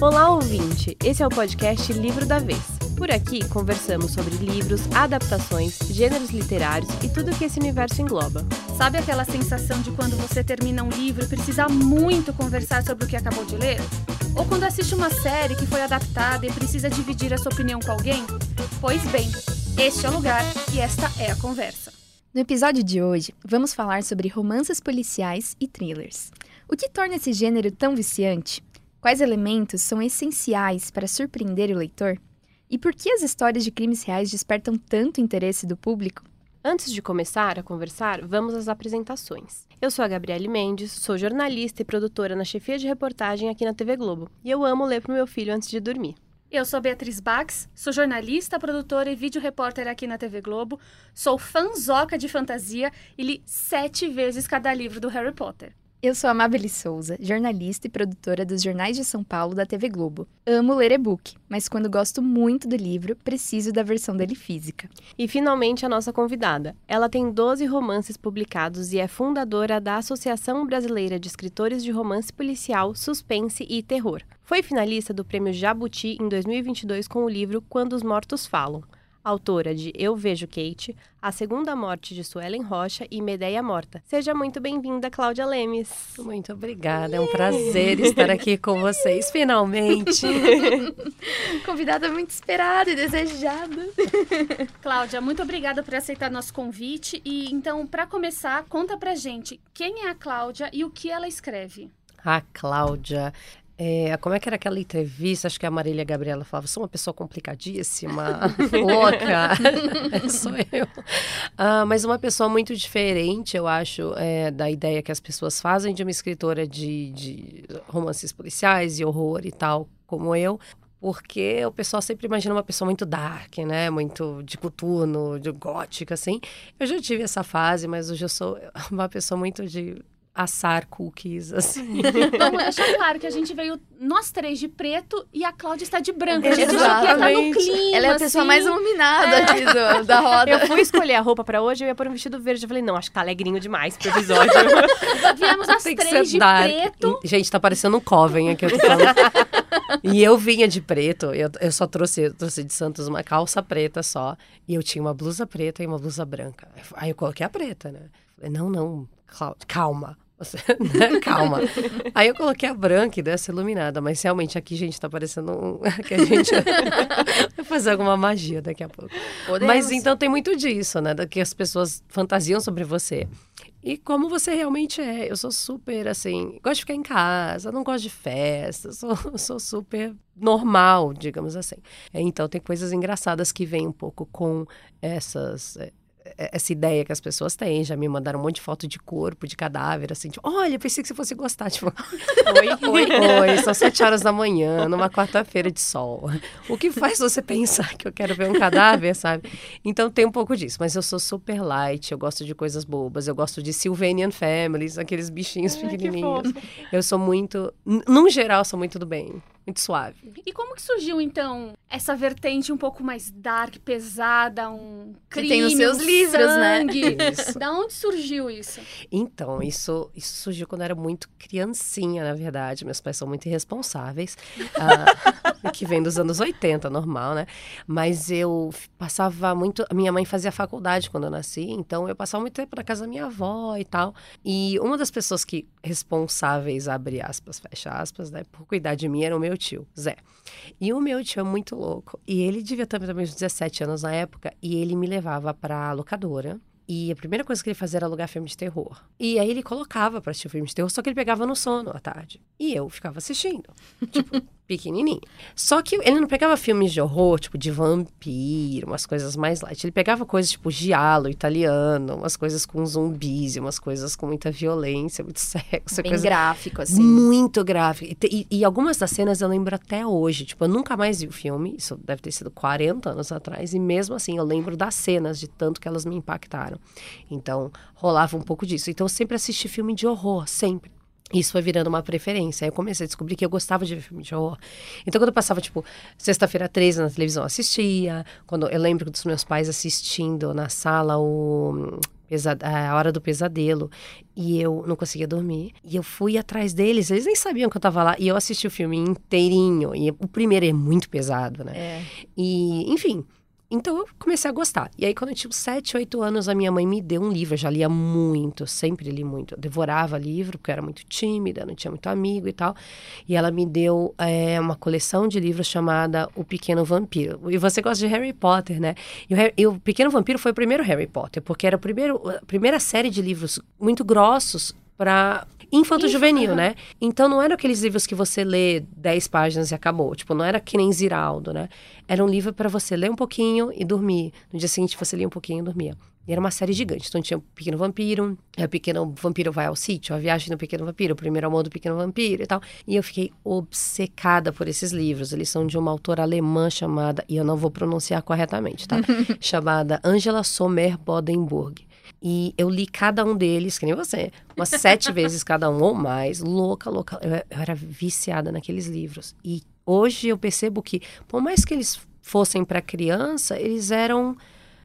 Olá, ouvinte! Esse é o podcast Livro da Vez. Por aqui conversamos sobre livros, adaptações, gêneros literários e tudo que esse universo engloba. Sabe aquela sensação de quando você termina um livro e precisa muito conversar sobre o que acabou de ler? Ou quando assiste uma série que foi adaptada e precisa dividir a sua opinião com alguém? Pois bem, este é o lugar e esta é a conversa. No episódio de hoje, vamos falar sobre romances policiais e thrillers. O que torna esse gênero tão viciante? Quais elementos são essenciais para surpreender o leitor? E por que as histórias de crimes reais despertam tanto interesse do público? Antes de começar a conversar, vamos às apresentações. Eu sou a Gabriele Mendes, sou jornalista e produtora na chefia de reportagem aqui na TV Globo, e eu amo ler para o meu filho antes de dormir. Eu sou Beatriz Bax, sou jornalista, produtora e vídeo repórter aqui na TV Globo, sou fanzoca de fantasia e li sete vezes cada livro do Harry Potter. Eu sou a Amabile Souza, jornalista e produtora dos Jornais de São Paulo da TV Globo. Amo ler e-book, mas quando gosto muito do livro, preciso da versão dele física. E finalmente a nossa convidada. Ela tem 12 romances publicados e é fundadora da Associação Brasileira de Escritores de Romance Policial, Suspense e Terror. Foi finalista do Prêmio Jabuti em 2022 com o livro Quando os Mortos Falam autora de Eu Vejo Kate, A Segunda Morte de Suelen Rocha e Medeia Morta. Seja muito bem-vinda, Cláudia Lemes. Muito obrigada, é um prazer estar aqui com vocês, finalmente. Convidada muito esperada e desejada. Cláudia, muito obrigada por aceitar nosso convite. E então, para começar, conta pra gente quem é a Cláudia e o que ela escreve. A Cláudia é, como é que era aquela entrevista? Acho que a Marília Gabriela falava, sou uma pessoa complicadíssima, louca. é, sou eu. Ah, mas uma pessoa muito diferente, eu acho, é, da ideia que as pessoas fazem de uma escritora de, de romances policiais e horror e tal, como eu porque o pessoal sempre imagina uma pessoa muito dark, né? Muito de coturno, de gótica, assim. Eu já tive essa fase, mas hoje eu sou uma pessoa muito de assar cookies, assim. Vamos deixar claro que a gente veio nós três de preto e a Cláudia está de branco. A gente já tá no clima, Ela é a pessoa assim. mais iluminada é. aqui do, da roda. Eu fui escolher a roupa pra hoje, eu ia pôr um vestido verde. Eu falei, não, acho que tá alegrinho demais pro episódio. Viemos as três de dark. preto. Gente, tá parecendo um Coven aqui, eu tô falando. e eu vinha de preto, eu, eu só trouxe, eu trouxe de Santos uma calça preta só. E eu tinha uma blusa preta e uma blusa branca. Aí eu coloquei a preta, né? Falei, não, não, calma. Você, né? Calma. Aí eu coloquei a branca e dessa iluminada, mas realmente aqui, gente, tá parecendo um... que a gente vai fazer alguma magia daqui a pouco. Podemos. Mas então tem muito disso, né? Da que as pessoas fantasiam sobre você. E como você realmente é. Eu sou super, assim, gosto de ficar em casa, não gosto de festa, sou, sou super normal, digamos assim. Então tem coisas engraçadas que vêm um pouco com essas é, é, essa ideia que as pessoas têm. Já me mandaram um monte de foto de corpo, de cadáver, assim, tipo, olha, pensei que você fosse gostar. Tipo, oi, oi, oi, são sete horas da manhã, numa quarta-feira de sol. O que faz você pensar que eu quero ver um cadáver, sabe? Então tem um pouco disso, mas eu sou super light, eu gosto de coisas bobas, eu gosto de Sylvanian Families, aqueles bichinhos pequenininhos. Eu sou muito, num geral, sou muito do bem muito suave. E como que surgiu, então, essa vertente um pouco mais dark, pesada, um crime, que tem nos seus um livros, né? sangue. né? Isso. da onde surgiu isso? Então, isso, isso surgiu quando eu era muito criancinha, na verdade. Meus pais são muito irresponsáveis. uh, que vem dos anos 80, normal, né? Mas eu passava muito... Minha mãe fazia faculdade quando eu nasci, então eu passava muito tempo na casa da minha avó e tal. E uma das pessoas que responsáveis, abre aspas, fecha aspas, né? Por cuidar de mim era o meu tio, Zé. E o meu tio é muito louco. E ele devia ter também uns 17 anos na época. E ele me levava pra locadora. E a primeira coisa que ele fazia era alugar filme de terror. E aí ele colocava pra assistir filme de terror, só que ele pegava no sono à tarde. E eu ficava assistindo. Tipo, pequenininho. Só que ele não pegava filmes de horror, tipo de vampiro, umas coisas mais light. Ele pegava coisas tipo giallo italiano, umas coisas com zumbis, umas coisas com muita violência, muito sexo. Bem gráfico, assim. Muito gráfico. E, e, e, algumas das cenas eu lembro até hoje. Tipo, eu nunca mais vi o filme, isso deve ter sido 40 anos atrás, e mesmo assim eu lembro das cenas, de tanto que elas me impactaram. Então, rolava um pouco disso. Então, eu sempre assisti filme de horror, sempre. Isso foi virando uma preferência. Aí eu comecei a descobrir que eu gostava de ver filme de horror. Então, quando eu passava, tipo, sexta-feira 13 na televisão, assistia. Quando eu lembro dos meus pais assistindo na sala o A Hora do Pesadelo. E eu não conseguia dormir. E eu fui atrás deles, eles nem sabiam que eu tava lá. E eu assisti o filme inteirinho. E o primeiro é muito pesado, né? É. E, enfim. Então eu comecei a gostar. E aí, quando eu tinha 7, 8 anos, a minha mãe me deu um livro. Eu já lia muito, sempre li muito. Eu devorava livro, porque eu era muito tímida, não tinha muito amigo e tal. E ela me deu é, uma coleção de livros chamada O Pequeno Vampiro. E você gosta de Harry Potter, né? E o, Harry, e o Pequeno Vampiro foi o primeiro Harry Potter, porque era o primeiro, a primeira série de livros muito grossos para infanto-juvenil, né? Então não eram aqueles livros que você lê 10 páginas e acabou. Tipo, não era que nem Ziraldo, né? Era um livro para você ler um pouquinho e dormir. No dia seguinte você lia um pouquinho e dormia. E era uma série gigante. Então tinha o Pequeno Vampiro, o Pequeno Vampiro vai ao sítio, a viagem do Pequeno Vampiro, o primeiro amor do Pequeno Vampiro e tal. E eu fiquei obcecada por esses livros. Eles são de uma autora alemã chamada, e eu não vou pronunciar corretamente, tá? chamada Angela Sommer Bodenburg. E eu li cada um deles, que nem você, umas sete vezes cada um ou mais. Louca, louca. Eu, eu era viciada naqueles livros. E hoje eu percebo que, por mais que eles fossem para criança, eles eram.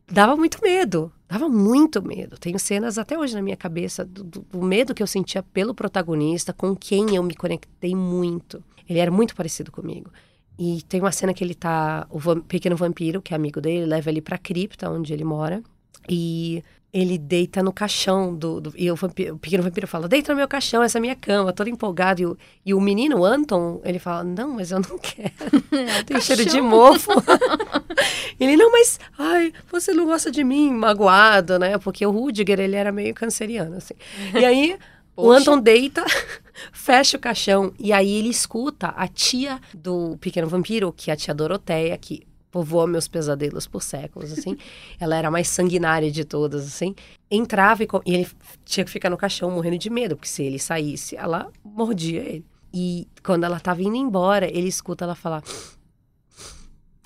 Dava muito medo. Dava muito medo. Tenho cenas até hoje na minha cabeça do, do, medo que eu sentia pelo protagonista, com quem eu me conectei muito. Ele era muito parecido comigo. E tem uma cena que ele tá. O pequeno vampiro, que é amigo dele, leva ele pra cripta onde ele mora. E ele deita no caixão do. do e o, vampiro, o, pequeno vampiro fala: Deita no meu caixão, essa é a minha cama, todo empolgado. E o, e o menino, o Anton, ele fala: Não, mas eu não quero. É Tem cheiro de mofo. ele: Não, mas. Ai, você não gosta de mim, magoado, né? Porque o Rudiger, ele era meio canceriano, assim. E aí. O Anton deita, fecha o caixão e aí ele escuta a tia do pequeno vampiro, que é a tia Doroteia, que povoou meus pesadelos por séculos, assim. ela era a mais sanguinária de todas, assim. Entrava e, e, ele tinha que ficar no caixão morrendo de medo, porque se ele saísse, ela mordia ele. E quando ela tava indo embora, ele escuta ela falar: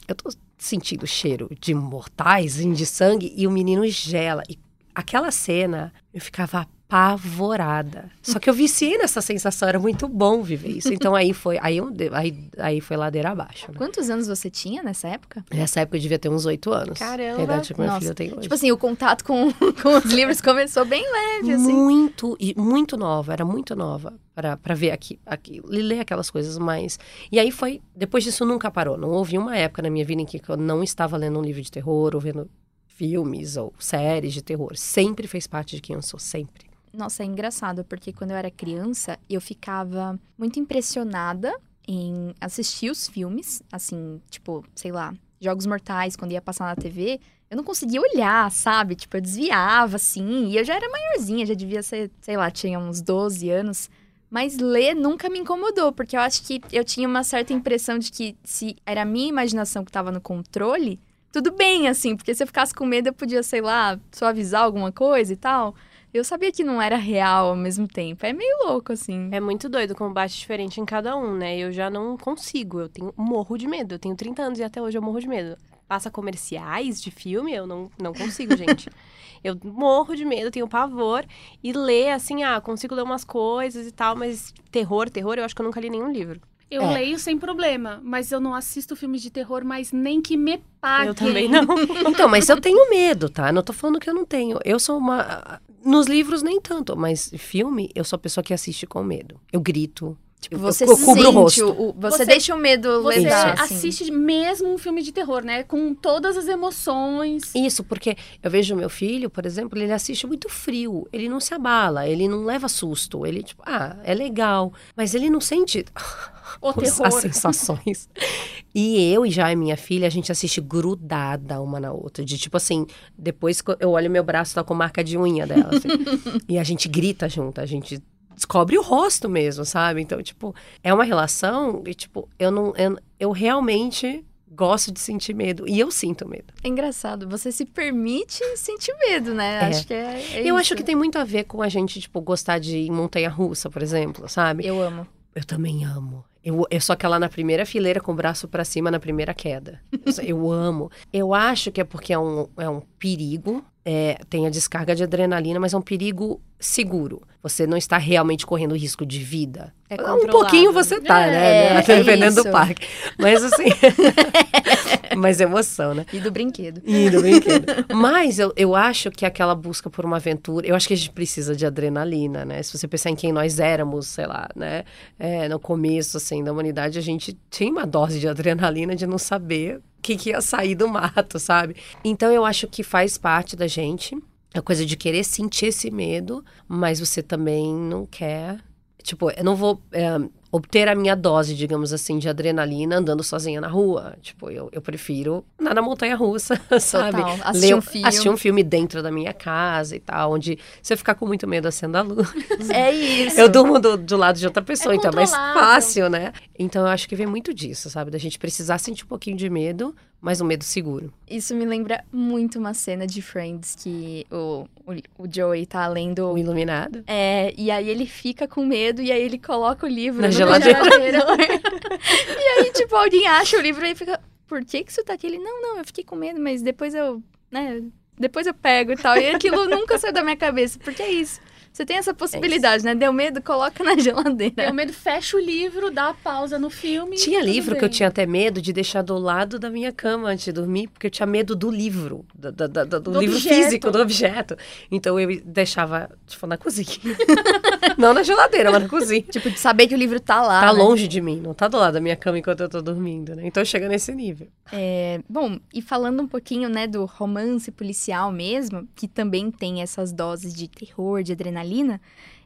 Eu tô sentindo cheiro de mortais, de sangue, e o menino gela. E aquela cena, eu ficava apavorada. Só que eu viciei nessa sensação, era muito bom viver isso. Então aí foi, aí, eu, aí, aí foi ladeira abaixo. Né? Quantos anos você tinha nessa época? Nessa época eu devia ter uns oito anos. Caramba! Idade meu filho tem hoje. Tipo assim, o contato com, com os livros começou bem leve, assim. Muito, e muito nova, era muito nova para ver aqui, aqui, ler aquelas coisas mais. E aí foi, depois disso nunca parou. Não houve uma época na minha vida em que eu não estava lendo um livro de terror ou vendo filmes ou séries de terror. Sempre fez parte de quem eu sou, sempre. Nossa, é engraçado, porque quando eu era criança, eu ficava muito impressionada em assistir os filmes, assim, tipo, sei lá, Jogos Mortais, quando ia passar na TV, eu não conseguia olhar, sabe? Tipo, eu desviava, assim, e eu já era maiorzinha, já devia ser, sei lá, tinha uns 12 anos. Mas ler nunca me incomodou, porque eu acho que eu tinha uma certa impressão de que se era a minha imaginação que estava no controle, tudo bem, assim, porque se eu ficasse com medo, eu podia, sei lá, suavizar alguma coisa e tal eu sabia que não era real ao mesmo tempo. É meio louco, assim. É muito doido como bate diferente em cada um, né? Eu já não consigo, eu tenho morro de medo. Eu tenho 30 anos e até hoje eu morro de medo. Passa comerciais de filme, eu não, não consigo, gente. eu morro de medo, tenho pavor. E ler, assim, ah, consigo ler umas coisas e tal, mas terror, terror, eu acho que eu nunca li nenhum livro. Eu é. leio sem problema, mas eu não assisto filmes de terror, mas nem que me paguem. Eu também não. então, mas eu tenho medo, tá? Não tô falando que eu não tenho. Eu sou uma. Nos livros, nem tanto, mas filme, eu sou a pessoa que assiste com medo. Eu grito, Tipo, você eu, eu cubro o rosto. O, você, você, deixa o medo você levar. Você assim. assiste mesmo um filme de terror, né? Com todas as emoções. Isso, porque eu vejo meu filho, por exemplo, ele assiste muito frio. Ele não se abala, ele não leva susto. Ele, tipo, ah, é legal. Mas ele não sente o terror. as sensações. e eu e já a minha filha, a gente assiste grudada uma na outra. De tipo assim, depois eu olho meu braço, tá com marca de unha dela. Assim, e a gente grita junto, a gente descobre o rosto mesmo, sabe? Então, tipo, é uma relação e, tipo, eu não. Eu, eu realmente gosto de sentir medo. E eu sinto medo. É engraçado. Você se permite sentir medo, né? É. Acho que é, é Eu isso. acho que tem muito a ver com a gente, tipo, gostar de montanha-russa, por exemplo, sabe? Eu amo. Eu também amo. Eu, eu sou aquela na primeira fileira com o braço para cima na primeira queda. Eu, eu amo. Eu acho que é porque é um, é um perigo, é, tem a descarga de adrenalina, mas é um perigo seguro. Você não está realmente correndo risco de vida. É um pouquinho você tá, é, né? É, Dependendo do parque. Mas assim. mais emoção, né? E do brinquedo. E do brinquedo. Mas eu, eu acho que aquela busca por uma aventura, eu acho que a gente precisa de adrenalina, né? Se você pensar em quem nós éramos, sei lá, né? É, no começo, assim, da humanidade, a gente tinha uma dose de adrenalina de não saber o que, que ia sair do mato, sabe? Então eu acho que faz parte da gente. A coisa de querer sentir esse medo, mas você também não quer Tipo, eu não vou é, obter a minha dose, digamos assim, de adrenalina andando sozinha na rua. Tipo, eu, eu prefiro andar na montanha russa, sabe? Total. Assistir um filme. Assistir um filme dentro da minha casa e tal, onde se eu ficar com muito medo acendo a luz. É isso. Eu durmo do, do lado de outra pessoa, É então é mais fácil, né? Então eu acho que vem muito disso, sabe? Da gente precisar sentir um pouquinho de medo, mas um medo seguro. Isso me lembra muito uma cena de Friends que o, o, o Joey tá lendo. O iluminado. É, e aí ele fica com medo e aí ele coloca o livro Na geladeira. congelador. e aí, tipo, alguém acha o livro e fica, por que que isso tá aqui? Ele, não, não, eu fiquei com medo, mas depois eu, né, depois eu pego e tal. E aquilo nunca saiu da minha cabeça, porque é isso. Você tem essa possibilidade, né? Deu medo, coloca na geladeira. Deu medo, fecha o livro, dá a pausa no filme. Tinha livro que eu bem. tinha até medo de deixar do lado da minha cama antes de dormir, porque eu tinha medo do livro, da- da- do, Do livro objeto. físico, do objeto. Então eu deixava, tipo, na cozinha. não na geladeira, mas na cozinha. Tipo, de saber que o livro tá lá. Tá né? longe de mim, não tá do lado da minha cama enquanto eu tô dormindo, né? Então chega nesse nível. É, bom, e falando um pouquinho, né, do romance policial mesmo, que também tem essas doses de terror, de adrenalina,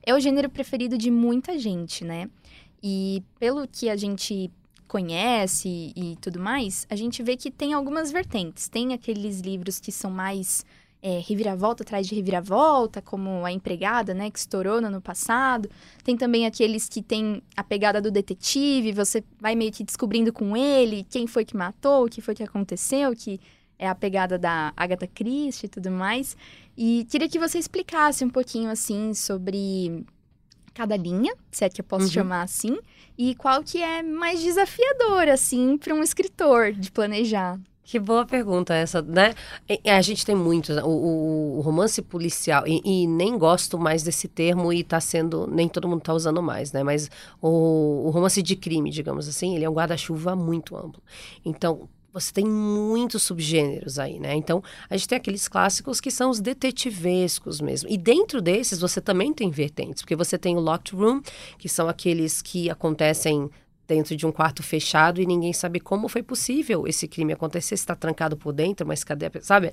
é o gênero preferido de muita gente, né? E pelo que a gente conhece e tudo mais, a gente vê que tem algumas vertentes. Tem aqueles livros que são mais é, reviravolta atrás de reviravolta, como A Empregada, né, que estourou no ano passado. Tem também aqueles que tem a pegada do detetive, você vai meio que descobrindo com ele quem foi que matou, o que foi que aconteceu, que é a pegada da Agatha Christie e tudo mais. E queria que você explicasse um pouquinho, assim, sobre cada linha, se é que eu posso Uhum. chamar assim, e qual que é mais desafiador, assim, para um escritor de planejar. Que boa pergunta essa, né? A gente tem muitos, o, o- o romance policial, e, e nem gosto mais desse termo e tá sendo, nem todo mundo tá usando mais, né? Mas o, o romance de crime, digamos assim, ele é um guarda-chuva muito amplo. Então, você tem muitos subgêneros aí, né? Então, a gente tem aqueles clássicos que são os detetivescos mesmo. E dentro desses, você também tem vertentes, porque você tem o locked room, que são aqueles que acontecem dentro de um quarto fechado e ninguém sabe como foi possível esse crime acontecer, se está trancado por dentro, mas cadê a sabe?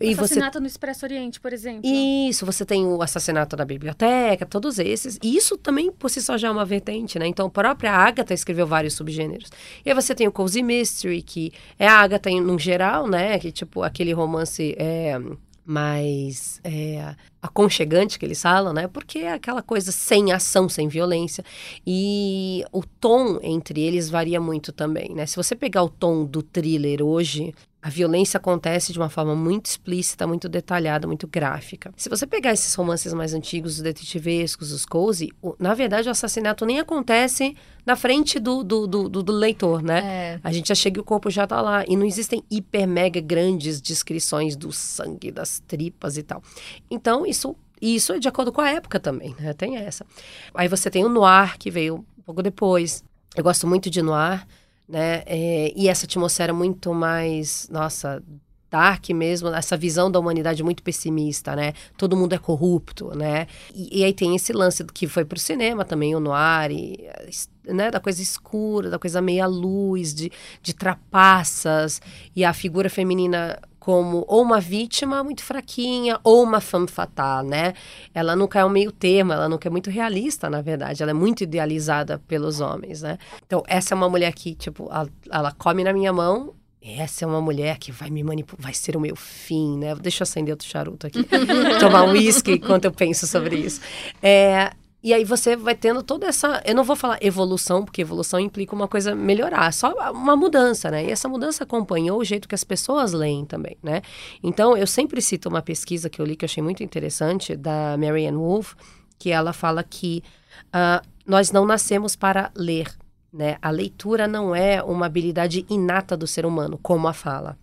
E você Assassinato no Expresso Oriente, por exemplo. isso, você tem o assassinato na biblioteca, todos esses. E isso também, por si só, já é uma vertente, né? Então, a própria Agatha escreveu vários subgêneros. E aí você tem o Cozy Mystery, que é a Agatha em, no geral, né? Que, tipo, aquele romance é, mais é, aconchegante que eles falam, né? Porque é aquela coisa sem ação, sem violência. E o tom entre eles varia muito também, né? Se você pegar o tom do thriller hoje, a violência acontece de uma forma muito explícita, muito detalhada, muito gráfica. Se você pegar esses romances mais antigos, os detetivescos, os cozy, o- na verdade o assassinato nem acontece na frente do, do, do, do- leitor, né? É. A gente já chega e o corpo já tá lá. E não existem hiper mega grandes descrições do sangue, das tripas e tal. Então, isso, isso é de acordo com a época também, né? Tem essa. Aí você tem o noir, que veio um pouco depois. Eu gosto muito de noir, né? É, e essa atmosfera muito mais, nossa, dark mesmo, essa visão da humanidade muito pessimista, né? Todo mundo é corrupto, né? E, e aí tem esse lance que foi pro cinema também, o noir, e, né? Da coisa escura, da coisa meia luz, de, de trapaças, e a figura feminina como ou uma vítima muito fraquinha ou uma femme fatale, né? Ela nunca é um meio termo, ela nunca é muito realista, na verdade. Ela é muito idealizada pelos homens, né? Então, essa é uma mulher que, tipo, ela, ela come na minha mão. Essa é uma mulher que vai me manipular, vai ser o meu fim, né? Deixa eu acender outro charuto aqui. Tomar um uísque enquanto eu penso sobre isso. É, e aí você vai tendo toda essa. Eu não vou falar evolução, porque evolução implica uma coisa melhorar, só uma mudança, né? E essa mudança acompanhou o jeito que as pessoas leem também, né? Então, eu sempre cito uma pesquisa que eu li que eu achei muito interessante, da Marianne Wolf, que ela fala que ah, nós não nascemos para ler, né? A leitura não é uma habilidade inata do ser humano, como a fala.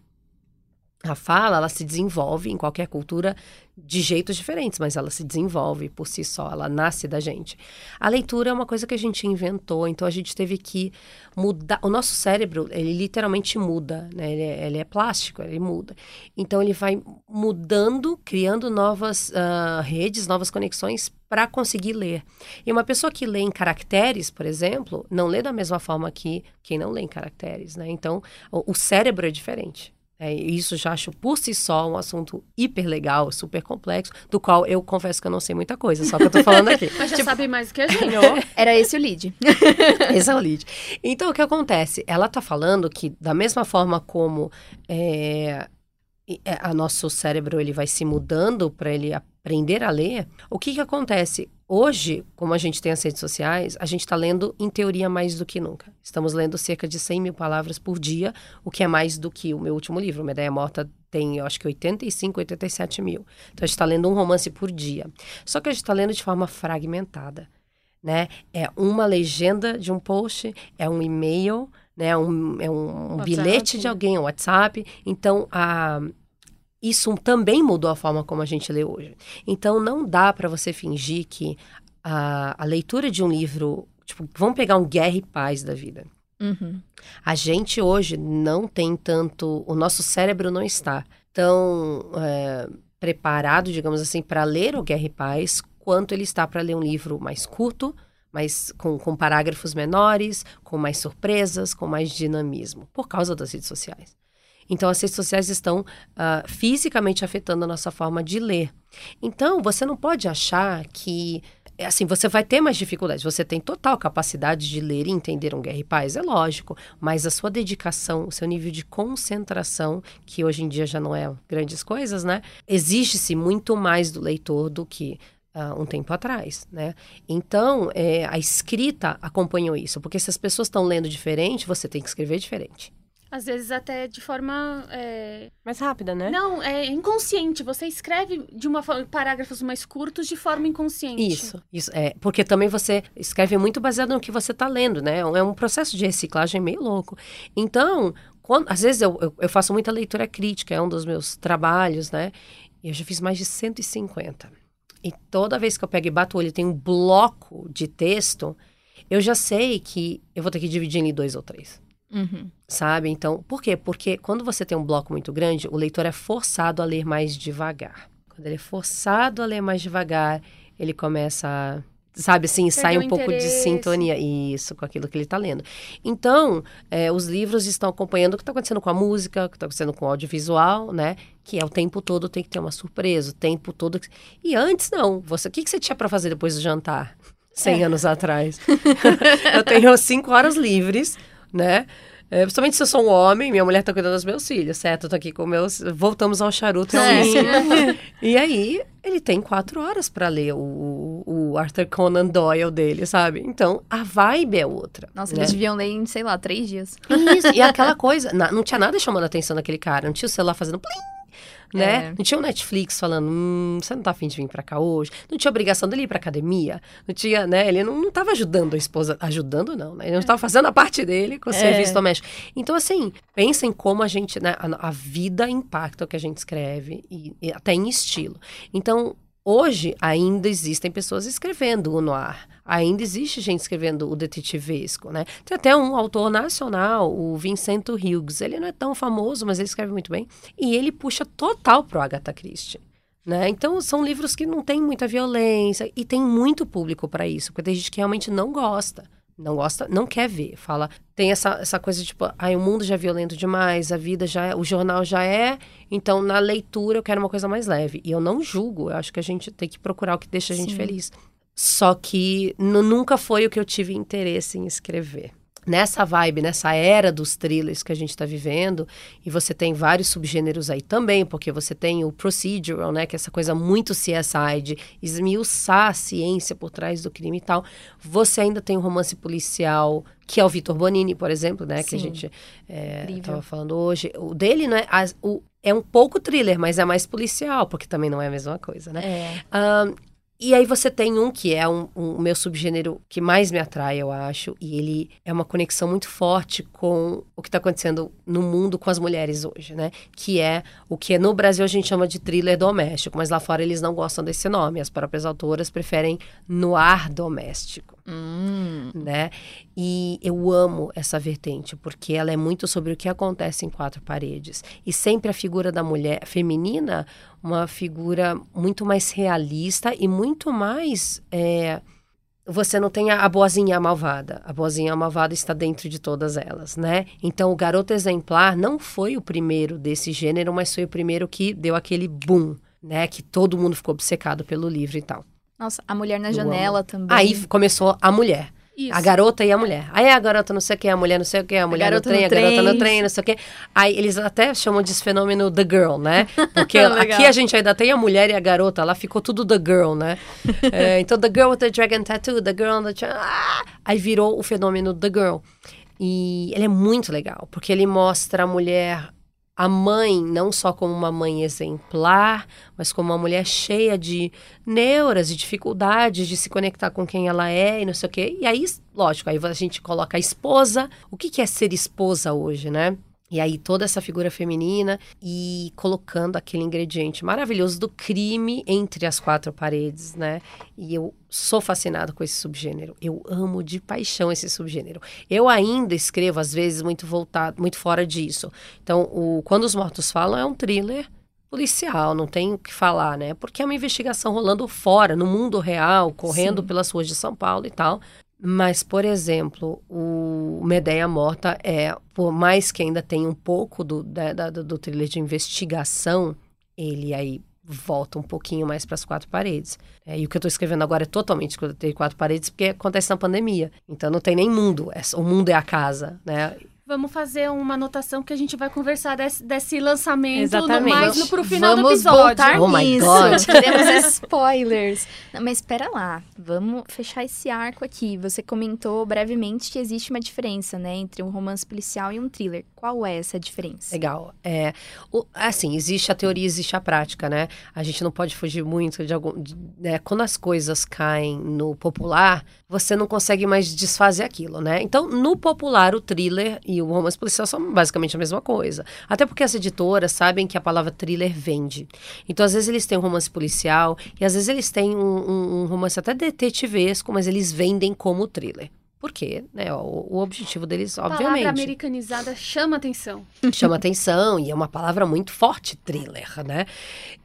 A fala, ela se desenvolve em qualquer cultura de jeitos diferentes, mas ela se desenvolve por si só, ela nasce da gente. A leitura é uma coisa que a gente inventou, então a gente teve que mudar. O nosso cérebro, ele literalmente muda, né? Ele é, ele é plástico, ele muda. Então ele vai mudando, criando novas uh, redes, novas conexões para conseguir ler. E uma pessoa que lê em caracteres, por exemplo, não lê da mesma forma que quem não lê em caracteres, né? Então o, o cérebro é diferente. É, isso já acho por si só um assunto hiper legal, super complexo, do qual eu confesso que eu não sei muita coisa, só que eu tô falando aqui. Mas já tipo... sabe mais que a gente. Era esse o lead. esse é o lead. Então, o que acontece? Ela tá falando que, da mesma forma como é, é a nosso cérebro ele vai se mudando para ele aprender a ler, o que que acontece? Hoje, como a gente tem as redes sociais, a gente está lendo, em teoria, mais do que nunca. Estamos lendo cerca de 100 mil palavras por dia, o que é mais do que o meu último livro. Uma Ideia Morta tem, eu acho que 85, 87 mil. Então, a gente está lendo um romance por dia. Só que a gente está lendo de forma fragmentada. Né? É uma legenda de um post, é um e-mail, né? um, é um, um bilhete de alguém, um WhatsApp. Então, a isso também mudou a forma como a gente lê hoje. Então, não dá para você fingir que a, a, leitura de um livro. Tipo, vamos pegar um Guerra e Paz da vida. Uhum. A gente hoje não tem tanto. O nosso cérebro não está tão é, preparado, digamos assim, para ler o Guerra e Paz quanto ele está para ler um livro mais curto, mais com, com parágrafos menores, com mais surpresas, com mais dinamismo, por causa das redes sociais. Então, as redes sociais estão uh, fisicamente afetando a nossa forma de ler. Então, você não pode achar que é assim, você vai ter mais dificuldades. Você tem total capacidade de ler e entender um Guerra e Paz, é lógico. Mas a sua dedicação, o seu nível de concentração, que hoje em dia já não é grandes coisas, né? Exige-se muito mais do leitor do que uh, um tempo atrás, né? Então, é, a escrita acompanhou isso. Porque se as pessoas estão lendo diferente, você tem que escrever diferente. Às vezes até de forma. É... Mais rápida, né? Não, é inconsciente. Você escreve de uma forma, parágrafos mais curtos de forma inconsciente. Isso, isso. É, porque também você escreve muito baseado no que você está lendo, né? É um processo de reciclagem meio louco. Então, quando, às vezes eu, eu, eu faço muita leitura crítica, é um dos meus trabalhos, né? E eu já fiz mais de 150. E toda vez que eu pego e bato o olho tem um bloco de texto, eu já sei que eu vou ter que dividir em dois ou três. Uhum. Sabe? Então, por quê? Porque quando você tem um bloco muito grande, o leitor é forçado a ler mais devagar. Quando ele é forçado a ler mais devagar, ele começa a sabe assim, sai um pouco de sintonia isso com aquilo que ele está lendo. Então, é, os livros estão acompanhando o que está acontecendo com a música, o que está acontecendo com o audiovisual, né? Que é o tempo todo tem que ter uma surpresa, o tempo todo. E antes não. Você, o que, que você tinha para fazer depois do jantar? 100 é. anos atrás. eu tenho cinco horas livres né? É, principalmente se eu sou um homem, minha mulher tá cuidando dos meus filhos, certo? Eu tô aqui com meus. Voltamos ao charuto. É. e aí, ele tem quatro horas para ler o, o, Arthur Conan Doyle dele, sabe? Então, a vibe é outra. Nossa, né? eles deviam ler em, sei lá, três dias. Isso, e aquela coisa, não tinha nada chamando a atenção daquele cara, não tinha o celular fazendo plim né? É. Não tinha o Netflix falando, hum, você não tá afim de vir pra cá hoje. Não tinha obrigação dele ir pra academia. Não tinha, né? Ele não, não tava ajudando a esposa. Ajudando, não, né? Ele não estava fazendo a parte dele com o é. serviço doméstico. Então, assim, pensem como a gente, né? A, a vida impacta o que a gente escreve, e, e até em estilo. Então, Hoje ainda existem pessoas escrevendo o noir. Ainda existe gente escrevendo o detetivesco, né? Tem até um autor nacional, o Vincento Hughes. Ele não é tão famoso, mas ele escreve muito bem. E ele puxa total pro Agatha Christie. Né? Então, são livros que não tem muita violência e tem muito público para isso, porque tem gente que realmente não gosta não gosta, não quer ver. Fala, tem essa, essa coisa tipo, ai, o mundo já é violento demais, a vida já é, o jornal já é, então na leitura eu quero uma coisa mais leve. E eu não julgo, eu acho que a gente tem que procurar o que deixa a gente Sim. feliz. Só que nunca foi o que eu tive interesse em escrever nessa vibe, nessa era dos thrillers que a gente está vivendo, e você tem vários subgêneros aí também, porque você tem o procedural, né, que é essa coisa muito CSI de esmiuçar a ciência por trás do crime e tal. Você ainda tem o romance policial, que é o Vitor Bonini, por exemplo, né, Sim. que a gente estava é, falando hoje. O dele, né, as, o, é um pouco thriller, mas é mais policial, porque também não é a mesma coisa, né? É. Um, E aí você tem um que é um, um, o meu subgênero que mais me atrai, eu acho, e ele é uma conexão muito forte com o que está acontecendo no mundo com as mulheres hoje, né? Que é o que no Brasil a gente chama de thriller doméstico, mas lá fora eles não gostam desse nome. As próprias autoras preferem noir doméstico. Hum. Né? E eu amo essa vertente, porque ela é muito sobre o que acontece em quatro paredes. E sempre a figura da mulher feminina, uma figura muito mais realista e muito mais. É, você não tem a, boazinha a malvada. A boazinha a malvada está dentro de todas elas, né? Então, o Garoto Exemplar não foi o primeiro desse gênero, mas foi o primeiro que deu aquele boom, né? Que todo mundo ficou obcecado pelo livro e tal. Nossa, a mulher na janela também. Aí começou a mulher. Isso. A garota e a mulher. Aí a garota não sei o que, a mulher não sei o que, a mulher a no trem, no a garota no trem, não sei o que. Aí eles até chamam desse fenômeno The Girl, né? Porque aqui a gente ainda tem a mulher e a garota, lá ficou tudo The Girl, né? é, então, The Girl with the Dragon Tattoo, The Girl the... Ah! Aí virou o fenômeno The Girl. E ele é muito legal, porque ele mostra a mulher a mãe não só como uma mãe exemplar, mas como uma mulher cheia de neuras e dificuldades de se conectar com quem ela é e não sei o quê. E aí, lógico, aí a gente coloca a esposa. O que, que é ser esposa hoje, né? E aí toda essa figura feminina e colocando aquele ingrediente maravilhoso do crime entre as quatro paredes, né? E eu sou fascinada com esse subgênero. Eu amo de paixão esse subgênero. Eu ainda escrevo às vezes muito voltado, muito fora disso. Então, o Quando os Mortos Falam é um thriller policial, não tem o que falar, né? Porque é uma investigação rolando fora, no mundo real, correndo Sim. pelas ruas de São Paulo e tal. Mas, por exemplo, o Medeia Morta é, por mais que ainda tenha um pouco do, da, do thriller de investigação, ele aí volta um pouquinho mais para as quatro paredes. É, e o que eu estou escrevendo agora é totalmente quatro paredes, porque acontece na pandemia. Então não tem nem mundo, é, o mundo é a casa, né? Vamos fazer uma anotação que a gente vai conversar desse, desse lançamento Exatamente. mais no, pro final vamos do episódio. Voltar oh nisso. God. Queremos spoilers. Não, mas espera lá, vamos fechar esse arco aqui. Você comentou brevemente que existe uma diferença, né, entre um romance policial e um thriller. Qual é essa diferença? Legal. É, o, assim, existe a teoria, existe a prática, né? A gente não pode fugir muito de algum. De, né? Quando as coisas caem no popular, você não consegue mais desfazer aquilo, né? Então, no popular, o thriller e o romance policial são basicamente a mesma coisa. Até porque as editoras sabem que a palavra thriller vende. Então, às vezes, eles têm um romance policial e às vezes eles têm um, um, um romance até detetivesco, mas eles vendem como thriller. Porque, né, o, o objetivo deles, obviamente. A palavra americanizada chama atenção. Chama atenção e é uma palavra muito forte, thriller, né?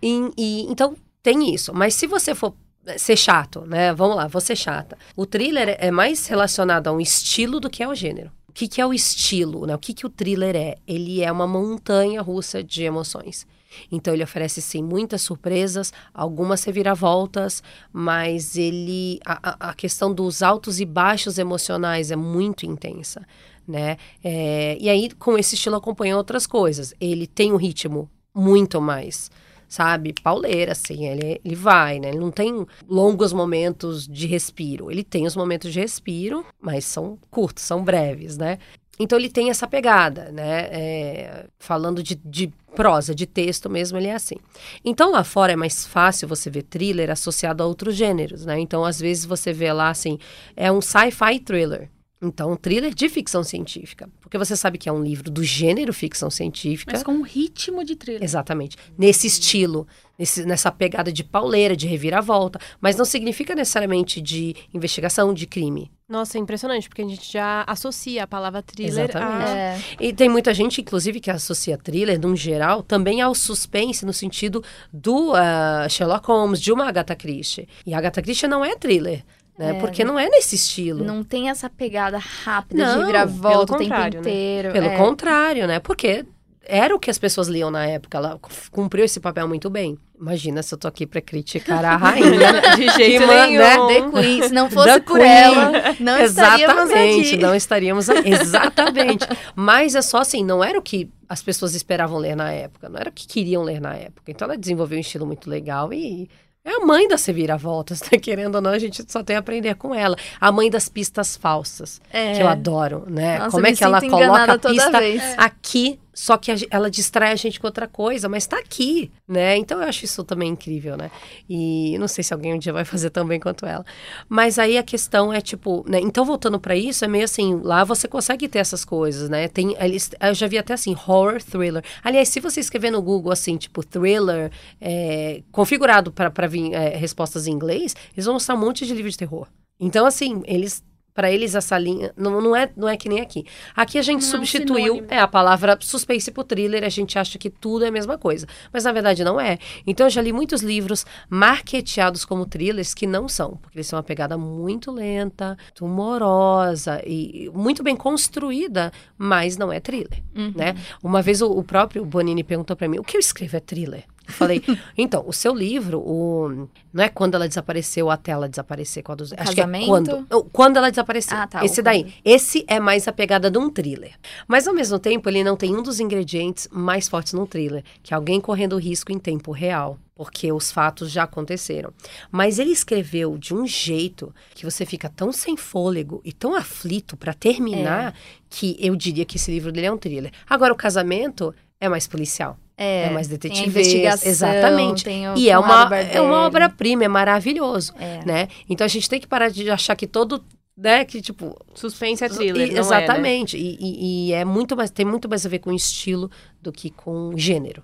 E, e, então, tem isso. Mas se você for ser chato, né? Vamos lá, vou ser chata. O thriller é mais relacionado a um estilo do que ao gênero. O que, que é o estilo, né? O que, que o thriller é? Ele é uma montanha russa de emoções. Então ele oferece sim muitas surpresas, algumas reviravoltas, mas ele a, a questão dos altos e baixos emocionais é muito intensa, né? É, e aí com esse estilo acompanha outras coisas. Ele tem um ritmo muito mais sabe, pauleira, assim, ele, ele vai, né? Ele não tem longos momentos de respiro. Ele tem os momentos de respiro, mas são curtos, são breves, né? Então ele tem essa pegada, né? É, falando de, de prosa, de texto mesmo, ele é assim. Então lá fora é mais fácil você ver thriller associado a outros gêneros, né? Então às vezes você vê lá assim, é um sci-fi thriller. Então, um thriller de ficção científica. Porque você sabe que é um livro do gênero ficção científica. Mas com um ritmo de thriller. Exatamente. Nesse estilo, nesse, nessa pegada de pauleira, de reviravolta. Mas não significa necessariamente de investigação, de crime. Nossa, é impressionante, porque a gente já associa a palavra thriller Exatamente. a... É. E tem muita gente, inclusive, que associa thriller, num geral, também ao suspense, no sentido do uh, Sherlock Holmes, de uma Agatha Christie. E a Agatha Christie não é thriller né? É, Porque não é nesse estilo. Não tem essa pegada rápida não, de viravolta o tempo né? inteiro. Né? Pelo é. contrário, né? Porque era o que as pessoas liam na época. Ela cumpriu esse papel muito bem. Imagina se eu tô aqui pra criticar a rainha. de jeito nenhum. Né? The Queen. Se não fosse The por Queen. ela, não Exatamente, não estaríamos aqui. Exatamente. Mas é só assim, não era o que as pessoas esperavam ler na época. Não era o que queriam ler na época. Então ela desenvolveu um estilo muito legal e é a mãe das reviravoltas, né? Querendo ou não, a gente só tem a aprender com ela. A mãe das pistas falsas, é. que eu adoro, né? Nossa, Como é que ela coloca a pista aqui só que a, ela distrai a gente com outra coisa, mas tá aqui, né? Então eu acho isso também incrível, né? E não sei se alguém um dia vai fazer tão bem quanto ela. Mas aí a questão é tipo, né? Então voltando para isso, é meio assim, lá você consegue ter essas coisas, né? Tem, eu já vi até assim, horror thriller. Aliás, se você escrever no Google assim, tipo thriller, é, configurado para vir é, respostas em inglês, eles vão mostrar um monte de livro de terror. Então, assim, eles para eles essa linha não, não, é, não é que nem aqui. Aqui a gente não substituiu é, um é, a palavra suspense por thriller, a gente acha que tudo é a mesma coisa, mas na verdade não é. Então eu já li muitos livros marketeados como thrillers que não são, porque eles são uma pegada muito lenta, tumorosa e muito bem construída, mas não é thriller, uhum. né? Uma vez o, o próprio Bonini perguntou para mim: "O que eu escrevo é thriller?" Eu falei, então, o seu livro, o, não é quando ela desapareceu até ela desaparecer. Quando, acho Casamento? que é quando. Quando ela desapareceu. Ah, tá, esse daí. Esse é mais a pegada de um thriller. Mas ao mesmo tempo, ele não tem um dos ingredientes mais fortes num thriller, que é alguém correndo risco em tempo real. Porque os fatos já aconteceram. Mas ele escreveu de um jeito que você fica tão sem fôlego e tão aflito para terminar é. que eu diria que esse livro dele é um thriller. Agora, o casamento é mais policial. É, é mais detetive. Exatamente. e é uma, é uma obra-prima, é maravilhoso. É. Né? Então a gente tem que parar de achar que todo né, que tipo suspense é thriller, e, exatamente. É, né? e, e, e, é muito mais tem muito mais a ver com estilo do que com gênero.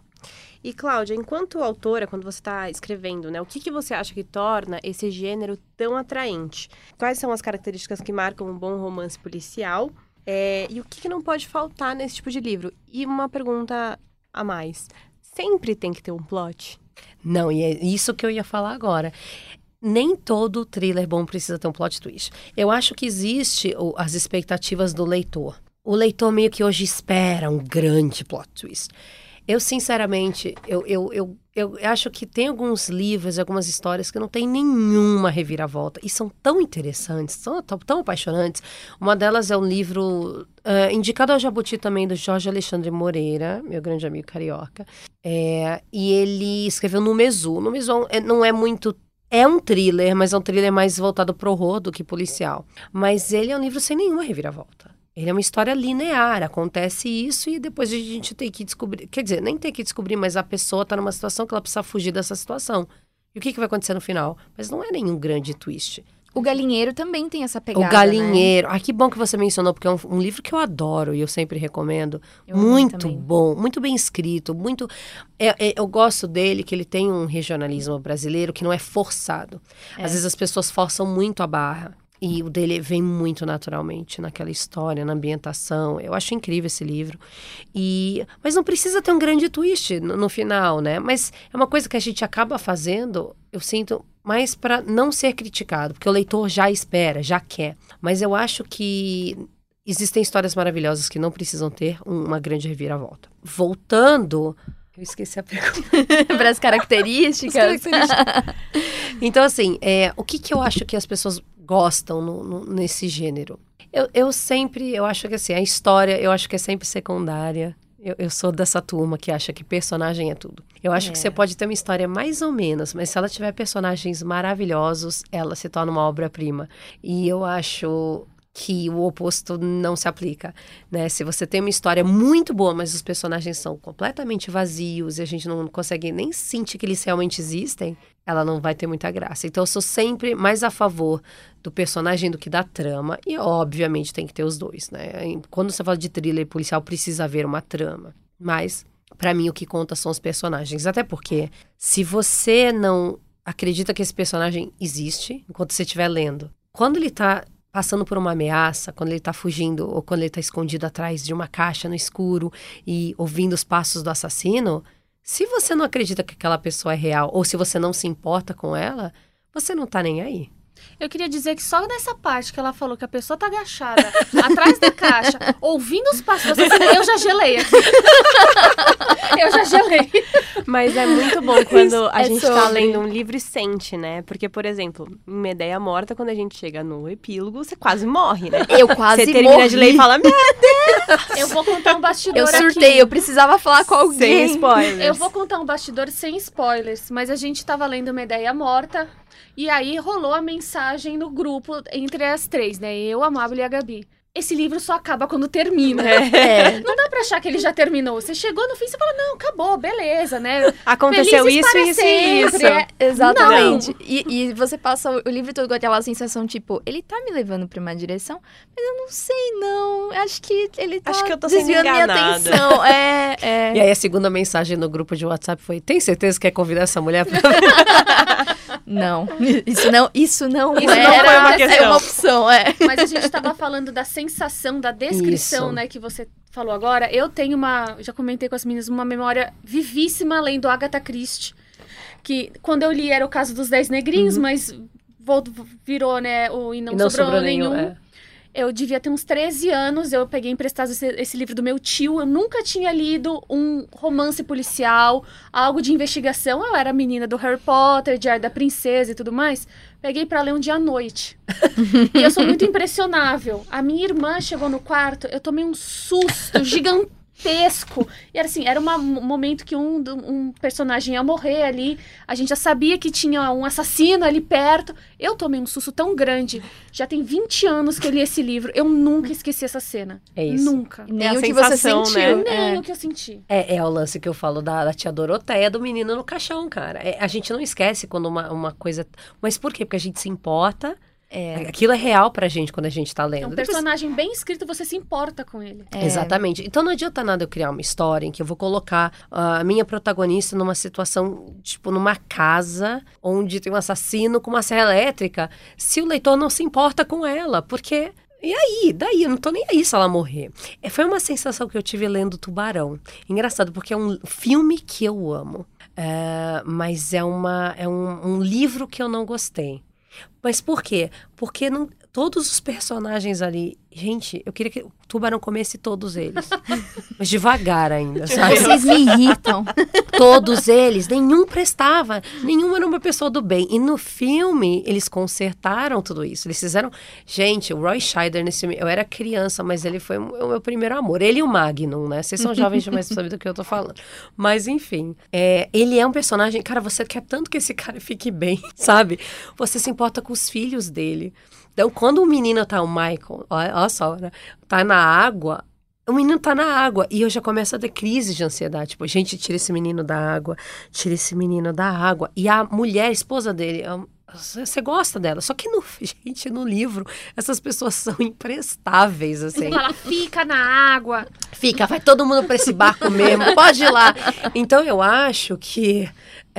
E Cláudia, enquanto autora, quando você está escrevendo, né, o que, que você acha que torna esse gênero tão atraente? Quais são as características que marcam um bom romance policial? É, e o que, que não pode faltar nesse tipo de livro? E uma pergunta a mais. Sempre tem que ter um plot? Não, e é isso que eu ia falar agora. Nem todo thriller bom precisa ter um plot twist. Eu acho que existe o, as expectativas do leitor. O leitor meio que hoje espera um grande plot twist. Eu, sinceramente, eu, eu, eu, eu acho que tem alguns livros, algumas histórias que não tem nenhuma reviravolta. E são tão interessantes, são tão, tão apaixonantes. Uma delas é um livro uh, indicado ao Jabuti também, do Jorge Alexandre Moreira, meu grande amigo carioca. É, e ele escreveu no Mesu. No Mesu é, não é muito é um thriller, mas é um thriller mais voltado pro horror do que policial. Mas ele é um livro sem nenhuma reviravolta. Ele é uma história linear, acontece isso e depois a gente tem que descobrir. Quer dizer, nem tem que descobrir, mas a pessoa está numa situação que ela precisa fugir dessa situação. E o que, que vai acontecer no final? Mas não é nenhum grande twist. O Galinheiro também tem essa pegada. O Galinheiro. Né? Ah, que bom que você mencionou, porque é um, um livro que eu adoro e eu sempre recomendo. Eu muito bom, muito bem escrito, muito. É, é, eu gosto dele, que ele tem um regionalismo brasileiro que não é forçado. É. Às vezes as pessoas forçam muito a barra. E o dele vem muito naturalmente naquela história, na ambientação. Eu acho incrível esse livro. E mas não precisa ter um grande twist no, no final, né? Mas é uma coisa que a gente acaba fazendo, eu sinto, mais para não ser criticado, porque o leitor já espera, já quer. Mas eu acho que existem histórias maravilhosas que não precisam ter uma grande reviravolta. Voltando eu esqueci a pergunta. Para as características. As características. então, assim, é, o que, que eu acho que as pessoas gostam no, no, nesse gênero. Eu, eu sempre, eu acho que assim, a história, eu acho que é sempre secundária. Eu, eu sou dessa turma que acha que personagem é tudo. Eu acho é. que você pode ter uma história mais ou menos, mas se ela tiver personagens maravilhosos, ela se torna uma obra-prima. E eu acho que o oposto não se aplica, né? Se você tem uma história muito boa, mas os personagens são completamente vazios e a gente não consegue nem sentir que eles realmente existem, ela não vai ter muita graça. Então eu sou sempre mais a favor do personagem do que da trama e obviamente tem que ter os dois, né? Quando você fala de thriller policial precisa haver uma trama, mas para mim o que conta são os personagens, até porque se você não acredita que esse personagem existe enquanto você estiver lendo, quando ele tá passando por uma ameaça, quando ele está fugindo ou quando ele está escondido atrás de uma caixa no escuro e ouvindo os passos do assassino, se você não acredita que aquela pessoa é real ou se você não se importa com ela, você não está nem aí. Eu queria dizer que só nessa parte que ela falou que a pessoa tá agachada atrás da caixa, ouvindo os passos eu já gelei aqui. eu já gelei. Mas é muito bom quando a é gente tá sobre. tá lendo um livro e sente, né? Porque, por exemplo, em Medeia Morta, quando a gente chega no epílogo, você quase morre, né? Eu quase Você termina morri. de ler e fala, meu Deus! Eu vou contar um bastidor Eu surtei, aqui. eu precisava falar com alguém. Sem spoilers. Eu vou contar um bastidor sem spoilers, mas a gente tava lendo Medeia Morta, e aí rolou a mensagem no grupo entre as três, né? Eu, a Mabel e a Gabi. esse livro só acaba quando termina. É. Não dá pra achar que ele já terminou. Você chegou no fim, você fala, não, acabou, beleza, né? Aconteceu Felizes isso, para isso e isso. É, Exatamente. E, e você passa o- livro todo com aquela sensação, tipo, ele tá me levando pra uma direção, mas eu não sei, não. Acho que ele tá Acho que eu tô desviando minha atenção. É, é. E aí a segunda mensagem no grupo de WhatsApp foi: tem certeza que quer convidar essa mulher pra. Não. Isso não, isso não, Isso não era foi uma é questão. uma opção, é. Mas a gente tava falando da sensação, da descrição, Isso. né, que você falou agora. Eu tenho uma, já comentei com as meninas, uma memória vivíssima lendo Agatha Christie. Que quando eu li era o caso dos Dez Negrinhos, mas vo- virou, né, o E Não, e não sobrou, sobrou nenhum. nenhum. é. Eu devia ter uns 13 anos, eu peguei emprestado esse, esse livro do meu tio. Eu nunca tinha lido um romance policial, algo de investigação. Eu era menina do Harry Potter, Diário da Princesa e tudo mais. Peguei pra ler um dia à noite. e eu sou muito impressionável. A minha irmã chegou no quarto, eu tomei um susto gigantesco. E era assim, era uma- um momento que um, um personagem ia morrer ali. A gente já sabia que tinha um assassino ali perto. Eu tomei um susto tão grande. Já tem 20 anos que eu li esse livro. Eu nunca esqueci essa cena. É isso. Nunca. Nem a o que você sentiu. né? Nem É. o que eu senti. É, é o lance que eu falo da, da tia Doroteia, do menino no caixão, cara. É, a gente não esquece quando uma, uma coisa. Mas por quê? Porque a gente se importa. É. Aquilo é real pra gente quando a gente tá É lendo. um Depois- personagem bem escrito, você se importa com ele. É. Exatamente. Então não adianta nada eu criar uma história em que eu vou colocar a minha protagonista numa situação, tipo, numa casa onde tem um assassino com uma serra elétrica, se o leitor não se importa com ela, porque. E aí? Daí? Eu não tô nem aí se ela morrer. É, foi uma sensação que eu tive lendo Tubarão. Engraçado, porque é um filme que eu amo. É, mas é, uma, é um, um livro que eu não gostei. Mas por quê? Porque não, todos os personagens ali. Gente, eu queria que o tubarão comesse todos eles. Mas devagar ainda, sabe? Vocês me irritam. Todos eles, nenhum prestava, nenhum era uma pessoa do bem. E no filme, eles consertaram tudo isso. Eles fizeram. Gente, o Roy Scheider nesse filme, eu era criança, mas ele foi o meu primeiro amor. Ele e o Magnum, né? Vocês são jovens demais pra saber do que eu tô falando. Mas enfim, é, ele é um personagem. Cara, você quer tanto que esse cara fique bem, sabe? Você se importa com os filhos dele. Então, quando o menino tá, o Michael, olha, olha só, né? tá na água, o menino tá na água e eu já começo a ter crise de ansiedade. Tipo, gente, tira esse menino da água, tira esse menino da água. E a mulher, a esposa dele, você gosta dela. Só que, no, gente, no livro, essas pessoas são imprestáveis, assim. Ela fica na água. Fica, vai todo mundo pra esse barco mesmo, pode ir lá. Então eu acho que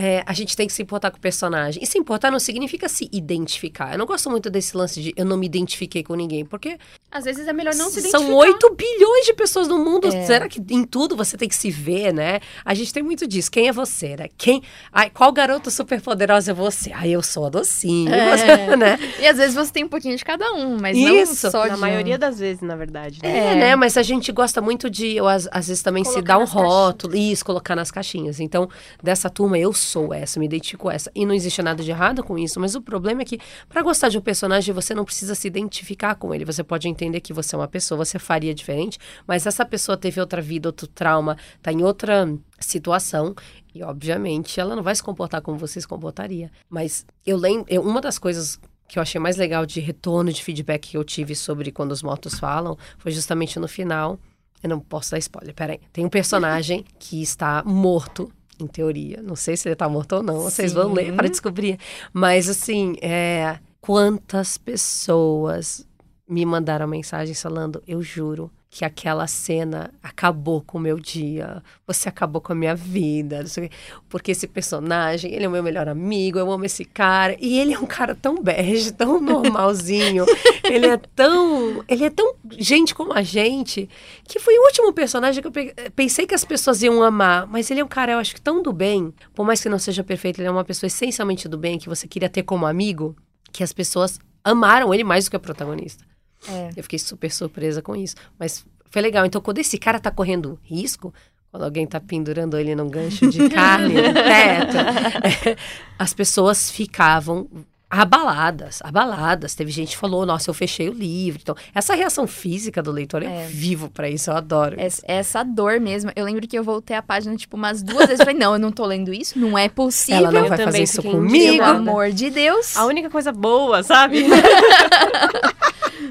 é, a gente tem que se importar com o personagem. E se importar não significa se identificar. Eu não gosto muito desse lance de eu não me identifiquei com ninguém, porque Às vezes é melhor não se identificar. são 8 bilhões de pessoas no mundo. É. Será que em tudo você tem que se ver, né? A gente tem muito disso. Quem é você, né? Quem, ai, qual garota super poderosa é você? Ah, eu sou a docinha, É. você, né? E às vezes você tem um pouquinho de cada um, mas Isso, não só Na de maioria um. das vezes, na verdade. Né? É, É. né? Mas a gente gosta muito de, eu, às, às vezes, também se Colocar dar um nas caixinhas. rótulo, isso, colocar nas caixinhas. Então, dessa turma, eu sou essa, me identifico com essa. E não existe nada de errado com isso, mas o problema é que, pra gostar de um personagem, você não precisa se identificar com ele. Você pode entender que você é uma pessoa, você faria diferente, mas essa pessoa teve outra vida, outro trauma, tá em outra situação. E, obviamente, ela não vai se comportar como você se comportaria. Mas eu lembro, eu- uma das coisas que eu achei mais legal de retorno de feedback que eu tive sobre quando os mortos falam foi justamente no final. Eu não posso dar spoiler, peraí. Tem um personagem que está morto, em teoria. Não sei se ele está morto ou não. Vocês vão Sim. ler para descobrir. Mas, assim, é... quantas pessoas me mandaram mensagem falando: eu juro que aquela cena acabou com o meu dia, você acabou com a minha vida, não sei o quê. porque esse personagem, ele é o meu melhor amigo, eu amo esse cara, e ele é um cara tão bege, tão normalzinho, ele é tão, ele é tão gente como a gente, que foi o último personagem que eu pe- pensei que as pessoas iam amar, mas ele é um cara, eu acho que tão do bem, por mais que não seja perfeito, ele é uma pessoa essencialmente do bem, que você queria ter como amigo, que as pessoas amaram ele mais do que a protagonista. É. Eu fiquei super surpresa com isso. Mas foi legal. Então, quando esse cara tá correndo risco, quando alguém tá pendurando ele num gancho de carne no teto, é, as pessoas ficavam abaladas, abaladas. Teve gente que falou, nossa, eu fechei o livro. Então, essa reação física do leitor, eu É. vivo pra isso, eu adoro. Essa, essa dor mesmo. Eu lembro que eu voltei a página, tipo, umas duas vezes. Falei, não, eu não tô lendo isso, não é possível. Ela não Eu vai também fazer isso comigo. Pelo amor de Deus. A única coisa boa, sabe?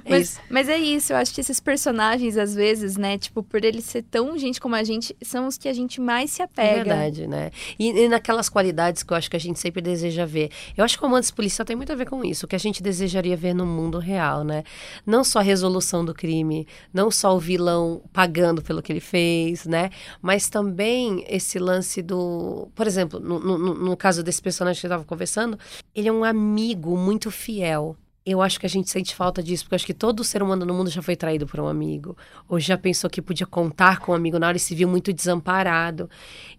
Mas Mas, mas, é isso, eu acho que esses personagens, às vezes, né, tipo, por eles ser tão gente como a gente, são os que a gente mais se apega. É verdade, né? E, e naquelas qualidades que eu acho que a gente sempre deseja ver. Eu acho que o Romances Policial tem muito a ver com isso, o que a gente desejaria ver no mundo real, né? Não só a resolução do crime, não só o vilão pagando pelo que ele fez, né? Mas também esse lance do. Por exemplo, no, no, no caso desse personagem que eu estava conversando, ele é um amigo muito fiel eu acho que a gente sente falta disso, porque eu acho que todo ser humano no mundo já foi traído por um amigo, ou já pensou que podia contar com um amigo na hora e se viu muito desamparado.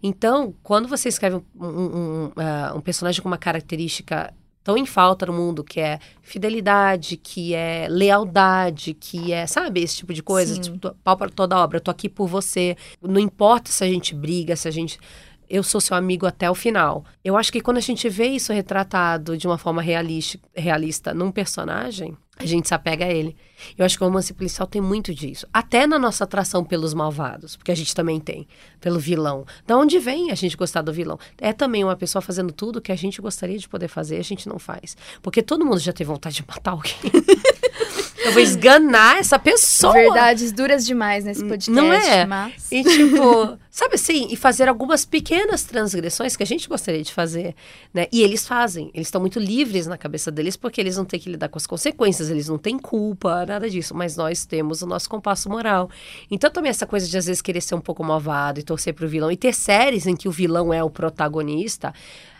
Então, quando você escreve um, um, uh, um personagem com uma característica tão em falta no mundo, que é fidelidade, que é lealdade, que é, sabe, esse tipo de coisa, Sim. tipo, pau para toda obra, eu tô aqui por você. Não importa se a gente briga, se a gente eu sou seu amigo até o final. Eu acho que quando a gente vê isso retratado de uma forma realista, realista num personagem, a gente se apega a ele. Eu acho que o romance policial tem muito disso. Até na nossa atração pelos malvados, porque a gente também tem, pelo vilão. Da onde vem a gente gostar do vilão? É também uma pessoa fazendo tudo que a gente gostaria de poder fazer a gente não faz. Porque todo mundo já teve vontade de matar alguém. Eu vou esganar essa pessoa. Verdades duras demais nesse podcast. Não é? Mas... E tipo, sabe assim, e fazer algumas pequenas transgressões que a gente gostaria de fazer, né? E eles fazem. Eles estão muito livres na cabeça deles porque eles não têm que lidar com as consequências, eles não têm culpa, nada disso. Mas nós temos o nosso compasso moral. Então também essa coisa de às vezes querer ser um pouco malvado e torcer pro vilão. E ter séries em que o vilão é o protagonista.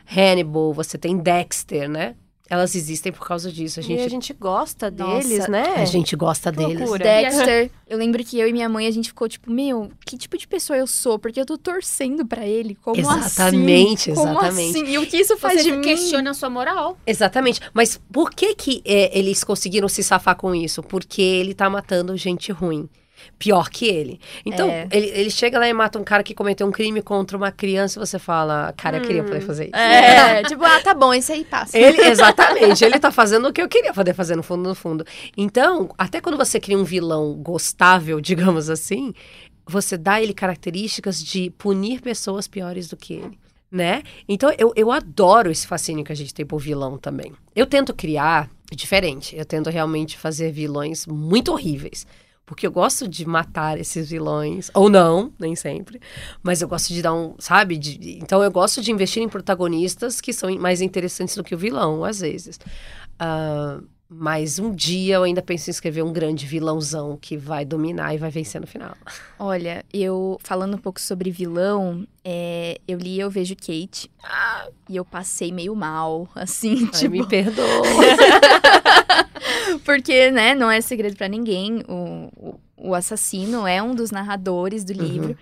Hannibal, você tem Dexter, né? Elas existem por causa disso. A gente, e a gente gosta deles, Nossa, né? A gente gosta que deles. Loucura. Dexter, eu lembro que eu e minha mãe, a gente ficou tipo, meu, que tipo de pessoa eu sou? Porque eu tô torcendo para ele. Como exatamente, assim? Como exatamente. Assim? E o que isso faz Você de mim? questiona a sua moral. Exatamente. Mas por que que é, eles conseguiram se safar com isso? Porque ele tá matando gente ruim pior que ele. Então, é. ele, ele chega lá e mata um cara que cometeu um crime contra uma criança e você fala, cara, eu queria poder hum. fazer isso. É, tipo, ah, tá bom, esse aí passa. Ele, exatamente, ele tá fazendo o que eu queria poder fazer no fundo, no fundo. Então, até quando você cria um vilão gostável, digamos assim, você dá ele características de punir pessoas piores do que ele. Né? Então, eu, eu adoro esse fascínio que a gente tem por vilão também. Eu tento criar diferente. Eu tento realmente fazer vilões muito horríveis porque eu gosto de matar esses vilões, ou não, nem sempre, mas eu gosto de dar um, sabe? De, então eu gosto de investir em protagonistas que são mais interessantes do que o vilão, às vezes. Uh, mas um dia eu ainda penso em escrever um grande vilãozão que vai dominar e vai vencer no final. Olha, eu falando um pouco sobre vilão, é, eu li Eu Vejo Kate ah, e eu passei meio mal, assim, Ai, tipo... me perdoa. Porque, né, não é segredo para ninguém, o, o, o, assassino é um dos narradores do livro. Uhum.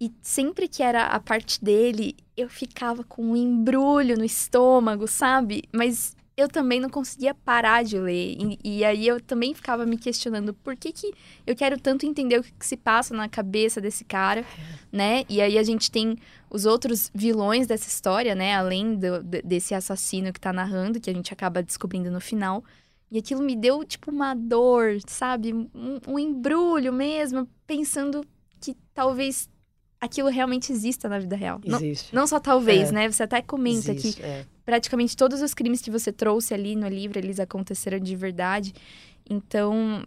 E sempre que era a parte dele, eu ficava com um embrulho no estômago, sabe? Mas eu também não conseguia parar de ler. E, e, aí eu também ficava me questionando por que, que eu quero tanto entender o que, que se passa na cabeça desse cara, é. né? E aí a gente tem os outros vilões dessa história, né? Além do, desse assassino que tá narrando, que a gente acaba descobrindo no final. E aquilo me deu, tipo, uma dor, sabe? Um, um embrulho mesmo, pensando que talvez aquilo realmente exista na vida real. Existe. Não, não só talvez, é. né? Você até comenta Existe, que é. praticamente todos os crimes que você trouxe ali no livro, eles aconteceram de verdade. Então,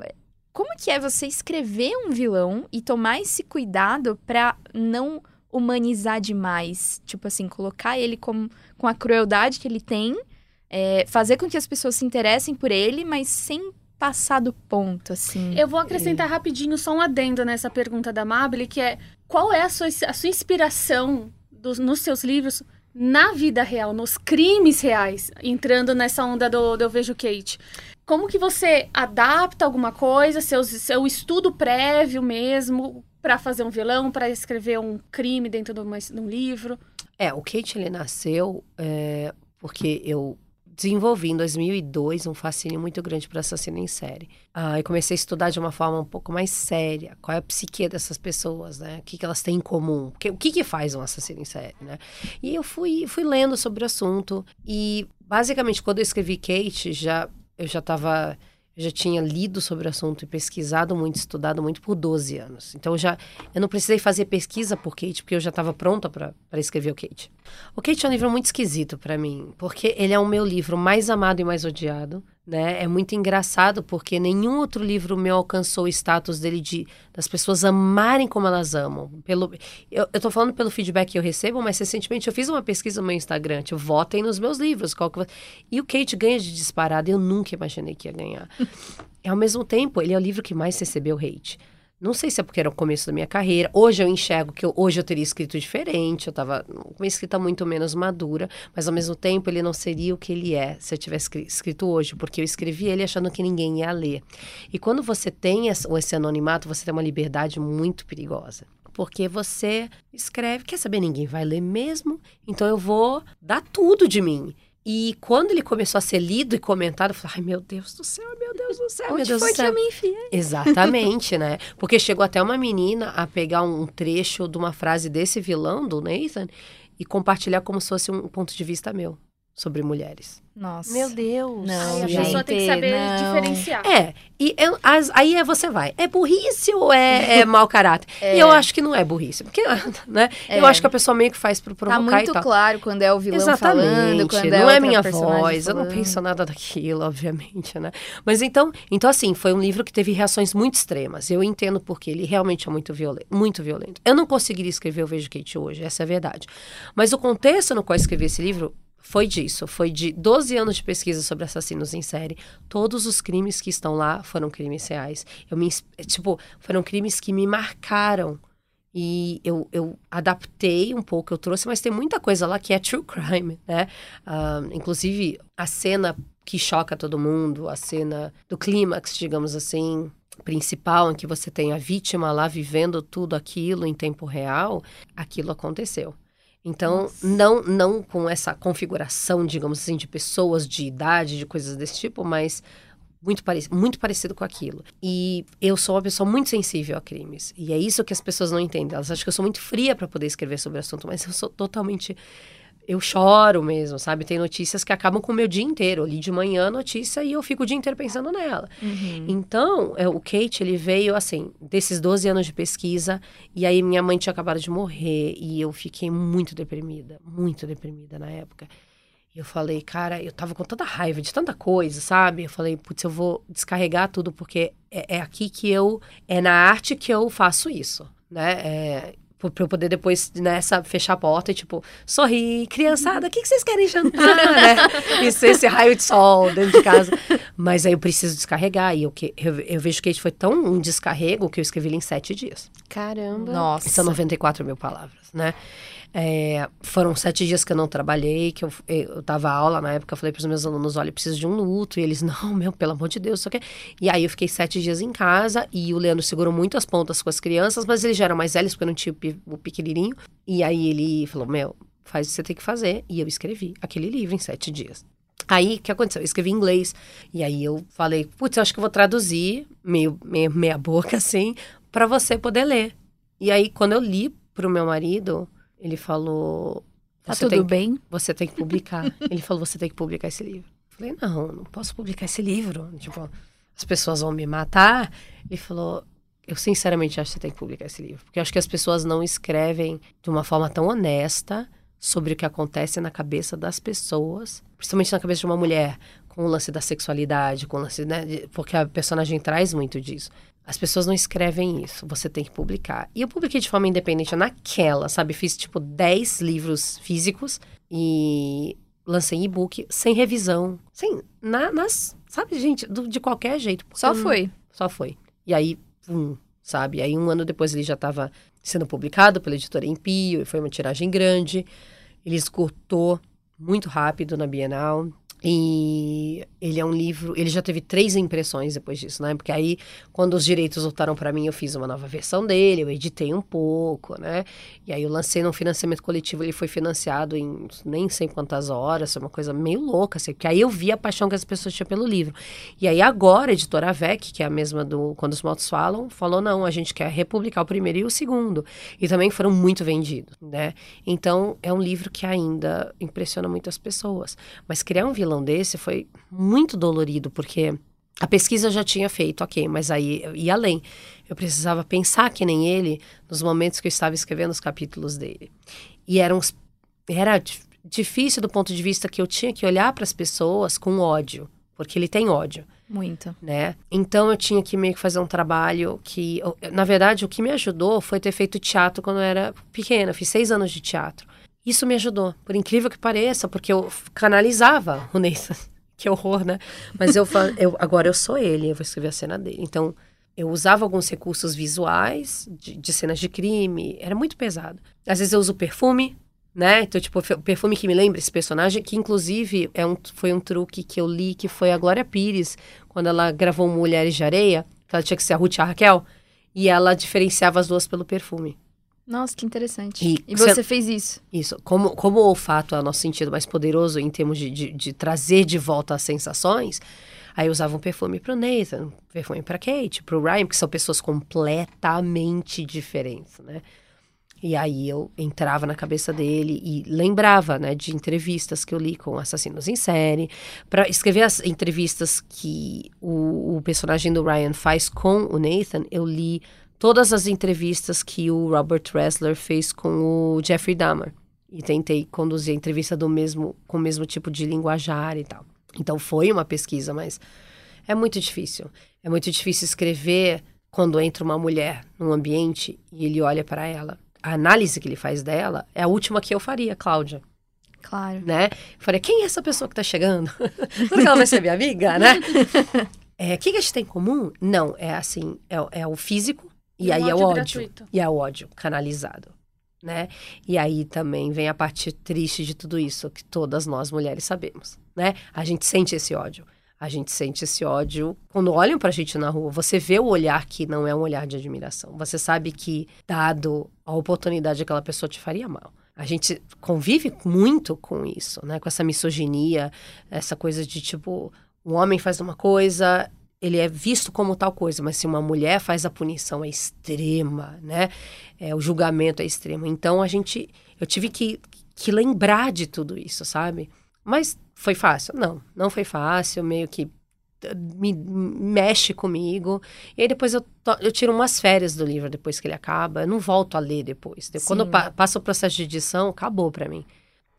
como que é você escrever um vilão e tomar esse cuidado para não humanizar demais? Tipo assim, colocar ele com, com a crueldade que ele tem, é, fazer com que as pessoas se interessem por ele, mas sem passar do ponto, assim. Eu vou acrescentar rapidinho só um adendo nessa pergunta da Mabel, que é qual é a sua, a sua inspiração dos, nos seus livros na vida real, nos crimes reais, entrando nessa onda do, do Eu Vejo Kate. Como que você adapta alguma coisa, seu, seu estudo prévio mesmo, para fazer um vilão, para escrever um crime dentro de, uma, de, um livro? É, o Kate, ele nasceu é, porque eu desenvolvi em 2002 um fascínio muito grande por assassino em série. Ah, eu comecei a estudar de uma forma um pouco mais séria qual é a psique dessas pessoas, né? O que, que elas têm em comum? O que, o que, que faz um assassino em série, né? E eu fui, fui lendo sobre o assunto e, basicamente, quando eu escrevi Kate, já, eu já estava já tinha lido sobre o assunto e pesquisado muito, estudado muito por 12 anos. Então já eu não precisei fazer pesquisa por Kate, porque eu já estava pronta para escrever o Kate. O Kate é um livro muito esquisito para mim, porque ele é o meu livro mais amado e mais odiado né? É muito engraçado porque nenhum outro livro meu alcançou o status dele de das pessoas amarem como elas amam. Pelo, eu, tô falando pelo feedback que eu recebo, mas recentemente eu fiz uma pesquisa no meu Instagram, tipo, votem nos meus livros. Qual que... E o Kate ganha de disparada, eu nunca imaginei que ia ganhar. e ao mesmo tempo, ele é o livro que mais recebeu hate. Não sei se é porque era o começo da minha carreira. Hoje eu enxergo que eu, hoje eu teria escrito diferente. Eu tava com uma escrita muito menos madura, mas ao mesmo tempo ele não seria o que ele é se eu tivesse escrito hoje, porque eu escrevi ele achando que ninguém ia ler. E quando você tem esse anonimato, você tem uma liberdade muito perigosa porque você escreve, quer saber, ninguém vai ler mesmo, então eu vou dar tudo de mim. E quando ele começou a ser lido e comentado, eu falei, ai meu Deus do céu, meu Deus do céu, Onde meu Deus foi do céu. que eu me enfiei? Exatamente, né? Porque chegou até uma menina a pegar um trecho de uma frase desse vilão, do Nathan, e compartilhar como se fosse um ponto de vista meu sobre mulheres. Nossa. Meu Deus. Não, Aí a gente, pessoa tem que saber não. diferenciar. É, e eu- as- aí é você vai. É burrice ou é, é mau caráter? E eu acho que não é burrice. Porque, né? Eu É. acho que a pessoa meio que faz pro Tá provocar e muito tal. claro quando é o vilão Exatamente. falando, quando é não é outra minha voz, eu não falando. penso nada daquilo, obviamente, né? Mas então, então assim, foi um livro que teve reações muito extremas. Eu entendo porque ele realmente é muito violento, muito violento. Eu não conseguiria escrever o Vejo Kate hoje, essa é a verdade. Mas o contexto no qual eu escrevi esse livro foi disso, foi de 12 anos de pesquisa sobre assassinos em série. Todos os crimes que estão lá foram crimes reais. Eu me, ins- tipo, foram crimes que me marcaram. E eu, eu adaptei um pouco, eu trouxe, mas tem muita coisa lá que é true crime, né? Ah, inclusive, a cena que choca todo mundo, a cena do clímax, digamos assim, principal, em que você tem a vítima lá vivendo tudo aquilo em tempo real, aquilo aconteceu. Então, não, não com essa configuração, digamos assim, de pessoas, de idade, de coisas desse tipo, mas muito, parec muito parecido com aquilo. E eu sou uma pessoa muito sensível a crimes. E é isso que as pessoas não entendem. Elas acham que eu sou muito fria para poder escrever sobre o assunto, mas eu sou totalmente. Eu choro mesmo, sabe? Tem notícias que acabam com o meu dia inteiro. Eu li de manhã a notícia e eu fico o dia inteiro pensando nela. Uhum. Então, é, o Kate, ele veio, assim, desses 12 anos de pesquisa, e aí minha mãe tinha acabado de morrer, e eu fiquei muito deprimida, muito deprimida na época. E eu falei, cara, eu tava com tanta raiva de tanta coisa, sabe? Eu falei, putz, eu vou descarregar tudo, porque é, é aqui que eu, é na arte que eu faço isso, né? É, pra pra eu poder depois, nessa, fechar a porta e, tipo, sorrir, criançada, o que, que vocês querem jantar, né? Isso, esse raio de sol dentro de casa. Mas aí eu preciso descarregar. E eu, que, eu, eu vejo que foi tão um descarrego que eu escrevi ele em sete dias. Caramba. Nossa. São 94 mil palavras, né? É, foram sete dias que eu não trabalhei, que eu, eu dava aula na época, eu falei para os meus alunos, olha, eu preciso de um luto. E eles, não, meu, pelo amor de Deus, só que... E aí eu fiquei sete dias em casa e o Leandro segurou muito as pontas com as crianças, mas eles já eram mais velhos, porque eu não tinha o pequenininho. E aí ele falou, meu, faz o que você tem que fazer. E eu escrevi aquele livro em sete dias. Aí, o que aconteceu? Eu escrevi em inglês. E aí eu falei, putz, eu acho que eu vou traduzir, meio, meio meia boca assim, para você poder ler. E aí, quando eu li pro meu marido, ele falou... Tá "Você tudo tem, bem? Você tem que publicar. ele falou, você tem que publicar esse livro. Eu falei, não, não posso publicar esse livro. Tipo, as pessoas vão me matar. Ele falou, eu sinceramente acho que você tem que publicar esse livro. Porque eu acho que as pessoas não escrevem de uma forma tão honesta sobre o que acontece na cabeça das pessoas, principalmente na cabeça de uma mulher, com o lance da sexualidade, com o lance, né, porque a personagem traz muito disso. As pessoas não escrevem isso, você tem que publicar. E eu publiquei de forma independente naquela, sabe? Fiz tipo 10 livros físicos e lancei em e-book, sem revisão, sem, na- nas, sabe, gente, do- de qualquer jeito. Só não- foi. só foi. E aí, pum, sabe? Aí um ano depois ele já estava sendo publicado pela editora Empio, e foi uma tiragem grande. Ele esgotou muito rápido na Bienal. E ele é um livro. Ele já teve três impressões depois disso, né? Porque aí, quando os direitos voltaram para mim, eu fiz uma nova versão dele, eu editei um pouco, né? E aí eu lancei num financiamento coletivo, ele foi financiado em nem sei quantas horas, uma coisa meio louca, assim, porque aí eu vi a paixão que as pessoas tinham pelo livro. E aí agora a editora AVEC, que é a mesma do Quando os Mortos Falam, falou: não, a gente quer republicar o primeiro e o segundo. E também foram muito vendidos, né? Então é um livro que ainda impressiona muitas pessoas. Mas criar um vilão desse foi muito dolorido, porque a pesquisa eu já tinha feito, ok, mas aí eu ia além. Eu precisava pensar que nem ele nos momentos que eu estava escrevendo os capítulos dele. E eram era di- difícil do ponto de vista que eu tinha que olhar para as pessoas com ódio, porque ele tem ódio, Muito. né? Então eu tinha que meio que fazer um trabalho que, eu- na verdade, o que me ajudou foi ter feito teatro quando eu era pequena. Fiz seis anos de teatro. Isso me ajudou, por incrível que pareça, porque eu canalizava o Nathan. Que horror, né? Mas eu, eu agora eu sou ele, eu vou escrever a cena dele. Então eu usava alguns recursos visuais de, de cenas de crime, era muito pesado. Às vezes eu uso perfume, né? Então, tipo, perfume que me lembra esse personagem, que inclusive é um, foi um truque que eu li, que foi a Glória Pires, quando ela gravou Mulheres de Areia, que ela tinha que ser a Ruth e a Raquel, e ela diferenciava as duas pelo perfume. Nossa, que interessante. E E, cê- você fez isso? Isso. Como, como o olfato é o nosso sentido mais poderoso em termos de, de, de trazer de volta as sensações, aí eu usava um perfume pro Nathan, um perfume pra Kate, pro Ryan, que são pessoas completamente diferentes, né? E aí eu entrava na cabeça dele e lembrava, né, de entrevistas que eu li com assassinos em série, Pra escrever as entrevistas que o, o personagem do Ryan faz com o Nathan, eu li todas as entrevistas que o Robert Ressler fez com o Jeffrey Dahmer. E tentei conduzir a entrevista do mesmo, com o mesmo tipo de linguajar e tal. Então foi uma pesquisa, mas é muito difícil. É muito difícil escrever quando entra uma mulher num ambiente e ele olha para ela. A análise que ele faz dela é a última que eu faria, Cláudia, Claro. né? Eu falei, quem é essa pessoa que tá chegando? Será que ela vai ser minha amiga, né? É, o que, que a gente tem em comum? Não, é assim, é, é o físico e, E o aí é o ódio ódio. gratuito. E é o ódio canalizado, né? E aí também vem a parte triste de tudo isso, que todas nós mulheres sabemos, né? A gente sente esse ódio. A gente sente esse ódio quando olham pra gente na rua. Você vê o olhar que não é um olhar de admiração. Você sabe que, dado a oportunidade, aquela pessoa te faria mal. A gente convive muito com isso, né? Com essa misoginia, essa coisa de tipo, um homem faz uma coisa, ele é visto como tal coisa, mas se uma mulher faz a punição é extrema, né? É, o julgamento é extremo. Então a gente, eu tive que, que lembrar de tudo isso, sabe? Mas foi fácil? Não, não foi fácil, meio que eh, me mexe comigo. E aí depois eu, to- eu tiro umas férias do livro depois que ele acaba. Eu não volto a ler depois. De- Quando Sim. pa passa o processo de edição, acabou pra mim.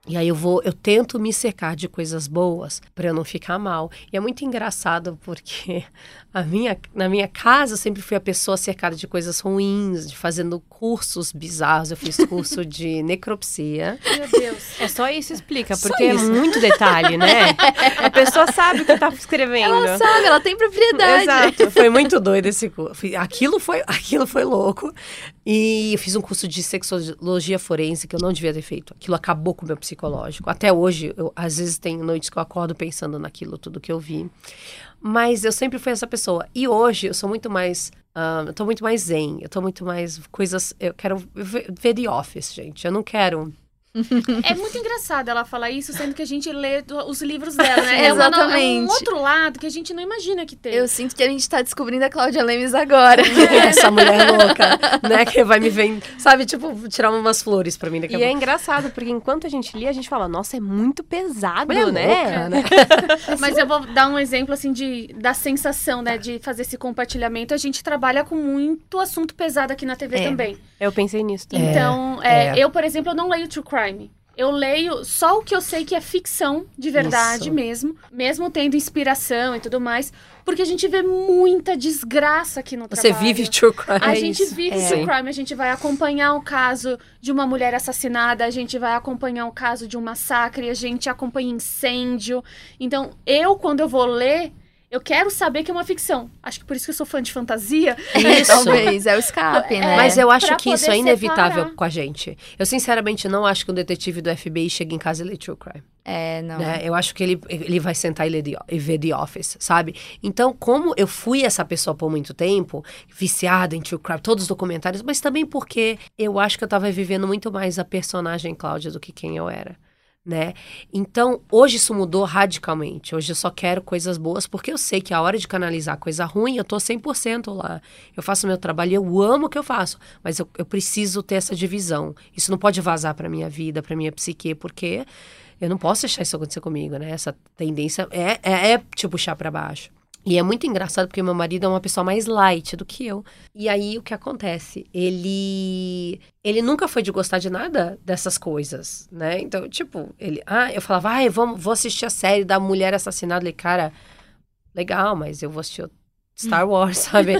E aí eu vou, eu tento me cercar de coisas boas pra eu não ficar mal. E é muito engraçado porque a minha, na minha casa eu sempre fui a pessoa cercada de coisas ruins, de fazendo cursos bizarros. Eu fiz curso de necropsia. Meu Deus. É só isso explica, porque isso. é muito detalhe, né? A pessoa sabe o que tá escrevendo. Ela sabe, ela tem propriedade. Exato. Foi muito doido esse curso. Aquilo foi, aquilo foi louco. E eu fiz um curso de sexologia forense que eu não devia ter feito. Aquilo acabou com o meu psicológico. Até hoje, eu, às vezes tem noites que eu acordo pensando naquilo, tudo que eu vi. Mas eu sempre fui essa pessoa. E hoje eu sou muito mais. ah, eu tô muito mais zen. Eu tô muito mais coisas. Eu quero ver The Office, gente. Eu não quero. É muito engraçado ela falar isso, sendo que a gente lê os livros dela, né? É, uma é um Exatamente. outro lado que a gente não imagina que tem. Eu sinto que a gente tá descobrindo a Cláudia Lemes agora. Essa mulher louca, né? Que vai me ver. Sabe, tipo, tirar umas flores pra mim daqui a E é pouco. engraçado, porque enquanto a gente lê, a gente fala, nossa, é muito pesado, Mulher né? louca, né? Mas eu vou dar um exemplo, assim, de, da sensação, né, de fazer esse compartilhamento. A gente trabalha com muito assunto pesado aqui na TV É. também. Eu pensei nisso também. Então, é, é. eu, por exemplo, eu não leio True Crime. Eu leio só o que eu sei que é ficção de verdade Isso. mesmo, mesmo tendo inspiração e tudo mais, porque a gente vê muita desgraça aqui no Você trabalho. vive true crime. A É gente isso. vive É. true crime, a gente vai acompanhar o caso de uma mulher assassinada, a gente vai acompanhar o caso de um massacre, a gente acompanha incêndio. Então, eu, quando eu vou ler, eu quero saber que é uma ficção. Acho que por isso que eu sou fã de fantasia. Isso. Talvez, é o escape, né? Mas eu acho pra que isso é inevitável separar. com a gente. Eu sinceramente não acho que um detetive do FBI chegue em casa e lê true crime. É, não. né? Eu acho que ele, ele vai sentar e, ler The- e ver The Office, sabe? Então, como eu fui essa pessoa por muito tempo, viciada em true crime, todos os documentários, mas também porque eu acho que eu tava vivendo muito mais a personagem Cláudia do que quem eu era. Né? Então, hoje isso mudou radicalmente. Hoje eu só quero coisas boas, porque eu sei que a hora de canalizar coisa ruim, eu tô 100% lá. Eu faço meu trabalho, eu amo o que eu faço, mas eu, eu preciso ter essa divisão. Isso não pode vazar pra minha vida, pra minha psique, porque eu não posso deixar isso acontecer comigo, né? Essa tendência é, é, é te puxar pra baixo. E é muito engraçado porque meu marido é uma pessoa mais light do que eu. E aí o que acontece? Ele ele nunca foi de gostar de nada dessas coisas, né? Então, tipo, ele, ah, eu falava, ah, vamos, vou assistir a série da mulher assassinada, ele, cara, legal, mas eu vou assistir Star Wars, sabe?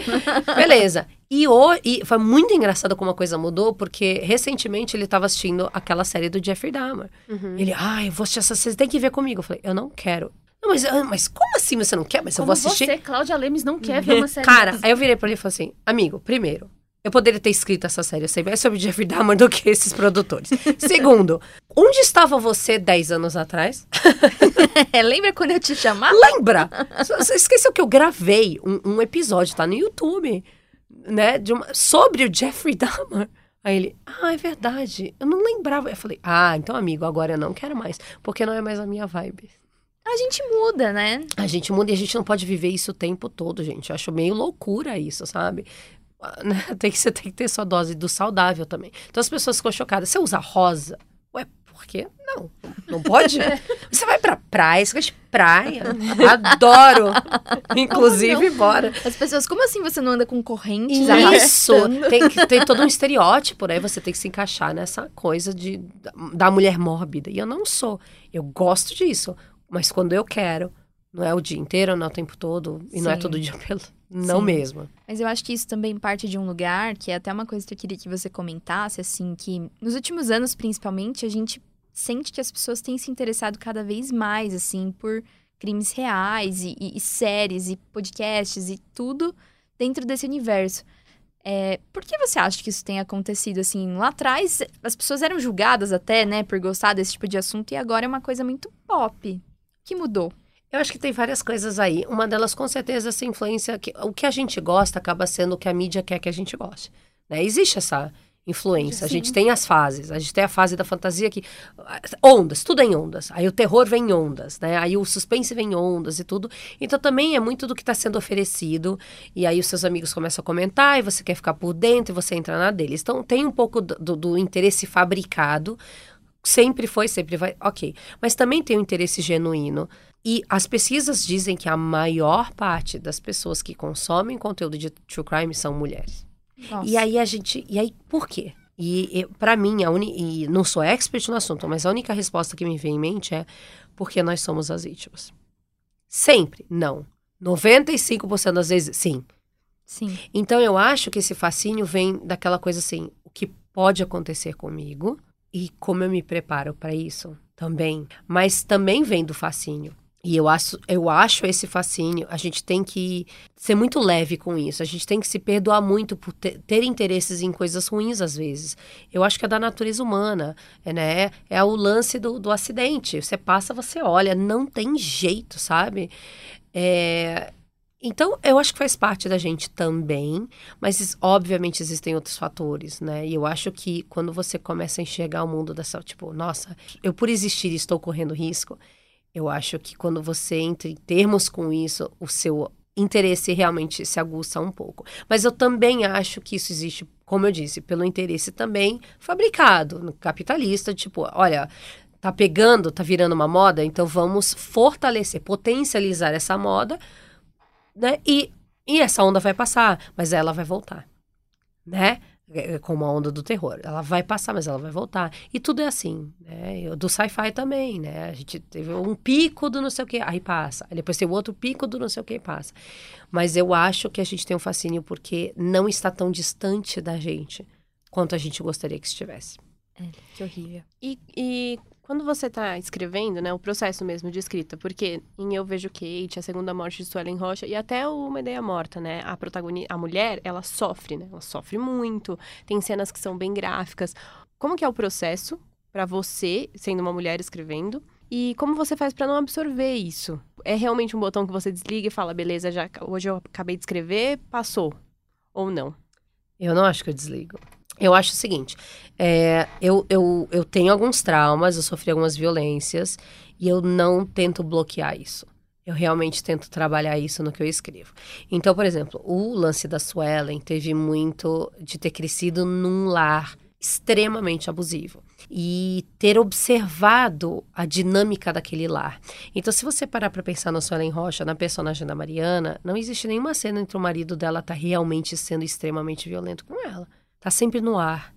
Beleza. E, o, e foi muito engraçado como a coisa mudou, porque recentemente ele estava assistindo aquela série do Jeffrey Dahmer. Uhum. Ele, ah, eu vou assistir essa série, tem que ver comigo. Eu falei, eu não quero. Mas, ah, mas como assim você não quer? Mas eu Como vou assistir. você, Cláudia Lemes, não quer ver uma série Cara, aí eu virei pra ele e falei assim, amigo, primeiro, eu poderia ter escrito essa série, eu sei mais sobre Jeffrey Dahmer do que esses produtores. Segundo, onde estava você 10 anos atrás? Lembra quando eu te chamava? Lembra? Você esqueceu que eu gravei um, um episódio, tá no YouTube, né? de uma- sobre o Jeffrey Dahmer. Aí ele, ah, é verdade. Eu não lembrava. Eu falei, ah, então, amigo, agora eu não quero mais, porque não é mais a minha vibe. A gente muda, né? A gente muda e a gente não pode viver isso o tempo todo, gente. Eu acho meio loucura isso, sabe? Ah, né? Tem que, você tem que ter sua dose do saudável também. Então as pessoas ficam chocadas. Você usa rosa? Ué, por quê? Não, não pode? Você vai pra praia, você gosta de praia? Adoro! Inclusive, bora. As pessoas, como assim você não anda com correntes Isso! Tem, tem todo um estereótipo, né? Você tem que se encaixar nessa coisa de, da mulher mórbida. E eu não sou. Eu gosto disso. Mas quando eu quero, não é o dia inteiro, não é o tempo todo. E não é Sim. todo dia pelo. Não Sim. mesmo. Mas eu acho que isso também parte de um lugar, que é até uma coisa que eu queria que você comentasse, assim, que nos últimos anos, principalmente, a gente sente que as pessoas têm se interessado cada vez mais, assim, por crimes reais e, e- e séries e podcasts e tudo dentro desse universo. É, por que você acha que isso tem acontecido, assim? Lá atrás, as pessoas eram julgadas até, né, por gostar desse tipo de assunto, e agora é uma coisa muito pop. O que mudou? Eu acho que tem várias coisas aí. Uma delas, com certeza, essa influência. Que, o que a gente gosta acaba sendo o que a mídia quer que a gente goste. Né? Existe essa influência. A gente tem as fases. A gente tem a fase da fantasia que. Ondas, tudo é em ondas. Aí o terror vem em ondas, né? Aí o suspense vem em ondas e tudo. Então também é muito do que está sendo oferecido. E aí os seus amigos começam a comentar e você quer ficar por dentro e você entra na deles. Então tem um pouco do- do interesse fabricado. Sempre foi, sempre vai. Ok. Mas também tem um interesse genuíno. E as pesquisas dizem que a maior parte das pessoas que consomem conteúdo de true crime são mulheres. Nossa. E aí a gente. E aí, por quê? E, para mim, a uni, e não sou expert no assunto, mas a única resposta que me vem em mente é porque nós somos as vítimas. Sempre, não. 95% das vezes, sim. Sim. Então eu acho que esse fascínio vem daquela coisa assim, o que pode acontecer comigo e como eu me preparo para isso também. Mas também vem do fascínio. E eu acho, eu acho esse fascínio, a gente tem que ser muito leve com isso. A gente tem que se perdoar muito por ter, ter interesses em coisas ruins às vezes. Eu acho que é da natureza humana, é, né? É o lance do, do acidente. Você passa, você olha, não tem jeito, sabe? É, então, eu acho que faz parte da gente também, mas obviamente existem outros fatores, né? E eu acho que quando você começa a enxergar o mundo dessa, tipo, nossa, eu por existir estou correndo risco, eu acho que quando você entra em termos com isso, o seu interesse realmente se aguça um pouco. Mas eu também acho que isso existe, como eu disse, pelo interesse também fabricado, capitalista, tipo, olha, tá pegando, tá virando uma moda, então vamos fortalecer, potencializar essa moda, né? E, e essa onda vai passar, mas ela vai voltar, né? É Como a onda do terror. Ela vai passar, mas ela vai voltar. E tudo é assim, né? Do sci-fi também, né? A gente teve um pico do não sei o que, aí passa. Aí depois tem o outro pico do não sei o que, passa. Mas eu acho que a gente tem um fascínio porque não está tão distante da gente quanto a gente gostaria que estivesse. Que horrível. E, e quando você tá escrevendo, né, o processo mesmo de escrita, porque em Eu Vejo Kate, A Segunda Morte de Suelen Rocha e até o Uma Ideia Morta, né, a protagonista, a mulher, ela sofre, né, ela sofre muito, tem cenas que são bem gráficas. Como que é o processo pra você, sendo uma mulher escrevendo, e como você faz pra não absorver isso? É realmente um botão que você desliga e fala, beleza, já hoje eu acabei de escrever, passou, ou não? Eu não acho que eu desligo. Eu acho o seguinte, é, eu, eu, eu tenho alguns traumas, eu sofri algumas violências e eu não tento bloquear isso. Eu realmente tento trabalhar isso no que eu escrevo. Então, por exemplo, o lance da Suelen teve muito de ter crescido num lar extremamente abusivo e ter observado a dinâmica daquele lar. Então, se você parar para pensar na Suelen Rocha, na personagem da Mariana, não existe nenhuma cena entre o marido dela tá realmente sendo extremamente violento com ela. Tá sempre no ar.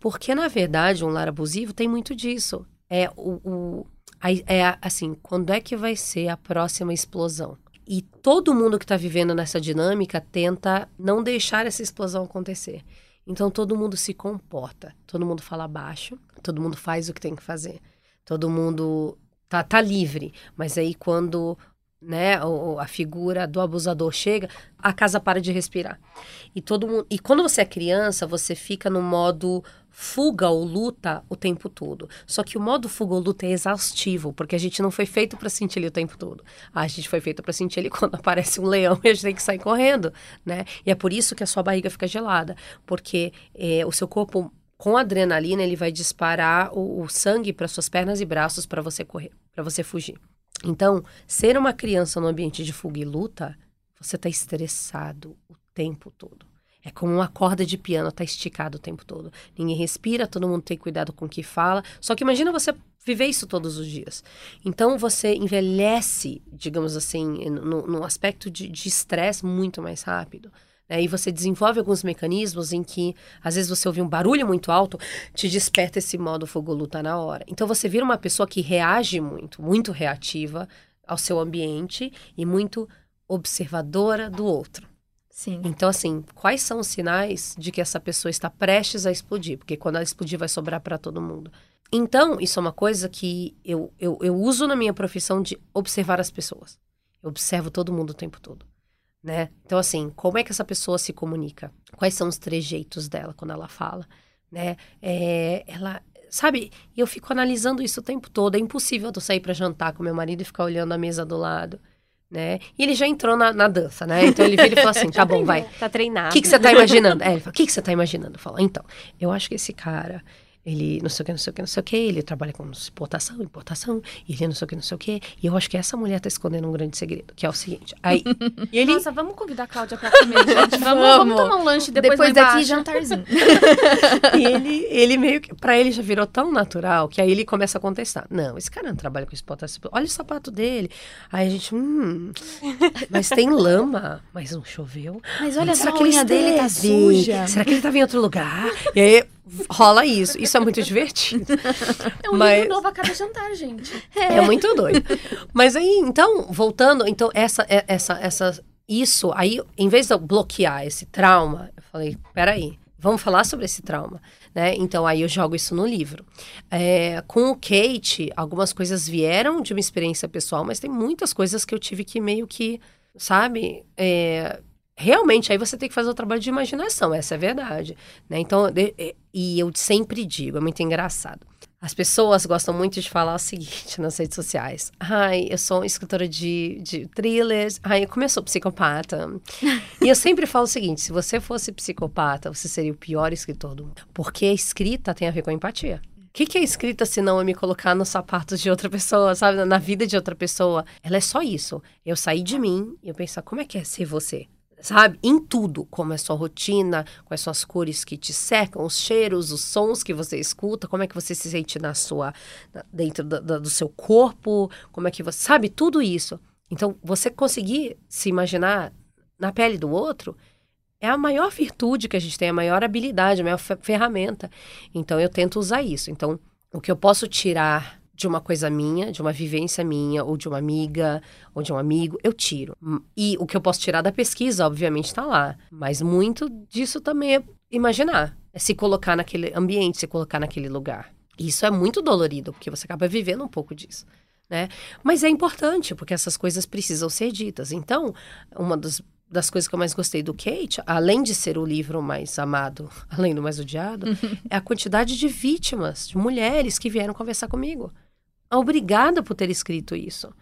Porque, na verdade, um lar abusivo tem muito disso. É o. o a- é assim, quando é que vai ser a próxima explosão? e todo mundo que está vivendo nessa dinâmica tenta não deixar essa explosão acontecer. Então todo mundo se comporta, todo mundo fala baixo, todo mundo faz o que tem que fazer, todo mundo tá, tá livre. Mas aí quando né, a figura do abusador chega, a casa para de respirar. E todo mundo, e quando você é criança, você fica no modo fuga ou luta o tempo todo. Só que o modo fuga ou luta é exaustivo, porque a gente não foi feito para sentir ele o tempo todo. A gente foi feito para sentir ele quando aparece um leão e a gente tem que sair correndo, né? E é por isso que a sua barriga fica gelada, porque é, o seu corpo com adrenalina ele vai disparar o, o sangue para suas pernas e braços para você correr, para você fugir. Então, ser uma criança no ambiente de fuga e luta, você está estressado o tempo todo. É como uma corda de piano, tá esticado o tempo todo. Ninguém respira, todo mundo tem cuidado com o que fala. Só que imagina você viver isso todos os dias. Então você envelhece, digamos assim, no, no aspecto de estresse muito mais rápido. Né? E você desenvolve alguns mecanismos em que, às vezes, você ouve um barulho muito alto, te desperta esse modo fogo-luta na hora. Então, você vira uma pessoa que reage muito, muito reativa ao seu ambiente e muito observadora do outro. Sim. Então, assim, quais são os sinais de que essa pessoa está prestes a explodir? Porque quando ela explodir, vai sobrar para todo mundo. Então, isso é uma coisa que eu, eu, eu uso na minha profissão de observar as pessoas. Eu observo todo mundo o tempo todo né? Então, assim, como é que essa pessoa se comunica? Quais são os trejeitos dela quando ela fala, né? É, ela, sabe? Eu fico analisando isso o tempo todo. É impossível eu sair para jantar com meu marido e ficar olhando a mesa do lado. Né? E ele já entrou na, na dança, né? Então ele vira e fala assim: tá bom, vai. Tá treinado. O que, que você tá imaginando? É, ele fala: o que, que você tá imaginando? Fala, então, eu acho que esse cara, ele não sei o que, não sei o que, não sei o que, ele trabalha com exportação, importação, e ele não sei o que, não sei o que. E eu acho que essa mulher tá escondendo um grande segredo, que é o seguinte. Aí, ele... Nossa, vamos convidar a Cláudia pra comer, gente. Vamos, vamos. tomar um lanche depois Depois daqui, jantarzinho. e ele, ele meio que, pra ele já virou tão natural, que aí ele começa a contestar. Não, esse cara não trabalha com exportação, olha o sapato dele. Aí a gente, hum, mas tem lama, mas não choveu. Mas olha, será que a unha dele tá suja? Será que ele tava em outro lugar? E aí rola isso. Isso é muito divertido. É um Mas... livro novo a cada jantar, gente. É. é muito doido. Mas aí, então, voltando, então, essa, é, essa, essa, isso, aí, em vez de eu bloquear esse trauma, eu falei, peraí, vamos falar sobre esse trauma, né? Então, aí eu jogo isso no livro. É, com o Kate, algumas coisas vieram de uma experiência pessoal, mas tem muitas coisas que eu tive que meio que, sabe, é, realmente aí você tem que fazer o trabalho de imaginação, essa é a verdade. Né? Então, de, e eu sempre digo, é muito engraçado. As pessoas gostam muito de falar o seguinte nas redes sociais. Ai, eu sou escritora de, de thrillers. Ai, eu sou psicopata. e eu sempre falo o seguinte: se você fosse psicopata, você seria o pior escritor do mundo. Porque a escrita tem a ver com a empatia. O que, que é escrita se não é me colocar nos sapatos de outra pessoa, sabe? Na vida de outra pessoa. Ela é só isso. Eu sair de mim e eu pensar, como é que é ser você? Sabe? Em tudo, como é sua rotina, quais são as cores que te cercam, os cheiros, os sons que você escuta, como é que você se sente na sua, dentro do, do seu corpo, como é que você, sabe? Tudo isso. Então, você conseguir se imaginar na pele do outro é a maior virtude que a gente tem, a maior habilidade, a maior ferramenta. Então, eu tento usar isso. Então, o que eu posso tirar de uma coisa minha, de uma vivência minha, ou de uma amiga, ou de um amigo, eu tiro. E o que eu posso tirar da pesquisa, obviamente, está lá. Mas muito disso também é imaginar. É se colocar naquele ambiente, se colocar naquele lugar. Isso é muito dolorido, porque você acaba vivendo um pouco disso. Né? Mas é importante, porque essas coisas precisam ser ditas. Então, uma das das coisas que eu mais gostei do Kate, além de ser o livro mais amado, além do mais odiado, é a quantidade de vítimas, de mulheres que vieram conversar comigo obrigada por ter escrito isso.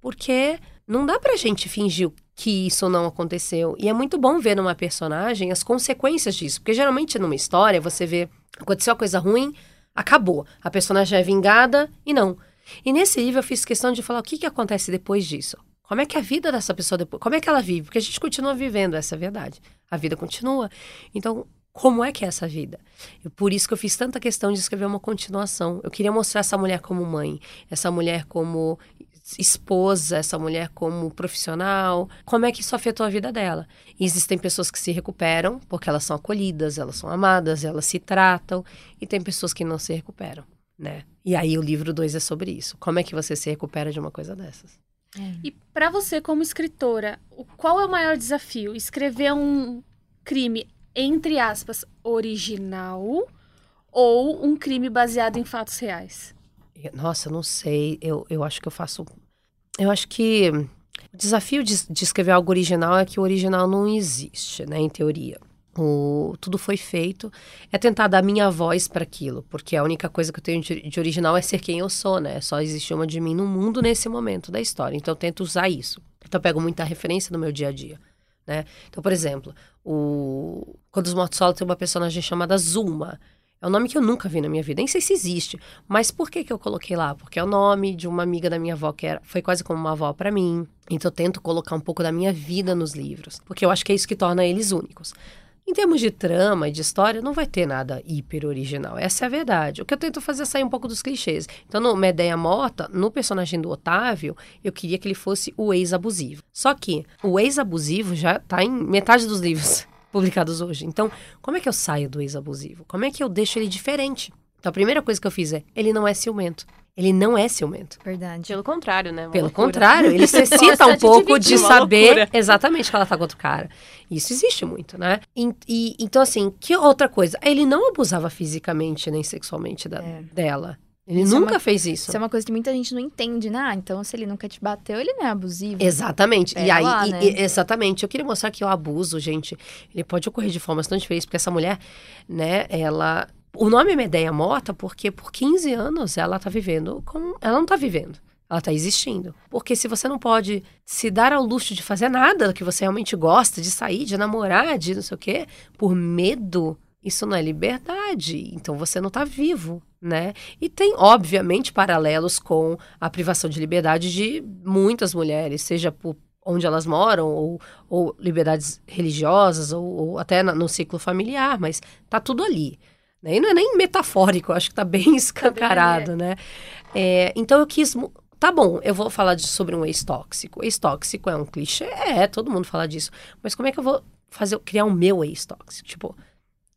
Porque não dá pra gente fingir que isso não aconteceu. E é muito bom ver numa personagem as consequências disso. Porque geralmente numa história você vê aconteceu uma coisa ruim, acabou. A personagem é vingada e não. E nesse livro eu fiz questão de falar o que, que acontece depois disso. Como é que a vida dessa pessoa depois? Como é que ela vive? Porque a gente continua vivendo, essa é a verdade. A vida continua. Então, como é que é essa vida. Eu, por isso que eu fiz tanta questão de escrever uma continuação. Eu queria mostrar essa mulher como mãe, essa mulher como esposa, essa mulher como profissional, como é que isso afetou a vida dela. E existem pessoas que se recuperam porque elas são acolhidas, elas são amadas, elas se tratam, e tem pessoas que não se recuperam, né? E aí o livro 2 é sobre isso. Como é que você se recupera de uma coisa dessas? E para você, como escritora, o- qual é o maior desafio? Escrever um crime, entre aspas, original ou um crime baseado em fatos reais? Nossa, não sei. Eu, eu acho que eu faço. Eu acho que o desafio de, de escrever algo original é que o original não existe, né, em teoria. O, tudo foi feito. É tentar dar minha voz para aquilo, porque a única coisa que eu tenho de, de original é ser quem eu sou, né? Só existe uma de mim no mundo nesse momento da história. Então eu tento usar isso. Então eu pego muita referência no meu dia a dia. Né? Então, por exemplo, o... quando os Mortos Solo tem uma personagem chamada Zuma. É um nome que eu nunca vi na minha vida, nem sei se existe. Mas por que, que eu coloquei lá? Porque é o nome de uma amiga da minha avó que era, foi quase como uma avó para mim. Então eu tento colocar um pouco da minha vida nos livros, porque eu acho que é isso que torna eles únicos. Em termos de trama e de história, não vai ter nada hiper original. Essa é a verdade. O que eu tento fazer é sair um pouco dos clichês. Então, no Medeia Morta, no personagem do Otávio, eu queria que ele fosse o ex-abusivo. Só que o ex-abusivo já tá em metade dos livros publicados hoje. Então, como é que eu saio do ex-abusivo? Como é que eu deixo ele diferente? Então, a primeira coisa que eu fiz é, ele não é ciumento. Ele não é ciumento. Verdade. Pelo contrário, né? Uma Pelo loucura. contrário, ele necessita Gosta um de pouco de uma saber loucura. exatamente que ela tá com outro cara. Isso existe muito, né? E, e- então, assim, que outra coisa? Ele não abusava fisicamente nem sexualmente da- É. dela. Ele Isso é nunca uma- fez isso. Isso é uma coisa que muita gente não entende, né? Ah, então se ele nunca te bateu, ele não é abusivo. Exatamente. e É aí, lá, e- né? e- exatamente. Eu queria mostrar que o abuso, gente, ele pode ocorrer de formas tão diferentes, porque essa mulher, né, ela. O nome é Medeia Morta porque por 15 anos ela tá vivendo com. Ela não tá vivendo. Ela tá existindo. Porque se você não pode se dar ao luxo de fazer nada que você realmente gosta, de sair, de namorar, de não sei o quê, por medo, isso não é liberdade. Então você não tá vivo, né? E tem, obviamente, paralelos com a privação de liberdade de muitas mulheres, seja por onde elas moram, ou, ou liberdades religiosas, ou, ou até no ciclo familiar, mas tá tudo ali. Né? E não é nem metafórico, acho que tá bem escancarado, né? É, então eu quis. Tá bom, eu vou falar de- sobre um ex-tóxico. Ex-tóxico é um clichê, é, todo mundo fala disso. Mas como é que eu vou fazer, criar o meu ex-tóxico? Tipo,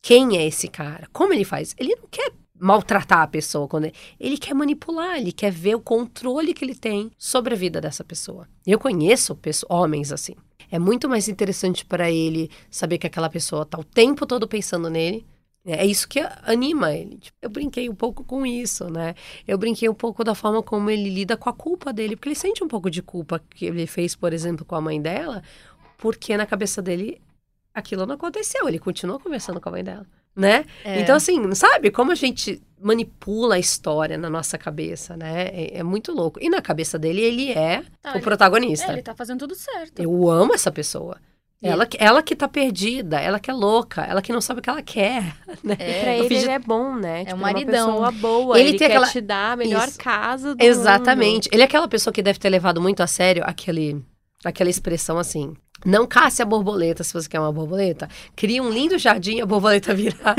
quem é esse cara? Como ele faz? Ele não quer maltratar a pessoa quando ele, ele quer manipular, ele quer ver o controle que ele tem sobre a vida dessa pessoa. Eu conheço pesso- homens assim. É muito mais interessante para ele saber que aquela pessoa tá o tempo todo pensando nele. É isso que anima ele. Tipo, Eu brinquei um pouco com isso, né? Eu brinquei um pouco da forma como ele lida com a culpa dele, porque ele sente um pouco de culpa que ele fez, por exemplo, com a mãe dela, porque na cabeça dele aquilo não aconteceu. Ele continua conversando com a mãe dela, né? É. Então, assim, sabe como a gente manipula a história na nossa cabeça, né? É, é muito louco. E na cabeça dele, ele é Tá, o ele- protagonista. É, ele tá fazendo tudo certo. Eu amo essa pessoa. Ela, que- ela que tá perdida, ela que é louca, ela que não sabe o que ela quer, né? É, Pra ele, de- ele é bom, né? Tipo, um uma maridão. pessoa boa. Ele Ele, tem quer aquela- te dar a melhor Isso. casa do Exatamente. Ele é aquela pessoa que deve ter levado muito a sério aquele, aquela expressão assim. Não casse a borboleta se você quer uma borboleta. Cria um lindo jardim e a borboleta virá.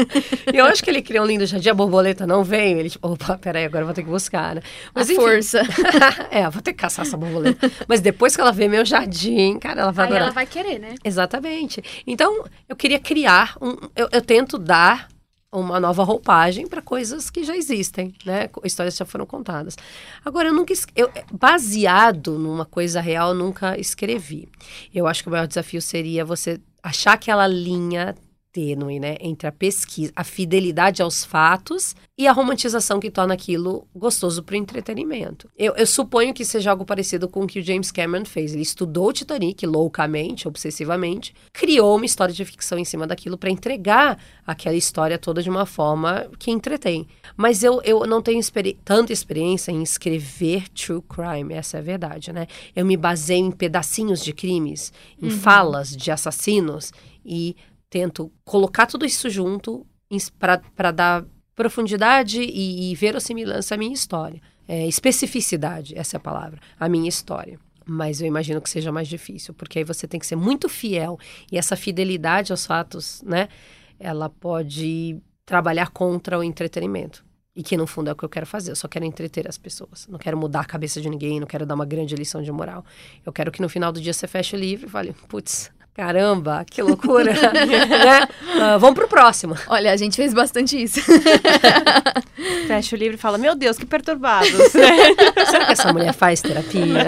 e eu acho que ele cria um lindo jardim, a borboleta não veio. Ele, tipo, opa, peraí, agora eu vou ter que buscar, né? a enfim. força. é, vou ter que caçar essa borboleta. Mas depois que ela vê meu jardim, cara, ela vai Aí adorar. ela vai querer, né? Exatamente. Então, eu queria criar um. Eu, eu tento dar uma nova roupagem para coisas que já existem, né? Histórias que já foram contadas. Agora, eu nunca. Eu, baseado numa coisa real, nunca escrevi. Eu acho que o maior desafio seria você achar aquela linha tênue, né? Entre a pesquisa, a fidelidade aos fatos e a romantização que torna aquilo gostoso para o entretenimento. Eu, eu suponho que seja algo parecido com o que o James Cameron fez. Ele estudou o Titanic loucamente, obsessivamente, criou uma história de ficção em cima daquilo para entregar aquela história toda de uma forma que entretém. Mas eu, eu não tenho experi tanta experiência em escrever true crime, essa é a verdade, né? Eu me baseio em pedacinhos de crimes, em falas de assassinos e tento colocar tudo isso junto para dar profundidade e, e verossimilhança à minha história. É, especificidade, essa é a palavra, a minha história. Mas eu imagino que seja mais difícil, porque aí você tem que ser muito fiel. E essa fidelidade aos fatos, né? Ela pode trabalhar contra o entretenimento. E que no fundo é o que eu quero fazer. Eu só quero entreter as pessoas. Não quero mudar a cabeça de ninguém, não quero dar uma grande lição de moral. Eu quero que no final do dia você feche o livro e fale, putz, Caramba, que loucura. né? Uh, vamos pro próximo. Olha, a gente fez bastante isso. Fecha o livro e fala, meu Deus, que perturbados. Será que essa mulher faz terapia?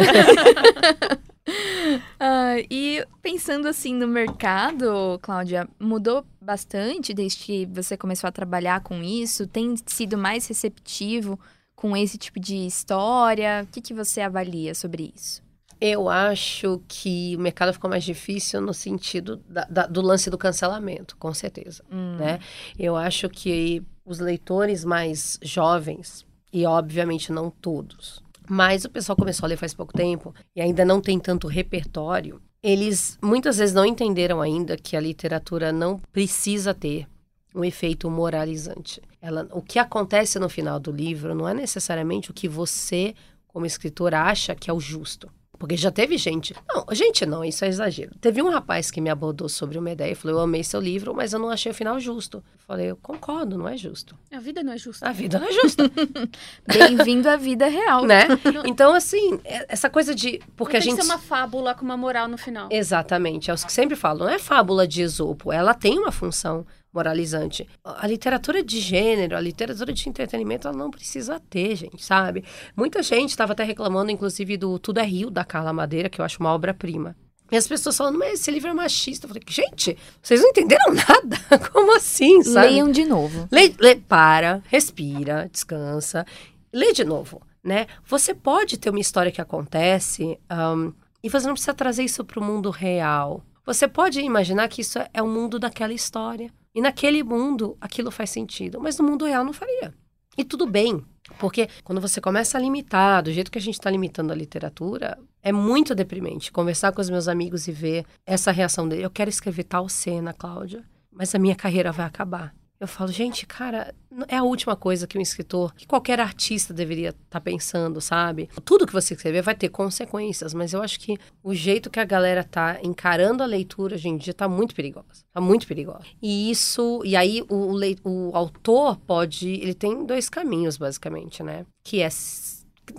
Uh, e pensando assim no mercado, Cláudia, mudou bastante desde que você começou a trabalhar com isso? Tem sido mais receptivo com esse tipo de história? O que, que você avalia sobre isso? Eu acho que o mercado ficou mais difícil no sentido da, da, do lance do cancelamento, com certeza. Hum. Né? Eu acho que os leitores mais jovens, e obviamente não todos, mas o pessoal começou a ler faz pouco tempo e ainda não tem tanto repertório. Eles muitas vezes não entenderam ainda que a literatura não precisa ter um efeito moralizante. Ela, o que acontece no final do livro não é necessariamente o que você, como escritor, acha que é o justo. Porque já teve gente. Não, gente, não, isso é exagero. Teve um rapaz que me abordou sobre uma ideia e falou: Eu amei seu livro, mas eu não achei o final justo. Eu falei: Eu concordo, não é justo. A vida não é justa. A vida não é justa. Bem-vindo à vida real. Né? Então, assim, é, essa coisa de. Porque não a gente. Tem que ser uma fábula com uma moral no final. Exatamente. É o que sempre falo. Não é fábula de Esopo. Ela tem uma função moralizante. A literatura de gênero, a literatura de entretenimento, ela não precisa ter, gente, sabe? Muita gente estava até reclamando, inclusive, do Tudo é Rio, da Carla Madeira, que eu acho uma obra-prima. E as pessoas falando, mas esse livro é machista. Eu falei, gente, vocês não entenderam nada? Como assim, sabe? Leiam de novo. Lê, lê, para, respira, descansa. Lê de novo, né? Você pode ter uma história que acontece um, e você não precisa trazer isso para o mundo real. Você pode imaginar que isso é o mundo daquela história. E naquele mundo aquilo faz sentido, mas no mundo real não faria. E tudo bem, porque quando você começa a limitar, do jeito que a gente está limitando a literatura, é muito deprimente conversar com os meus amigos e ver essa reação dele. Eu quero escrever tal cena, Cláudia, mas a minha carreira vai acabar. Eu falo, gente, cara, é a última coisa que um escritor, que qualquer artista deveria estar tá pensando, sabe? Tudo que você escrever vai ter consequências, mas eu acho que o jeito que a galera tá encarando a leitura hoje em dia tá muito perigosa. Tá muito perigosa. E isso, e aí o, o, o autor pode, ele tem dois caminhos, basicamente, né? Que é,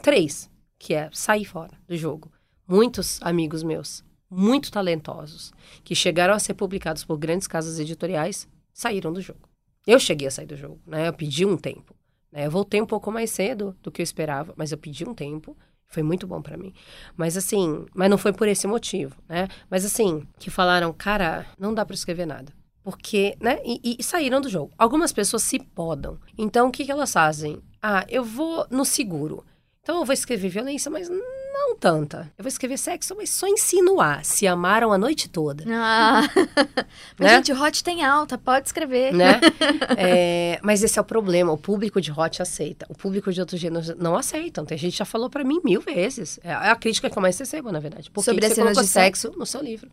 três, que é sair fora do jogo. Muitos amigos meus, muito talentosos, que chegaram a ser publicados por grandes casas editoriais, saíram do jogo. Eu cheguei a sair do jogo, né? Eu pedi um tempo. Né? Eu voltei um pouco mais cedo do que eu esperava, mas eu pedi um tempo. Foi muito bom para mim. Mas assim, mas não foi por esse motivo, né? Mas assim, que falaram, cara, não dá para escrever nada. Porque, né? E, e, saíram do jogo. Algumas pessoas se podam. Então, o que, que elas fazem? Ah, eu vou no seguro. Então, eu vou escrever violência, mas não tanta. Eu vou escrever sexo, mas só insinuar. Se amaram a noite toda. Ah. mas, né? gente, o hot tem alta, pode escrever. Né? é, mas esse é o problema. O público de hot aceita. O público de outros gêneros não aceitam. Tem gente que já falou para mim mil vezes. É a crítica que eu mais recebo, na verdade. Por Sobre que você colocou sexo no seu livro?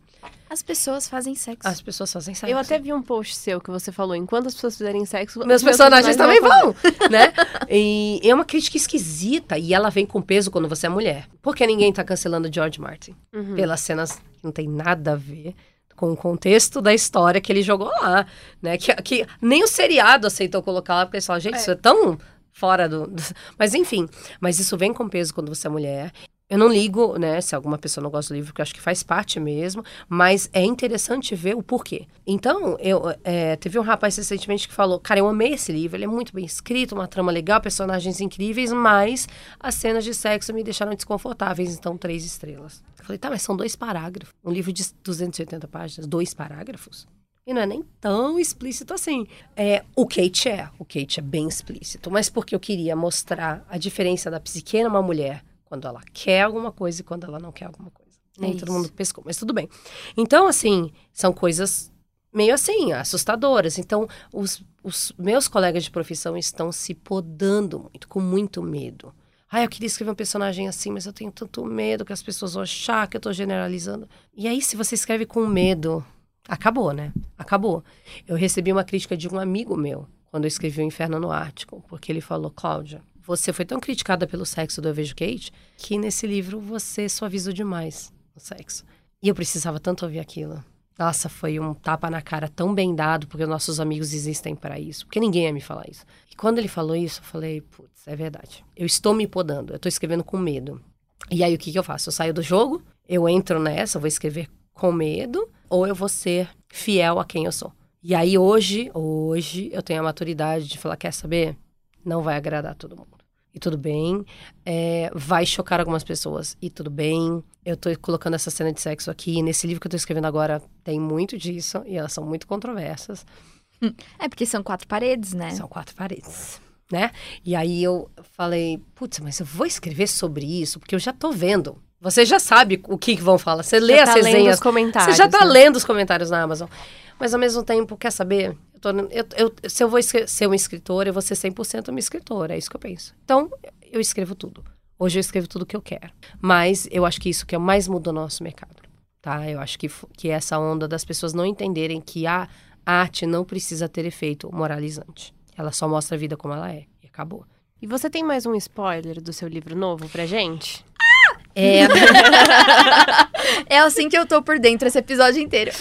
As pessoas fazem sexo. As pessoas fazem sexo. Eu até vi um post seu que você falou, enquanto as pessoas fizerem sexo... Meus personagens também vão, né? E é uma crítica esquisita. E ela vem com peso quando você é mulher. Porque ninguém tá cancelando George Martin. Uhum. Pelas cenas que não tem nada a ver com o contexto da história que ele jogou lá, né? Que, que nem o seriado aceitou colocar lá, porque eles falam, gente, é. isso é tão fora do, do... Mas enfim, mas isso vem com peso quando você é mulher. Eu não ligo, né, se alguma pessoa não gosta do livro, porque acho que faz parte mesmo, mas é interessante ver o porquê. Então, eu é, teve um rapaz recentemente que falou, cara, eu amei esse livro, ele é muito bem escrito, uma trama legal, personagens incríveis, mas as cenas de sexo me deixaram desconfortáveis, então três estrelas. Eu falei, tá, mas são dois parágrafos. Um livro de 280 páginas, dois parágrafos? E não é nem tão explícito assim. É, o Kate é, o Kate é bem explícito, mas porque eu queria mostrar a diferença da psique numa mulher quando ela quer alguma coisa e quando ela não quer alguma coisa. Nem é todo mundo pescou, mas tudo bem. Então, assim, são coisas meio assim, assustadoras. Então, os, os meus colegas de profissão estão se podando muito, com muito medo. Ah, eu queria escrever um personagem assim, mas eu tenho tanto medo que as pessoas vão achar que eu tô generalizando. E aí, se você escreve com medo, acabou, né? Acabou. Eu recebi uma crítica de um amigo meu quando eu escrevi O Inferno no Ártico, porque ele falou, Cláudia, você foi tão criticada pelo sexo do Eu Vejo Kate que nesse livro você suavizou demais o sexo. E eu precisava tanto ouvir aquilo. Nossa, foi um tapa na cara tão bem dado, porque nossos amigos existem para isso. Porque ninguém ia me falar isso. E quando ele falou isso, eu falei, putz, é verdade. Eu estou me podando, eu estou escrevendo com medo. E aí o que, que eu faço? Eu saio do jogo, eu entro nessa, vou escrever com medo, ou eu vou ser fiel a quem eu sou. E aí hoje, hoje eu tenho a maturidade de falar, quer saber? Não vai agradar todo mundo. E tudo bem. É, vai chocar algumas pessoas. E tudo bem. Eu tô colocando essa cena de sexo aqui. Nesse livro que eu tô escrevendo agora, tem muito disso. E elas são muito controversas. É porque são quatro paredes, né? São quatro paredes. Né? E aí eu falei, putz, mas eu vou escrever sobre isso, porque eu já tô vendo. Você já sabe o que, que vão falar. Você lê Já as tá lendo resenhas. os comentários. Você já tá né? lendo os comentários na Amazon. Mas ao mesmo tempo, quer saber? Eu tô- eu- eu- se eu vou ser uma escritora, eu vou ser 100% uma escritora. É isso que eu penso. Então, eu escrevo tudo. Hoje eu escrevo tudo que eu quero. Mas eu acho que isso que é o mais muda o nosso mercado. Tá? Eu acho que, que essa onda das pessoas não entenderem que a arte não precisa ter efeito moralizante. Ela só mostra a vida como ela é. E acabou. E você tem mais um spoiler do seu livro novo pra gente? É, É assim que eu tô por dentro esse episódio inteiro.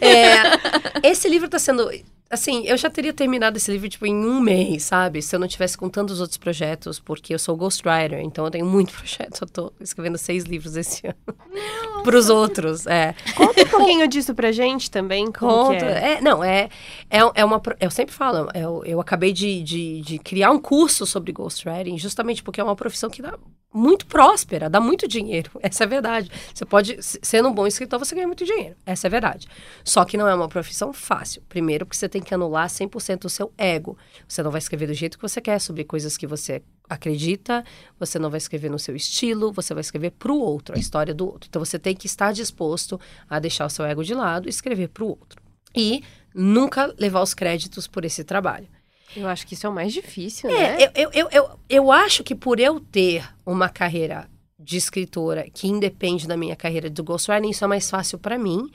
É, esse livro tá sendo. Assim, eu já teria terminado esse livro, tipo, em um mês, sabe? Se eu não tivesse com tantos outros projetos, porque eu sou ghostwriter, então eu tenho muito projeto. Eu tô escrevendo seis livros esse ano. Pros outros, é. Conta um pouquinho disso pra gente também, como Conta. é. É, não, é, é, é uma. Eu sempre falo, eu, eu acabei de, de, de criar um curso sobre ghostwriting, justamente porque é uma profissão que dá muito próspera, dá muito dinheiro. Essa é a verdade. Você pode, sendo um bom escritor, você ganha muito dinheiro. Essa é a verdade. Só que não é uma profissão fácil. Primeiro, porque você tem que anular 100% o seu ego. Você não vai escrever do jeito que você quer, sobre coisas que você acredita, você não vai escrever no seu estilo, você vai escrever para o outro, a história do outro. Então você tem que estar disposto a deixar o seu ego de lado e escrever para o outro. E nunca levar os créditos por esse trabalho. Eu acho que isso é o mais difícil, né? É, eu, eu, eu, eu, eu acho que por eu ter uma carreira de escritora que independe da minha carreira do ghostwriting, isso é mais fácil para mim.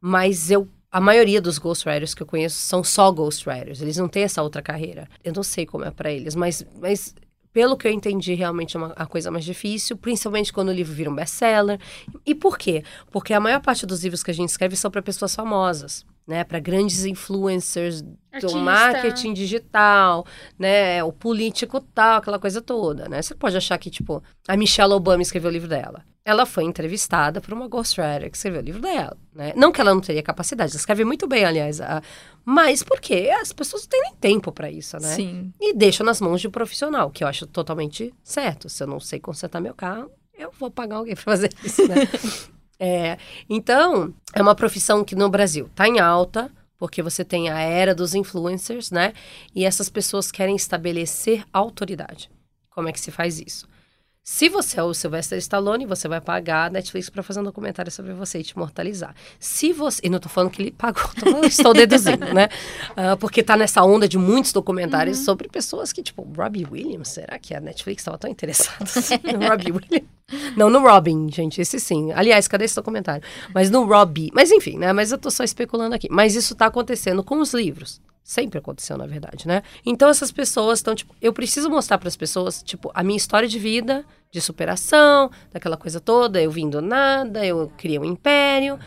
Mas eu, a maioria dos ghostwriters que eu conheço são só ghostwriters. Eles não têm essa outra carreira. Eu não sei como é para eles, mas, mas pelo que eu entendi, realmente é uma, a coisa mais difícil, principalmente quando o livro vira um best-seller. E por quê? Porque a maior parte dos livros que a gente escreve são para pessoas famosas, né? Para grandes influencers do Artista. marketing digital, né? O político tal, aquela coisa toda, né? Você pode achar que, tipo, a Michelle Obama escreveu o livro dela. Ela foi entrevistada por uma ghostwriter que escreveu o livro dela, né? Não que ela não teria capacidade, ela escreve muito bem, aliás, a- mas porque as pessoas não têm nem tempo para isso, né? Sim. E deixam nas mãos de um profissional, que eu acho totalmente certo. Se eu não sei consertar meu carro, eu vou pagar alguém para fazer isso, né? É, então, é uma profissão que no Brasil está em alta, porque você tem a era dos influencers, né? E essas pessoas querem estabelecer autoridade. Como é que se faz isso? Se você é o Sylvester Stallone, você vai pagar a Netflix para fazer um documentário sobre você e te imortalizar. Se você. E não tô falando que ele pagou, falando, estou deduzindo, né? Ah, porque tá nessa onda de muitos documentários sobre pessoas que, tipo, Robbie Williams, será que a Netflix estava tão interessada assim no Robbie Williams? Não, no Robin, gente, esse sim. Aliás, cadê esse documentário? Mas no Robbie. Mas enfim, né? Mas eu tô só especulando aqui. Mas isso tá acontecendo com os livros. Sempre aconteceu, na verdade, né? Então essas pessoas estão, tipo, eu preciso mostrar para as pessoas, tipo, a minha história de vida, de superação, daquela coisa toda, eu vim do nada, eu criei um império.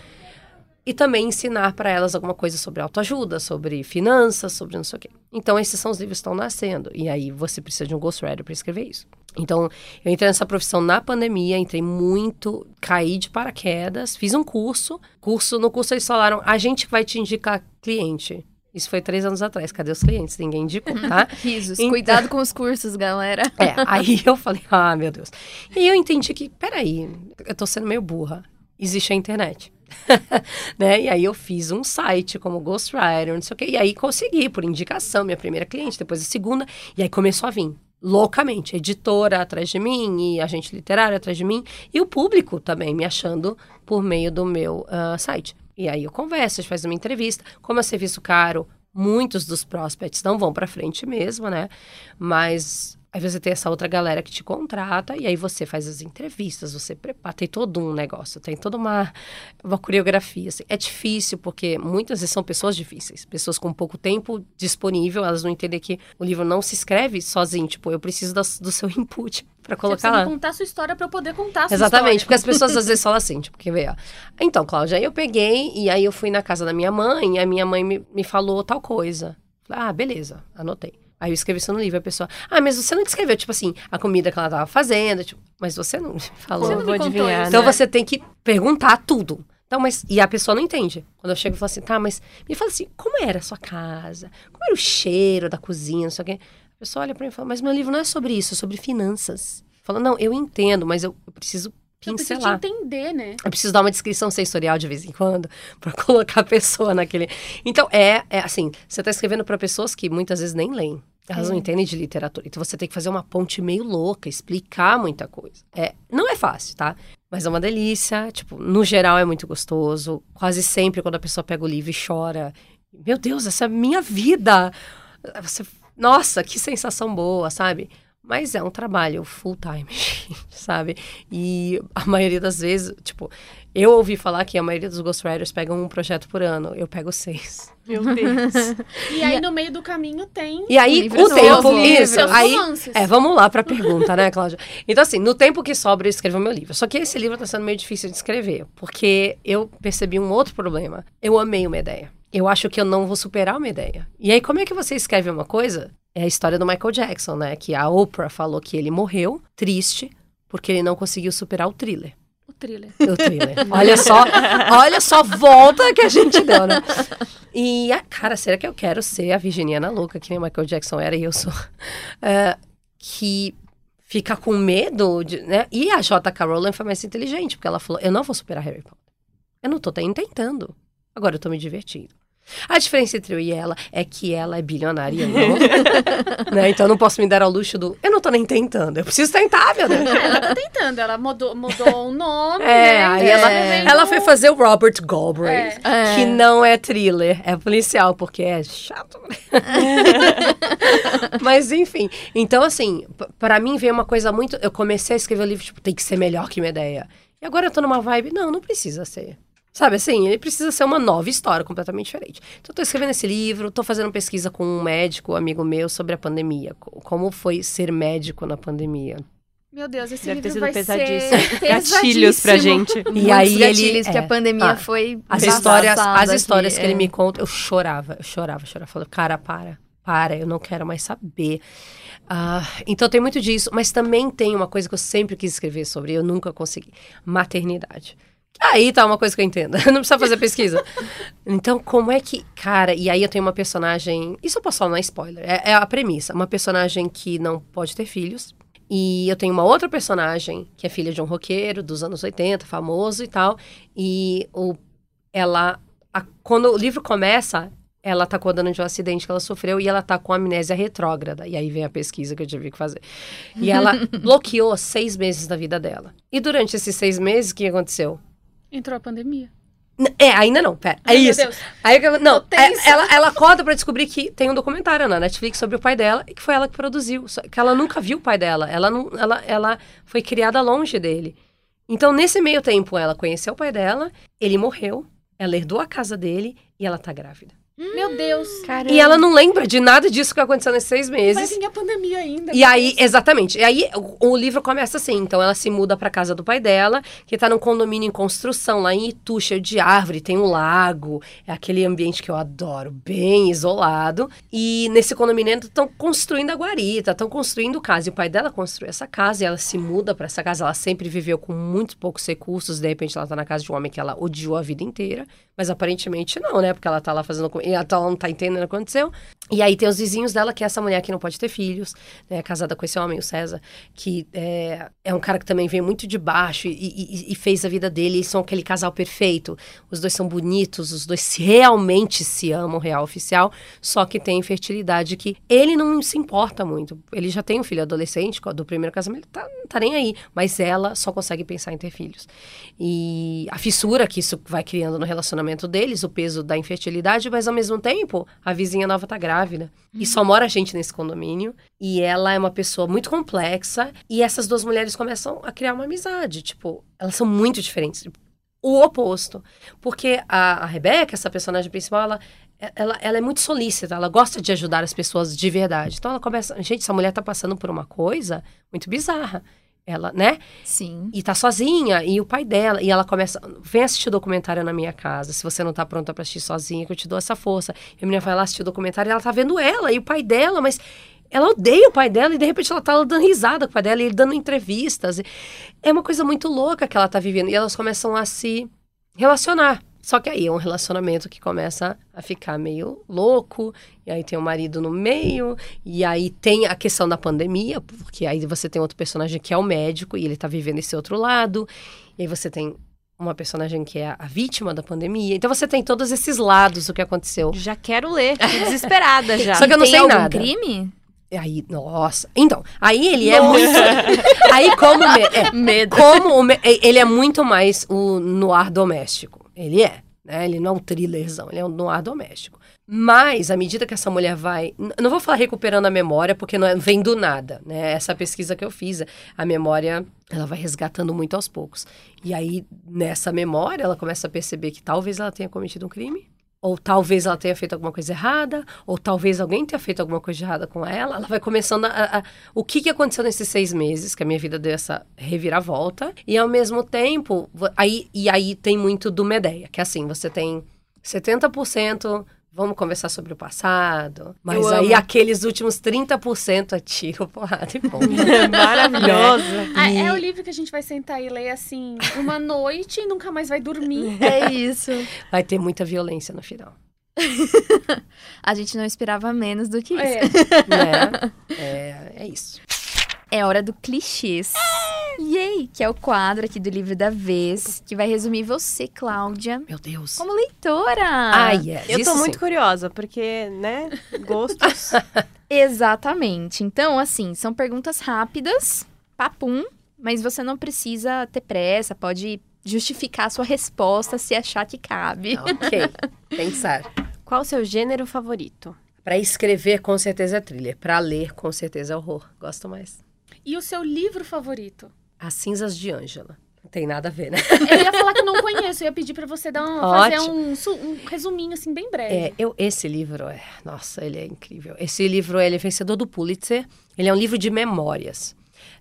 E também ensinar para elas alguma coisa sobre autoajuda, sobre finanças, sobre não sei o quê. Então, esses são os livros que estão nascendo. E aí, você precisa de um ghostwriter para escrever isso. Então, eu entrei nessa profissão na pandemia, entrei muito, caí de paraquedas, fiz um curso. curso No curso, eles falaram: a gente vai te indicar cliente. Isso foi três anos atrás. Cadê os clientes? Ninguém indicou, tá? Risos. Então- Cuidado com os cursos, galera. É, aí eu falei, ah, meu Deus. E eu entendi que, peraí, eu tô sendo meio burra. Existe a internet. né? E aí eu fiz um site como Ghostwriter, não sei o quê. E aí consegui, por indicação, minha primeira cliente, depois a segunda. E aí começou a vir loucamente. Editora atrás de mim, e agente literário atrás de mim. E o público também me achando por meio do meu ah, site. E aí eu converso, a gente faz uma entrevista. Como é serviço caro, muitos dos prospects não vão para frente mesmo, né? Mas aí você tem essa outra galera que te contrata e aí você faz as entrevistas, você prepara, tem todo um negócio, tem toda uma, uma coreografia. Assim. É difícil porque muitas vezes são pessoas difíceis, pessoas com pouco tempo disponível, elas não entendem que o livro não se escreve sozinho, tipo, eu preciso das- do seu input para Você colocar lá. contar sua história pra eu poder contar a sua Exatamente, porque história. as pessoas às vezes falam assim, tipo, quer ver, ó. Então, Cláudia, aí eu peguei e aí eu fui na casa da minha mãe e a minha mãe me, me falou tal coisa. Falei, ah, beleza, anotei. Aí eu escrevi isso no livro, a pessoa, ah, mas você não descreveu, tipo assim, a comida que ela tava fazendo, tipo, mas você não me falou. Você não vou adivinhar, isso, Então né? você tem que perguntar tudo. Então, mas. E a pessoa não entende. Quando eu chego e falo assim, tá, mas me fala assim, como era a sua casa? Como era o cheiro da cozinha, não sei o quê. A pessoa olha pra mim e fala, mas meu livro não é sobre isso, é sobre finanças. Fala, não, eu entendo, mas eu, eu preciso Eu preciso te pincelar. entender, né? Eu preciso dar uma descrição sensorial de vez em quando pra colocar a pessoa naquele. Então, é, é assim, você tá escrevendo pra pessoas que muitas vezes nem leem. Elas não É. entendem de literatura. Então você tem que fazer uma ponte meio louca, explicar muita coisa. É, não é fácil, tá? Mas é uma delícia. Tipo, no geral é muito gostoso. Quase sempre quando a pessoa pega o livro e chora. Meu Deus, essa é a minha vida! Você, nossa, que sensação boa, sabe? Mas é um trabalho full time, sabe? E a maioria das vezes, tipo, eu ouvi falar que a maioria dos ghostwriters pegam um projeto por ano. Eu pego seis. Meu Deus. E aí, no meio do caminho, tem E aí, o tempo. livro. Isso. Aí, é, vamos lá pra pergunta, né, Cláudia? Então, assim, no tempo que sobra, eu escrevo meu livro. Só que esse livro tá sendo meio difícil de escrever, porque eu percebi um outro problema. Eu amei uma ideia. Eu acho que eu não vou superar uma ideia. E aí, como é que você escreve uma coisa? É a história do Michael Jackson, né? Que a Oprah falou que ele morreu triste porque ele não conseguiu superar o thriller. o thriller. O thriller. olha só, olha só, volta que a gente deu, né? E, ah, cara, será que eu quero ser a virginiana louca que nem o Michael Jackson era e eu sou? É, que fica com medo, de, né? E a J.K. Rowling foi mais inteligente, porque ela falou, eu não vou superar Harry Potter. Eu não tô nem tentando. Agora eu tô me divertindo. A diferença entre eu e ela é que ela é bilionária não. né? Então eu não posso me dar ao luxo do. Eu não tô nem tentando. Eu preciso tentar, meu Deus. Ela tá tentando, ela mudou, mudou o nome, É, né? aí tá ela, ela foi fazer o Robert Galbraith, É. que não é thriller, é policial, porque é chato. Mas enfim, então assim, p- pra mim veio uma coisa muito. Eu comecei a escrever o livro, tipo, tem que ser melhor que minha ideia. E agora eu tô numa vibe, não, não precisa ser. Sabe assim, ele precisa ser uma nova história, completamente diferente. Então, eu tô escrevendo esse livro, tô fazendo pesquisa com um médico, amigo meu, sobre a pandemia. co- Como foi ser médico na pandemia. Meu Deus, esse Deve ter livro sido vai pesadíssimo. ser Gatilhos pra pesadíssimo. gente. E Muitos aí ele- que é. a pandemia Ah, foi As histórias, as aqui, histórias que é. ele me conta, eu chorava, eu chorava, eu chorava. Falei, cara, para, para, eu não quero mais saber. Ah, então tem muito disso, mas também tem uma coisa que eu sempre quis escrever sobre, eu nunca consegui: maternidade. Aí tá uma coisa que eu entendo. Não precisa fazer pesquisa. Então, como é que. Cara, e aí eu tenho uma personagem. Isso eu posso falar, não é spoiler. É, é a premissa. Uma personagem que não pode ter filhos. E eu tenho uma outra personagem que é filha de um roqueiro dos anos 80, famoso e tal. E o, ela. a- quando o livro começa, ela tá contando de um acidente que ela sofreu e ela tá com amnésia retrógrada. E aí vem a pesquisa que eu tive que fazer. E ela bloqueou seis meses da vida dela. E durante esses seis meses, o que aconteceu? Entrou a pandemia. É, ainda não, pera. É Ai, isso. Deus. Aí, não, é- ela, ela acorda pra descobrir que tem um documentário na Netflix sobre o pai dela e que foi ela que produziu. Só que ela nunca viu o pai dela. Ela, não, ela, ela foi criada longe dele. Então, nesse meio tempo, ela conheceu o pai dela, ele morreu, ela herdou a casa dele e ela tá grávida. Meu Deus. Caramba. E ela não lembra de nada disso que aconteceu nesses seis Vai meses. vir a pandemia ainda. E aí, exatamente. E aí, o, o livro começa assim. Então, ela se muda pra casa do pai dela, que tá num condomínio em construção lá em Itu, cheio de árvore, tem um lago. É aquele ambiente que eu adoro, bem isolado. E nesse condomínio estão construindo a guarita, estão construindo casa. E o pai dela construiu essa casa e ela se muda pra essa casa. Ela sempre viveu com muito poucos recursos. De repente, ela tá na casa de um homem que ela odiou a vida inteira. Mas aparentemente não, né? Porque ela tá lá fazendo. E tá- ela não tá entendendo o que aconteceu. E aí tem os vizinhos dela, que é essa mulher que não pode ter filhos, né? Casada com esse homem, o César, que é, é um cara que também veio muito de baixo e, e- e fez a vida dele. Eles são aquele casal perfeito. Os dois são bonitos, os dois realmente se amam, real oficial. Só que tem infertilidade que ele não se importa muito. Ele já tem um filho adolescente do primeiro casamento, tá, não tá nem aí. Mas ela só consegue pensar em ter filhos. E a fissura que isso vai criando no relacionamento deles, o peso da infertilidade, mas ao mesmo tempo, a vizinha nova tá grávida. E só mora gente nesse condomínio. E ela é uma pessoa muito complexa. E essas duas mulheres começam a criar uma amizade. Tipo, elas são muito diferentes. O oposto. Porque a, a Rebeca, essa personagem principal, ela, ela, ela é muito solícita, ela gosta de ajudar as pessoas de verdade. Então ela começa. Gente, essa mulher tá passando por uma coisa muito bizarra. Ela, né? Sim. E tá sozinha, e o pai dela, e ela começa, vem assistir o documentário na minha casa, se você não tá pronta pra assistir sozinha, que eu te dou essa força. E a menina vai lá assistir o documentário e ela tá vendo ela e o pai dela, mas ela odeia o pai dela e de repente ela tá dando risada com o pai dela e ele dando entrevistas. É uma coisa muito louca que ela tá vivendo. E elas começam a se relacionar. Só que aí é um relacionamento que começa a ficar meio louco, e aí tem o marido no meio, e aí tem a questão da pandemia, porque aí você tem outro personagem que é o médico e ele tá vivendo esse outro lado, e aí você tem uma personagem que é a vítima da pandemia. Então você tem todos esses lados do que aconteceu. Já quero ler, tô desesperada já. Só que eu não Tem sei algum nada. crime? Aí, nossa. Então, aí ele é muito. aí como. me- é, Medo. como o me- ele é muito mais o noir doméstico. Ele é. Né? Ele não é um thrillerzão, ele é um noir doméstico. Mas, à medida que essa mulher vai. Não vou falar recuperando a memória, porque não é- vem do nada, né? Essa pesquisa que eu fiz, a memória, ela vai resgatando muito aos poucos. E aí, nessa memória, ela começa a perceber que talvez ela tenha cometido um crime. Ou talvez ela tenha feito alguma coisa errada, ou talvez alguém tenha feito alguma coisa errada com ela. Ela vai começando a. a- o que, que aconteceu nesses seis meses, que a minha vida deu essa reviravolta. E ao mesmo tempo, aí, e aí tem muito do Medeia, que é assim, você tem 70%. Vamos conversar sobre o passado. Mas Eu aí amo. aqueles últimos 30% é tiro, porrada e bomba. Maravilhoso. Ah, E- é o livro que a gente vai sentar e ler assim uma noite e nunca mais vai dormir. É isso. Vai ter muita violência no final. A gente não esperava menos do que isso. É. Né? é, é isso. É hora do clichês. Yay! Que é o quadro aqui do livro da vez, que vai resumir você, Cláudia, Meu Deus. como leitora. Ah, yes. Eu tô isso muito sim. curiosa, porque, né, gostos. Exatamente. Então, assim, são perguntas rápidas, papum, mas você não precisa ter pressa, pode justificar a sua resposta se achar que cabe. Ok, pensar. Qual o seu gênero favorito? Pra escrever, com certeza é thriller. Pra ler, com certeza é horror. Gosto mais. E o seu livro favorito? As Cinzas de Ângela. Não tem nada a ver, né? Eu ia falar que eu não conheço, eu ia pedir pra você dar um, fazer um, um resuminho assim bem breve. É, eu, esse livro é. Nossa, ele é incrível. Esse livro ele é vencedor do Pulitzer. Ele é um livro de memórias,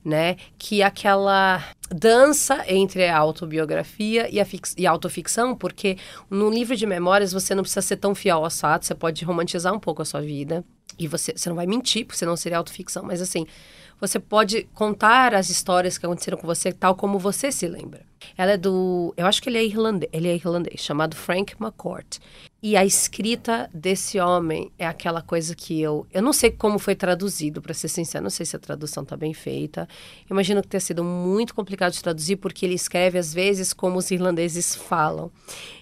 né? Que é aquela dança entre a autobiografia e a, e a autoficção, porque no livro de memórias você não precisa ser tão fiel aos fatos, você pode romantizar um pouco a sua vida. E você, você não vai mentir, porque senão seria autoficção, mas assim, você pode contar as histórias que aconteceram com você tal como você se lembra. Ela é do. Eu acho que ele é irlandês, ele é irlandês, chamado Frank McCourt. E a escrita desse homem é aquela coisa que eu. Eu não sei como foi traduzido, para ser sincero, não sei se a tradução tá bem feita. Imagino que tenha sido muito complicado de traduzir, porque ele escreve às vezes como os irlandeses falam.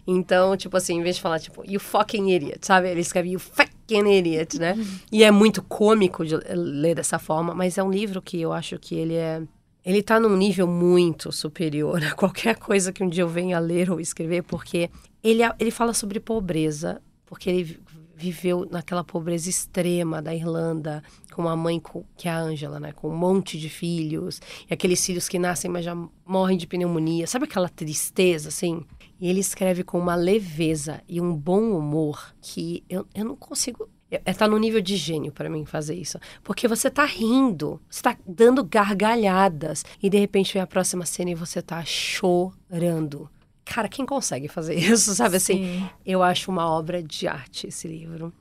Então, tipo assim, em vez de falar, tipo, you fucking idiot, sabe? Ele escreve you fucking idiot, né? E é muito cômico de ler dessa forma, mas é um livro que eu acho que ele é. Ele tá num nível muito superior a qualquer coisa que um dia eu venha ler ou escrever, porque ele, ele fala sobre pobreza, porque ele viveu naquela pobreza extrema da Irlanda, com uma mãe com, que é a Ângela, né? Com um monte de filhos, e aqueles filhos que nascem, mas já morrem de pneumonia. Sabe aquela tristeza, assim? E ele escreve com uma leveza e um bom humor que eu, eu não consigo. É, é tá no nível de gênio para mim fazer isso. Porque você tá rindo, você tá dando gargalhadas, e de repente vem a próxima cena e você tá chorando. Cara, quem consegue fazer isso, sabe assim? Sim. Eu acho uma obra de arte esse livro.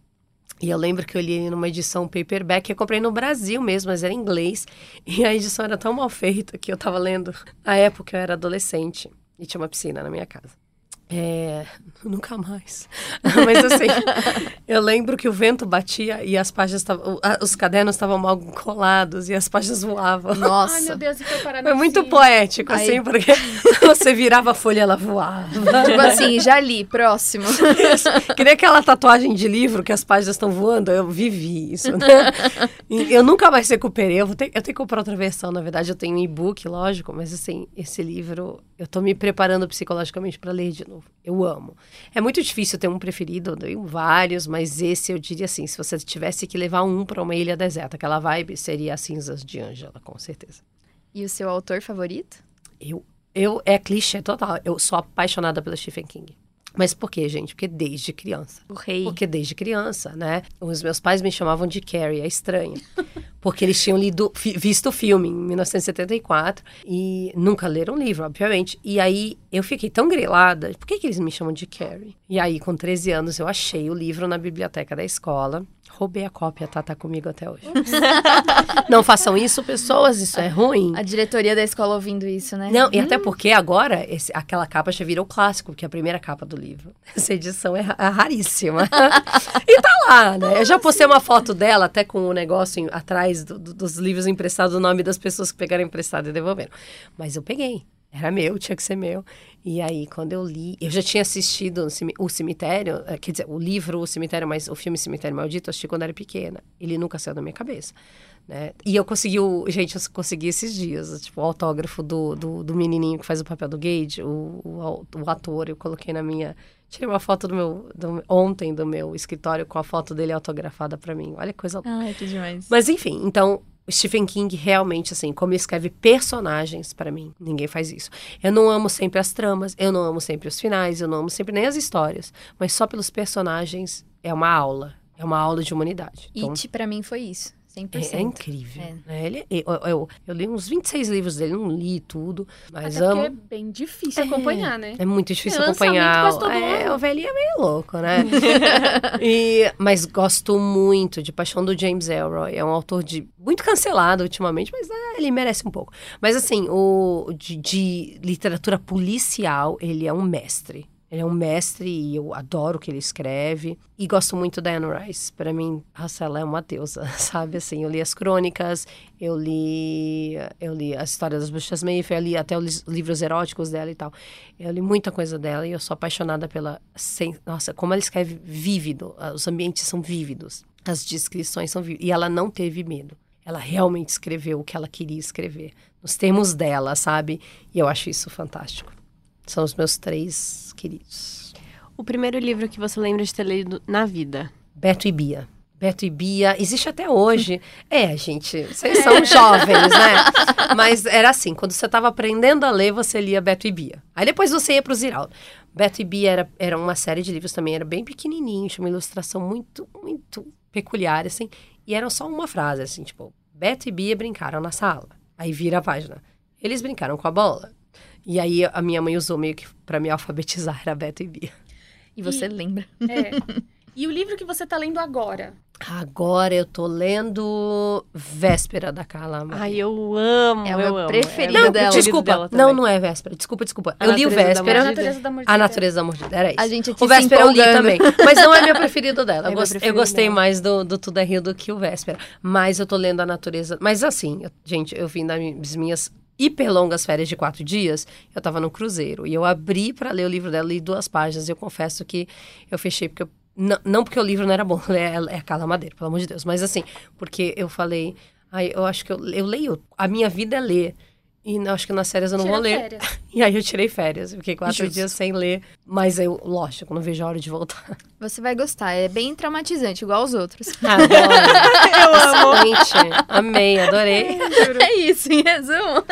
E eu lembro que eu li ele numa edição paperback que eu comprei no Brasil mesmo, mas era em inglês. E a edição era tão mal feita que eu tava lendo. Na época eu era adolescente e tinha uma piscina na minha casa. É, nunca mais. Mas assim, eu lembro que o vento batia e as páginas Os cadernos estavam mal colados e as páginas voavam. Nossa. Ai, meu Deus, e foi parar Foi muito poético, Aí- assim, porque você virava a folha e ela voava. Tipo assim, já li, próximo. Isso. Que nem aquela tatuagem de livro que as páginas estão voando, eu vivi isso, né? E eu nunca mais recuperei, eu, vou ter, eu tenho que comprar outra versão, na verdade eu tenho um e-book, lógico, mas assim, esse livro, eu tô me preparando psicologicamente para ler de novo. Eu amo. É muito difícil ter um preferido, eu tenho vários, mas esse eu diria assim, se você tivesse que levar um para uma ilha deserta, aquela vibe seria As Cinzas de Ângela, com certeza. E o seu autor favorito? Eu, eu é clichê total, eu sou apaixonada pelo Stephen King. Mas por quê, gente? Porque desde criança. O rei. Porque desde criança, né? Os meus pais me chamavam de Carrie, a estranha. Porque eles tinham lido, visto o filme em 1974 e nunca leram o livro, obviamente. E aí eu fiquei tão grilada. Por que, que eles me chamam de Carrie? E aí, com 13 anos, eu achei o livro na biblioteca da escola. Roubei a cópia, tá? Tá comigo até hoje. não façam isso, pessoas, isso é ruim. A diretoria da escola ouvindo isso, né? Não, e até porque agora esse, aquela capa já virou clássico, que é a primeira capa do livro. Essa edição é, é raríssima. e tá lá, né? Eu já postei uma foto dela, até com o negócio em- atrás do- do- dos livros emprestados, o nome das pessoas que pegaram emprestado e devolveram. Mas eu peguei. Era meu, tinha que ser meu. E aí, quando eu li, eu já tinha assistido o Cemi- o Cemitério, eh, quer dizer, o livro O Cemitério, mas o filme Cemitério Maldito, eu assisti quando era pequena. Ele nunca saiu da minha cabeça. Né? E eu consegui, o, gente, eu consegui esses dias, tipo, o autógrafo do, do, do menininho que faz o papel do Gage, o, o, o ator, eu coloquei na minha... Tirei uma foto do meu, do- ontem do meu escritório com a foto dele autografada pra mim. Olha que coisa Ai, que demais. mas enfim, então Stephen King realmente, assim, como ele escreve personagens pra mim, ninguém faz isso. Eu não amo sempre as tramas, eu não amo sempre os finais, eu não amo sempre nem as histórias, mas só pelos personagens é uma aula, é uma aula de humanidade. Então, It, pra mim, foi isso. 100%. é, é incrível. É. né? Ele, eu, eu, eu li uns 26 livros dele, não li tudo, mas Até amo. porque é bem difícil acompanhar, né? É muito difícil É acompanhar. É, o velhinho é meio louco, né? E- mas gosto muito de Paixão do James Elroy. É um autor de muito cancelado ultimamente, mas é, ele merece um pouco. Mas assim, o de, de literatura policial, ele é um mestre. Ele é um mestre e eu adoro o que ele escreve. E gosto muito da Anne Rice. Para mim, nossa, ela é uma deusa, sabe? Assim, eu li as crônicas, eu li, eu li a história das bruxas Mayfair, li até os livros eróticos dela e tal. Eu li muita coisa dela e eu sou apaixonada pela. Nossa, como ela escreve vívido. ah, Os ambientes são vívidos. As descrições são vívidas. E ela não teve medo. Ela realmente escreveu o que ela queria escrever. Nos termos dela, sabe? E eu acho isso fantástico. São os meus três queridos. O primeiro livro que você lembra de ter lido na vida? Beto e Bia. Beto e Bia, existe até hoje. É, gente, vocês são jovens, né? Mas era assim, quando você estava aprendendo a ler, você lia Beto e Bia. Aí depois você ia pro Ziraldo. Beto e Bia era, era uma série de livros também, era bem pequenininho, tinha uma ilustração muito, muito peculiar, assim. E era só uma frase, assim, tipo, Beto e Bia brincaram na sala. Aí vira a página. Eles brincaram com a bola. E aí a minha mãe usou meio que pra me alfabetizar, era Beto e Bia. E você E- lembra? É. E o livro que você tá lendo agora? Agora eu tô lendo Véspera da Carla Maria. Ai, eu amo, É o eu meu amo. preferido meu Não, dela. desculpa. dela não, não é Véspera. Desculpa, desculpa. A eu li o Véspera. A natureza da mordida. A Natureza da Mordida. Era isso. A gente aqui o Véspera eu li também. Mas não é meu preferido dela. É Eu, meu gos- eu gostei dela. mais do, do Tudo é Rio do que o Véspera. Mas eu tô lendo a Natureza. Mas assim, eu- gente, eu vim das minhas hiper longas férias de quatro dias, eu tava no cruzeiro. E eu abri pra ler o livro dela, li duas páginas. E eu confesso que eu fechei porque eu não, não porque o livro não era bom, é, é Carla Madeira, pelo amor de Deus. Mas assim, porque eu falei, ai, eu acho que eu, eu leio, a minha vida é ler. E eu acho que nas férias eu não Tira vou ler. férias. E aí eu tirei férias, fiquei quatro Justo. dias sem ler. Mas eu, lógico, não vejo a hora de voltar. Você vai gostar. É bem traumatizante, igual os outros. Adoro. eu amo. Excelente. Amei, adorei. é isso, em resumo.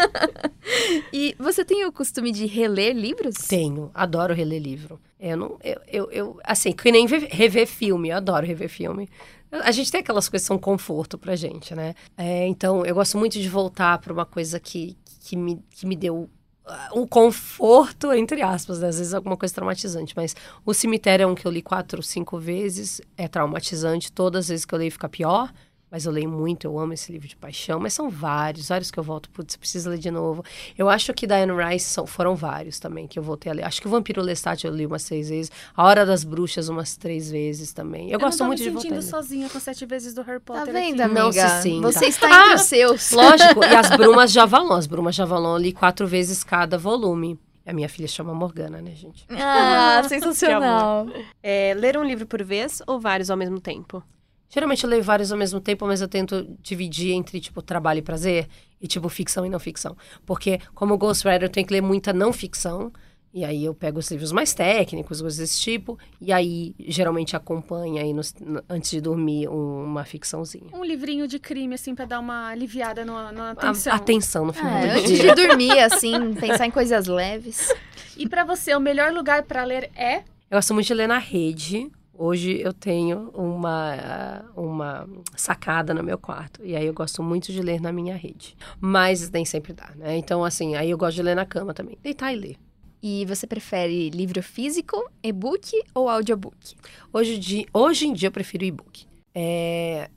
e você tem o costume de reler livros? Tenho, adoro reler livro. Eu não, eu, eu, eu assim, que nem ve- rever filme, eu adoro rever filme. A gente tem aquelas coisas que são conforto pra gente, né? É, então, eu gosto muito de voltar pra uma coisa que, que, me, que me deu ah, um conforto, entre aspas, né? Às vezes alguma coisa traumatizante, mas o cemitério é um que eu li quatro, cinco vezes, é traumatizante, todas as vezes que eu leio fica pior, mas eu leio muito, eu amo esse livro de paixão, mas são vários, vários que eu volto, putz, preciso ler de novo. Eu acho que da Anne Rice são, foram vários também que eu voltei a ler. Acho que o Vampiro Lestat eu li umas seis vezes, A Hora das Bruxas umas três vezes também. Eu, gosto não tô muito me de voltar. a sentindo ler. sozinha com sete vezes do Harry Tá Potter vendo, aqui. amiga? Não se sinta. Você está Ah, entre os seus. Lógico, e as Brumas de Avalon. As Brumas de Avalon eu li quatro vezes cada volume. A minha filha chama Morgana, né, gente? Ah, sensacional. É, ler um livro por vez ou vários ao mesmo tempo? Geralmente eu leio vários ao mesmo tempo, mas eu tento dividir entre, tipo, trabalho e prazer e, tipo, ficção e não ficção. Porque, como ghostwriter, eu tenho que ler muita não ficção. E aí eu pego os livros mais técnicos, coisas desse tipo. E aí, geralmente, acompanha aí, nos- antes de dormir, um- uma ficçãozinha. Um livrinho de crime, assim, pra dar uma aliviada na, na A- atenção. Atenção no final É, do antes dia. de dormir, assim, pensar em coisas leves. E pra você, o melhor lugar pra ler é... Eu gosto muito de ler na rede. Hoje eu tenho uma, uma sacada no meu quarto. E aí eu gosto muito de ler na minha rede. Mas nem sempre dá, né? Então, assim, aí eu gosto de ler na cama também. Deitar e ler. E você prefere livro físico, e-book ou audiobook? Hoje, de, hoje em dia eu prefiro e-book. é,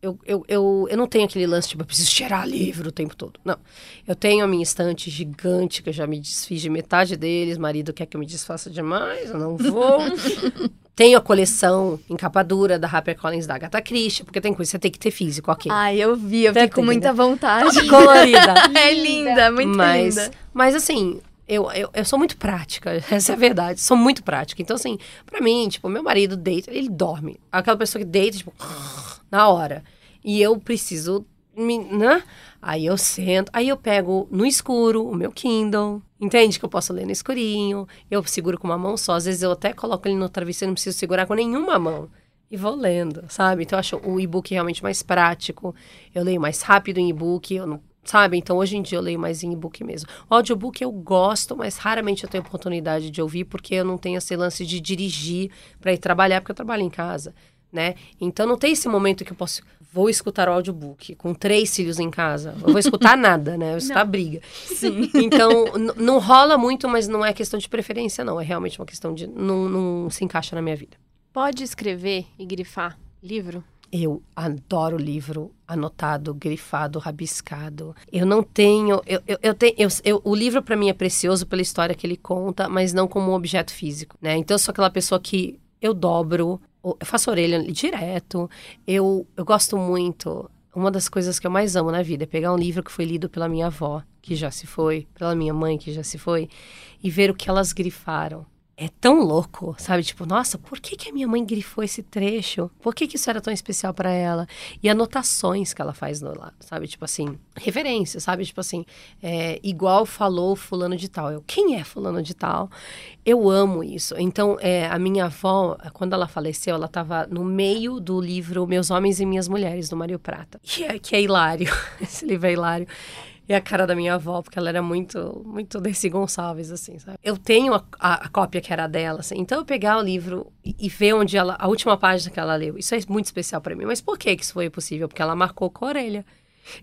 eu, eu, eu, eu não tenho aquele lance, tipo, eu preciso cheirar livro o tempo todo. Não. Eu tenho a minha estante gigante, que eu já me desfiz de metade deles. Marido quer que eu me desfaça demais, eu não vou. tenho a coleção em capa dura da HarperCollins da Agatha Christie, porque tem coisa que você tem que ter físico, ok. Ai, eu vi, eu fiquei com muita vontade. Colorida. é linda, muito mas, linda. mas assim, eu, eu, eu sou muito prática, essa é a verdade. Sou muito prática. Então, assim, pra mim, tipo, meu marido deita, ele dorme. Aquela pessoa que deita, tipo, na hora. E eu preciso, me, né? Aí eu sento, aí eu pego no escuro o meu Kindle. Entende que eu posso ler no escurinho. Eu seguro com uma mão só. Às vezes eu até coloco ele no travesseiro, não preciso segurar com nenhuma mão. E vou lendo, sabe? Então eu acho o e-book realmente mais prático. Eu leio mais rápido em e-book, eu não sabe? Então, hoje em dia eu leio mais em e-book mesmo. O audiobook eu gosto, mas raramente eu tenho oportunidade de ouvir, porque eu não tenho esse lance de dirigir para ir trabalhar, porque eu trabalho em casa, né? Então, não tem esse momento que eu posso... Vou escutar o audiobook com três filhos em casa. Eu vou escutar nada, né? Eu vou escutar briga. Sim. Então, não rola muito, mas não é questão de preferência, não. É realmente uma questão de... Não, não se encaixa na minha vida. Pode escrever e grifar livro? Eu adoro livro anotado, grifado, rabiscado. Eu não tenho. Eu, eu, eu tenho. Eu, eu- o livro para mim é precioso pela história que ele conta, mas não como um objeto físico, né? Então eu sou aquela pessoa que eu dobro, eu faço orelha direto. Eu, eu gosto muito. Uma das coisas que eu mais amo na vida é pegar um livro que foi lido pela minha avó, que já se foi, pela minha mãe, que já se foi, e ver o que elas grifaram é tão louco, sabe? Tipo, nossa, por que, que a minha mãe grifou esse trecho? Por que, que isso era tão especial para ela? E anotações que ela faz no lado, sabe? Tipo assim, referências, sabe? Tipo assim, é, igual falou fulano de tal. Eu, quem é fulano de tal? Eu amo isso. Então, é, a minha avó, quando ela faleceu, ela estava no meio do livro Meus Homens e Minhas Mulheres, do Mário Prata. Que é, que é hilário. Esse livro é hilário. E a cara da minha avó, porque ela era muito, muito Dercy Gonçalves, assim, sabe? Eu tenho a, a- a cópia que era dela, assim. Então, eu pegar o livro e, e ver onde ela... A última página que ela leu. Isso é muito especial pra mim. Mas por que que isso foi possível? Porque ela marcou com a orelha.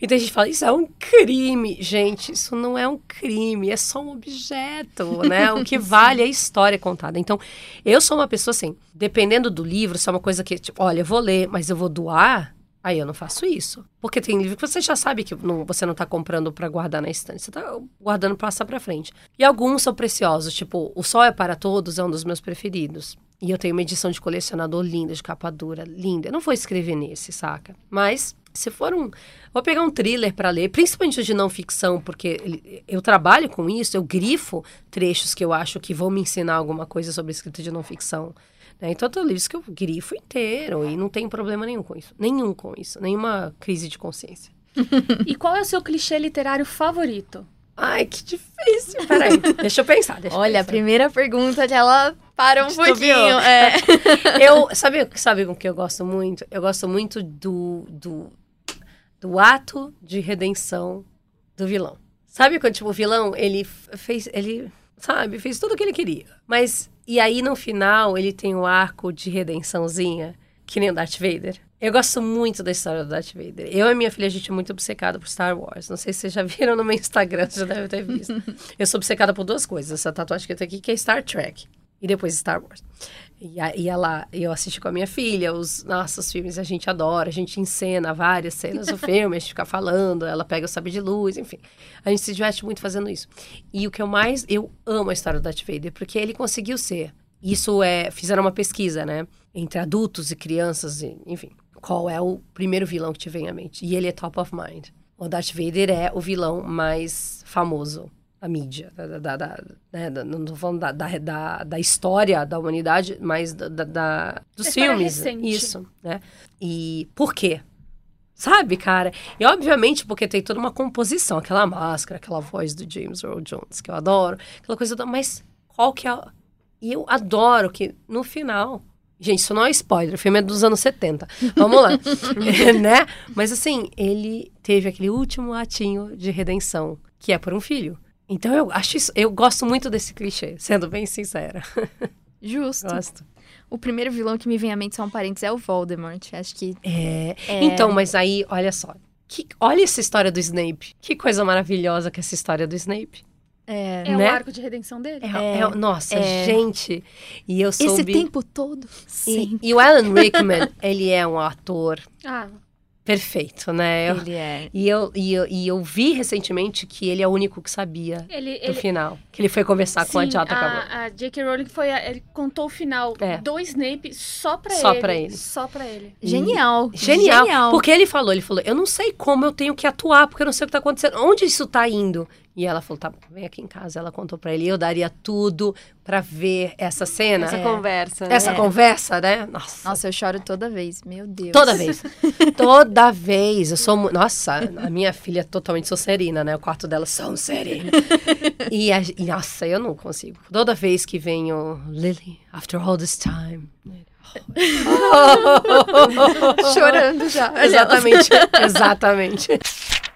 Então, a gente fala, isso é um crime. Gente, isso não é um crime. É só um objeto, né? O que vale é a história contada. Então, eu sou uma pessoa, assim... Dependendo do livro, se é uma coisa que, tipo... Olha, eu vou ler, mas eu vou doar... Aí eu não faço isso. Porque tem livro que você já sabe que não- você não tá comprando pra guardar na estante. Você tá guardando pra passar pra frente. E alguns são preciosos. Tipo, O Sol é para Todos é um dos meus preferidos. E eu tenho uma edição de colecionador linda, de capa dura, linda. Eu não vou escrever nesse, saca? Mas, se for um... Vou pegar um thriller pra ler, principalmente de não ficção, porque eu trabalho com isso, eu grifo trechos que eu acho que vão me ensinar alguma coisa sobre escrita de não ficção. Né? Então, tem livros que eu grifo inteiro e não tem problema nenhum com isso. Nenhum com isso. Nenhuma crise de consciência. E qual é o seu clichê literário favorito? Ai, que difícil. Peraí, deixa eu pensar. Deixa eu Olha, a pensar. primeira pergunta ela para um Titubeou. pouquinho. É. Eu, sabe, sabe com que eu gosto muito? Eu gosto muito do, do, do ato de redenção do vilão. Sabe quando, tipo, o vilão, ele fez, ele, sabe, fez tudo o que ele queria. Mas, e aí no final, ele tem o arco de redençãozinha, que nem o Darth Vader. Eu gosto muito da história do Darth Vader. Eu e minha filha, a gente é muito obcecada por Star Wars. Não sei se vocês já viram no meu Instagram, vocês já devem ter visto. eu sou obcecada por duas coisas. Essa tatuagem que eu tenho aqui, que é Star Trek. E depois Star Wars. E, e ela, eu assisti com a minha filha, os nossos filmes a gente adora, a gente encena várias cenas do filme, a gente fica falando, ela pega o sabre de luz, enfim. A gente se diverte muito fazendo isso. E o que eu mais, eu amo a história do Darth Vader, porque ele conseguiu ser. Isso é, fizeram uma pesquisa, né, entre adultos e crianças, e, enfim. Qual é o primeiro vilão que te vem à mente? E ele é top of mind. O Darth Vader é o vilão mais famoso da mídia, da, da, da- né, da- não tô falando da, da, da, história da humanidade, mas da, da- dos filmes. recente. Isso, né? E por quê? Sabe, cara? E obviamente porque tem toda uma composição, aquela máscara, aquela voz do James Earl Jones, que eu adoro, aquela coisa, do, mas qual que é... a- E eu adoro que no final... Gente, isso não é spoiler, o filme é dos anos 70. Vamos lá. Né? Mas assim, ele teve aquele último atinho de redenção, que é por um filho. Então eu acho isso, eu gosto muito desse clichê, sendo bem sincera. Justo. Gosto. O primeiro vilão que me vem à mente, só um parênteses, é o Voldemort. Acho que É, É. Então, mas aí, olha só. Que, olha essa história do Snape. Que coisa maravilhosa que é essa história do Snape. É, É Né? o arco de redenção dele? É, é- nossa, é. gente. E eu esse soube... tempo todo, E, sim. e o Alan Rickman, ele é um ator Ah, perfeito, né? Eu- Ele é. e, eu, e, eu, e eu vi recentemente que ele é o único que sabia ele... do ele final. Que ele foi conversar com a sim, Jata Acabou. a, a J.K. Rowling foi... a- ele contou o final É. do Snape só pra Só ele. pra ele. Só pra ele. Genial. Genial. Porque ele falou, ele falou, eu não sei como eu tenho que atuar, porque eu não sei o que tá acontecendo. Onde isso tá indo? E ela falou, tá bom, vem aqui em casa. Ela contou pra ele, eu daria tudo pra ver essa cena. Essa É. conversa. né? Essa conversa, né? Nossa. Nossa, eu choro toda vez. Meu Deus. Toda vez. Toda vez. Eu sou. Nossa, a minha filha é totalmente Sonserina, né? O quarto dela é Sonserina. e, a- e, nossa, eu não consigo. Toda vez que vem o Lily, after all this time. Chorando já. exatamente, exatamente.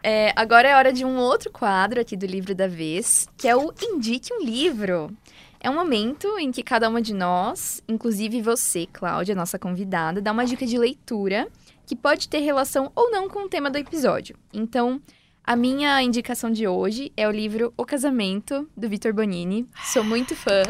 É, agora é hora de um outro quadro aqui do livro da vez, que é o Indique um Livro. É um momento em que cada uma de nós, inclusive você, Cláudia, nossa convidada, dá uma dica de leitura que pode ter relação ou não com o tema do episódio. Então, a minha indicação de hoje é o livro O Casamento, do Vitor Bonini. Sou muito fã.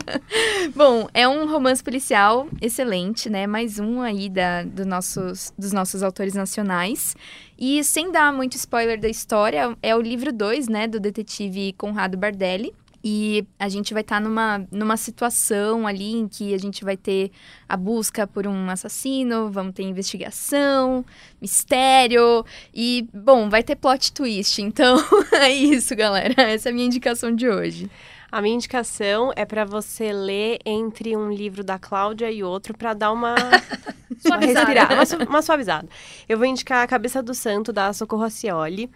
Bom, é um romance policial excelente, né? Mais um aí da, do nossos, dos nossos autores nacionais. E sem dar muito spoiler da história, é o livro 2, né, do detetive Conrado Bardelli. E a gente vai estar numa, numa situação ali em que a gente vai ter a busca por um assassino, vamos ter investigação, mistério e, bom, vai ter plot twist. Então, é isso, galera. Essa é a minha indicação de hoje. A minha indicação é pra você ler entre um livro da Cláudia e outro pra dar uma, uma uma, su- uma suavizada. Eu vou indicar A Cabeça do Santo, da Socorro Acioli.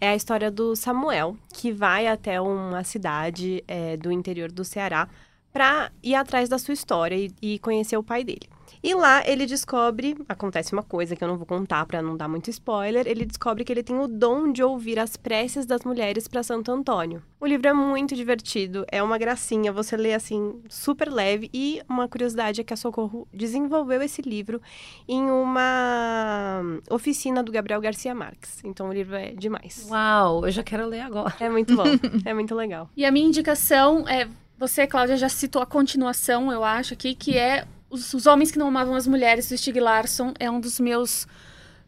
É a história do Samuel, que vai até uma cidade é, do interior do Ceará pra ir atrás da sua história e, e conhecer o pai dele. E lá ele descobre, acontece uma coisa que eu não vou contar pra não dar muito spoiler, ele descobre que ele tem o dom de ouvir as preces das mulheres pra Santo Antônio. O livro é muito divertido, é uma gracinha, você lê assim super leve e uma curiosidade é que a Socorro desenvolveu esse livro em uma oficina do Gabriel Garcia Marques. Então o livro é demais. Uau, eu já quero ler agora. É muito bom, é muito legal. E a minha indicação é... Você, Cláudia, já citou a continuação, eu acho, aqui, que é Os, Os Homens que Não Amavam as Mulheres, do Stieg Larsson. É um dos meus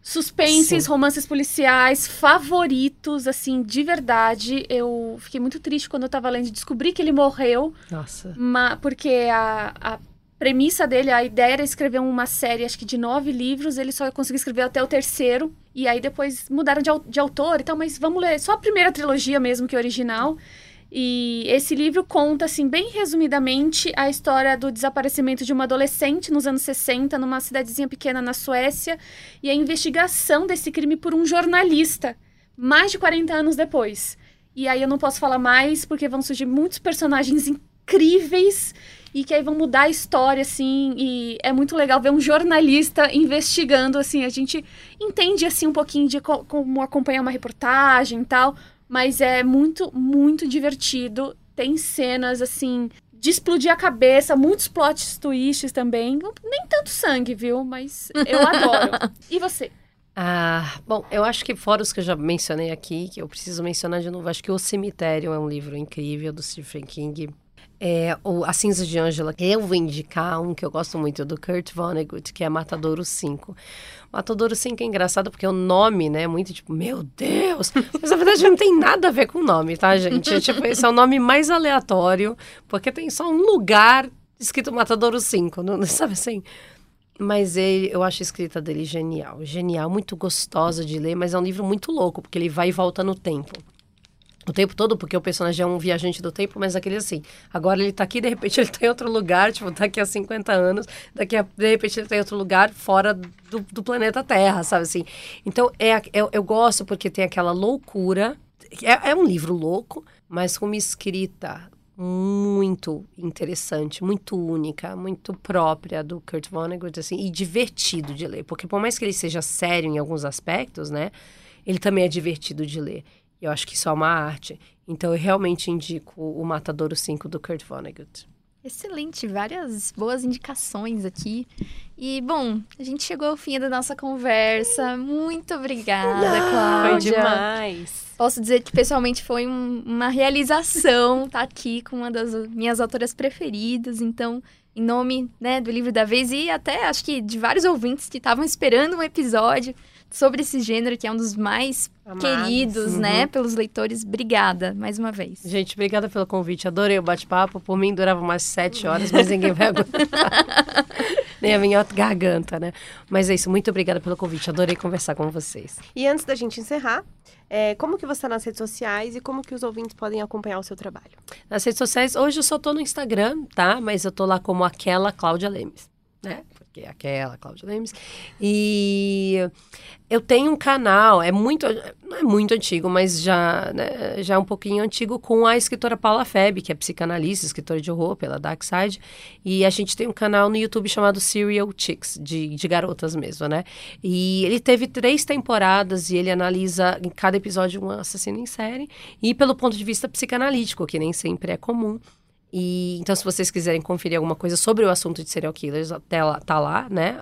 suspenses, Sim. romances policiais favoritos, assim, de verdade. Eu fiquei muito triste quando eu tava lendo e descobri que ele morreu. Nossa. Ma- porque a, a premissa dele, a ideia era escrever uma série, acho que de nove livros, ele só conseguiu escrever até o terceiro, e aí depois mudaram de, de autor e tal, mas vamos ler só a primeira trilogia mesmo, que é original. E esse livro conta, assim, bem resumidamente, a história do desaparecimento de uma adolescente nos anos 60, numa cidadezinha pequena na Suécia, e a investigação desse crime por um jornalista, mais de 40 anos depois. E aí eu não posso falar mais, porque vão surgir muitos personagens incríveis e que aí vão mudar a história, assim, e é muito legal ver um jornalista investigando, assim, a gente entende, assim, um pouquinho de co- como acompanhar uma reportagem e tal, mas é muito, muito divertido, tem cenas, assim, de explodir a cabeça, muitos plot twists também, nem tanto sangue, viu, mas eu adoro. E você? Ah, bom, eu acho que fora os que eu já mencionei aqui, que eu preciso mencionar de novo, acho que O Cemitério é um livro incrível do Stephen King. É, o A Cinza de Ângela, eu vou indicar um que eu gosto muito, do Kurt Vonnegut, que é Matadouro 5. Matadouro 5 é engraçado porque o nome, né, é muito tipo, meu Deus! Mas na verdade não tem nada a ver com o nome, tá, gente? É, tipo, esse é o nome mais aleatório, porque tem só um lugar escrito Matadouro 5, não, sabe assim? Mas ele, eu acho a escrita dele genial. Genial, muito gostosa de ler, mas é um livro muito louco, porque ele vai e volta no tempo. O tempo todo, porque o personagem é um viajante do tempo, mas aquele assim. Agora ele tá aqui, de repente ele tá em outro lugar, tipo, daqui a 50 anos, daqui a, de repente ele tá em outro lugar fora do, do planeta Terra, sabe assim? Então, é, eu, eu gosto porque tem aquela loucura. É, é um livro louco, mas com uma escrita muito interessante, muito única, muito própria do Kurt Vonnegut, assim, e divertido de ler. Porque por mais que ele seja sério em alguns aspectos, né? Ele também é divertido de ler. Eu acho que isso é uma arte. Então, eu realmente indico o Matadouro 5 do Kurt Vonnegut. Excelente, várias boas indicações aqui. E, bom, a gente chegou ao fim da nossa conversa. Muito obrigada, Foi Cláudia. demais. Posso dizer que pessoalmente foi um- uma realização estar aqui com uma das minhas autoras preferidas. Então, em nome né, do livro da vez e até acho que de vários ouvintes que estavam esperando um episódio sobre esse gênero que é um dos mais Amados. queridos, né, pelos leitores. Obrigada mais uma vez. Gente, obrigada pelo convite. Adorei o bate-papo. Por mim, durava umas sete horas, mas ninguém vai aguentar. Nem a minha garganta, né? Mas é isso. Muito obrigada pelo convite. Adorei conversar com vocês. E antes da gente encerrar, é, como que você está nas redes sociais e como que os ouvintes podem acompanhar o seu trabalho? Nas redes sociais, hoje eu só tô no Instagram, tá? Mas eu tô lá como aquela Cláudia Lemes, né? Porque é aquela Cláudia Lemes. E eu tenho um canal, é muito, não é muito antigo, mas já, né, já é um pouquinho antigo, com a escritora Paula Feb, que é psicanalista, escritora de horror pela Dark Side. E a gente tem um canal no YouTube chamado Serial Chicks, de, de garotas mesmo, né? E ele teve três temporadas e ele analisa em cada episódio um assassino em série. E pelo ponto de vista psicanalítico, que nem sempre é comum. E então, se vocês quiserem conferir alguma coisa sobre o assunto de serial killers, até lá, tá lá, né?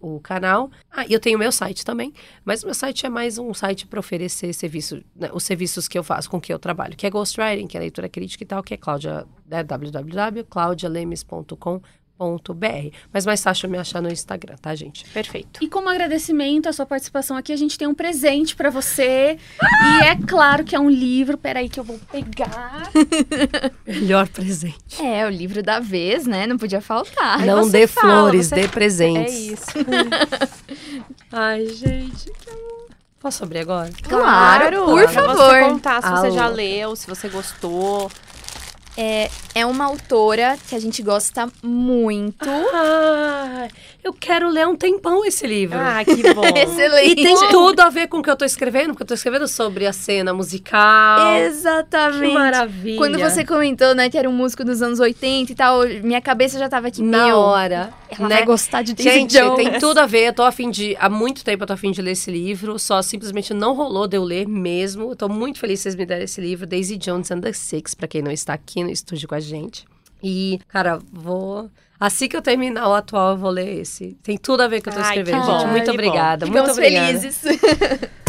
o canal. Ah, eu tenho meu site também, mas o meu site é mais um site para oferecer serviço, né, os serviços que eu faço, com que eu trabalho, que é ghostwriting, que é leitura crítica e tal, que é Cláudia, é www.claudialemes.com.br. Mas mais fácil me achar no Instagram, tá, gente? Perfeito. E como agradecimento à sua participação aqui, a gente tem um presente pra você. E é claro que é um livro. Peraí que eu vou pegar. Melhor presente. É, o livro da vez, né? Não podia faltar. Não dê fala, flores, você- dê É presentes. isso. Ai, gente. Posso abrir agora? Claro, por Pra favor. você contar se você já leu, se você gostou. É uma autora que a gente gosta muito. Ah, eu quero ler um tempão esse livro. Ah, que bom. Excelente. E tem tudo a ver com o que eu tô escrevendo, porque eu tô escrevendo sobre a cena musical. Exatamente. Que maravilha. Quando você comentou, né, que era um músico dos anos 80 e tal, minha cabeça já tava aqui, Na meu, hora. ela né? vai gostar de Daisy Gente, Jones. tem tudo a ver. Eu tô a fim de. Há muito tempo eu tô a fim de ler esse livro. Só simplesmente não rolou de eu ler mesmo. Eu tô muito feliz que vocês me deram esse livro. Daisy Jones and the Six, pra quem não está aqui no estúdio com a gente. E, cara, vou. Assim que eu terminar o atual, eu vou ler esse. Tem tudo a ver com o que eu tô Ai, escrevendo, que gente. Muito bom. obrigada. Muito obrigada. felizes.